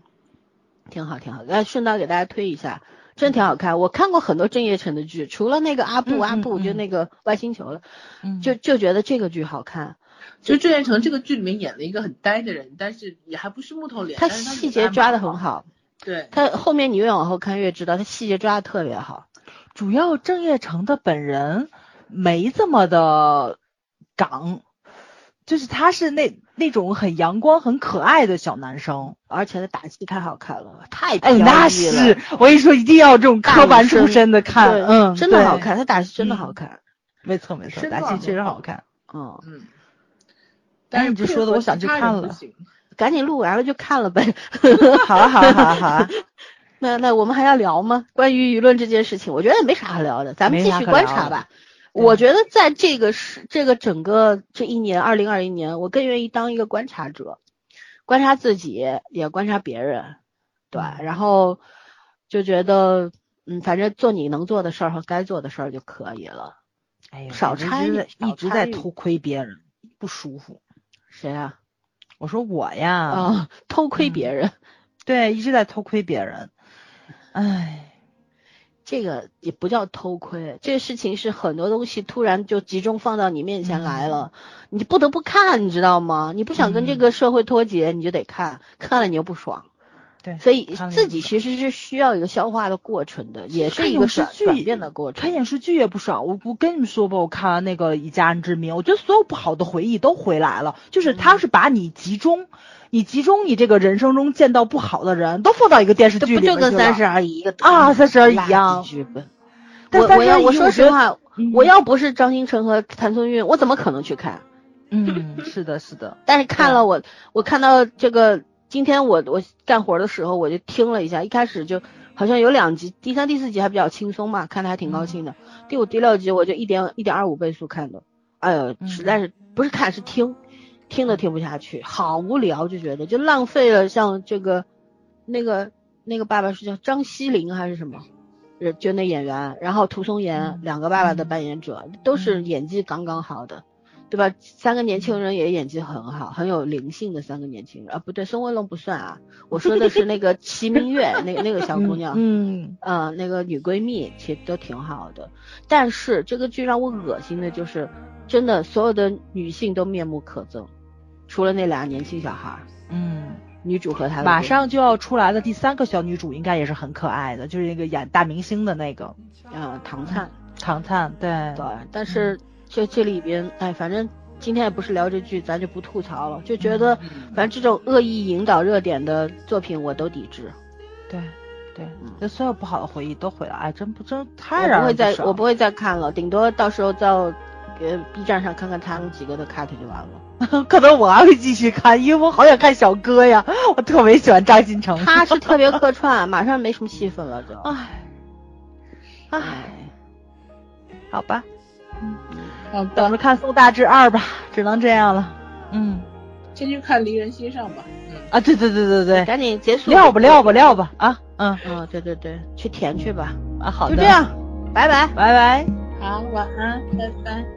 挺好挺好，那顺道给大家推一下。真挺好看，我看过很多郑业成的剧，除了那个阿布阿布，就那个外星球了，就就觉得这个剧好看。就郑业成这个剧里面演了一个很呆的人，但是也还不是木头脸，他细节抓的很好。对，他后面你越往后看越知道，他细节抓的特别好。主要郑业成的本人没这么的港。就是他是那那种很阳光、很可爱的小男生，而且他打戏太好看了，太哎那是我跟你说，一定要这种科班出身的看，嗯，真的好看，他打戏真的好看，没错没错，打戏确实好看，嗯嗯。但是你就说的，我想去看了，赶紧录完了就看了呗。好了好了好了好 了，那那我们还要聊吗？关于舆论这件事情，我觉得也没啥好聊的，咱们继续观察吧。我觉得在这个是这个整个这一年，二零二一年，我更愿意当一个观察者，观察自己，也观察别人，对，然后就觉得，嗯，反正做你能做的事儿和该做的事儿就可以了。哎呀，少参与，一直在偷窥别人，不舒服。谁啊？我说我呀。啊，偷窥别人。对，一直在偷窥别人。哎。这个也不叫偷窥，这个事情是很多东西突然就集中放到你面前来了，你不得不看，你知道吗？你不想跟这个社会脱节，你就得看，看了你又不爽，对，所以自己其实是需要一个消化的过程的，也是一个转转变的过程。看影视剧也不爽，我我跟你们说吧，我看完那个《以家人之名》，我觉得所有不好的回忆都回来了，就是他是把你集中，你集中你这个人生中见到不好的人都放到一个电视剧里，不就跟《三十而已》一个啊，《三十而已》一样。我我要我说实话，我要不是张新成和谭松韵，我怎么可能去看？嗯，是的，是的。但是看了我，我看到这个。今天我我干活的时候我就听了一下，一开始就好像有两集，第三、第四集还比较轻松嘛，看的还挺高兴的。第五、第六集我就一点一点二五倍速看的，哎呦，实在是不是看是听，听都听不下去，好无聊，就觉得就浪费了像这个那个那个爸爸是叫张西林还是什么，就那演员，然后涂松岩两个爸爸的扮演者都是演技刚刚好的。对吧？三个年轻人也演技很好，很有灵性的三个年轻人啊，不对，宋威龙不算啊，我说的是那个 齐明月，那那个小姑娘，嗯嗯，那个女闺蜜其实都挺好的。但是这个剧让我恶心的就是，真的所有的女性都面目可憎，除了那俩年轻小孩。嗯，女主和她马上就要出来的第三个小女主应该也是很可爱的，就是那个演大明星的那个，嗯，唐灿，唐灿，对对，但是。就这里边，哎，反正今天也不是聊这剧，咱就不吐槽了。就觉得，反正这种恶意引导热点的作品，我都抵制。对，对，这所有不好的回忆都毁了，哎，真不真太让人不会再，我不会再看了，顶多到时候在呃 B 站上看看他们几个的 cut 就完了。可能我还会继续看，因为我好想看小哥呀，我特别喜欢张新成。他是特别客串，马上没什么戏份了，就。唉，唉，好吧。嗯，等着看《宋大志二》吧，只能这样了。嗯，先去看《离人心上》吧。嗯啊，对对对对对，赶紧结束。撂吧撂吧撂吧啊！嗯嗯，对对对，去填去吧。啊，好的。就这样，拜拜拜拜。好，晚安，拜拜。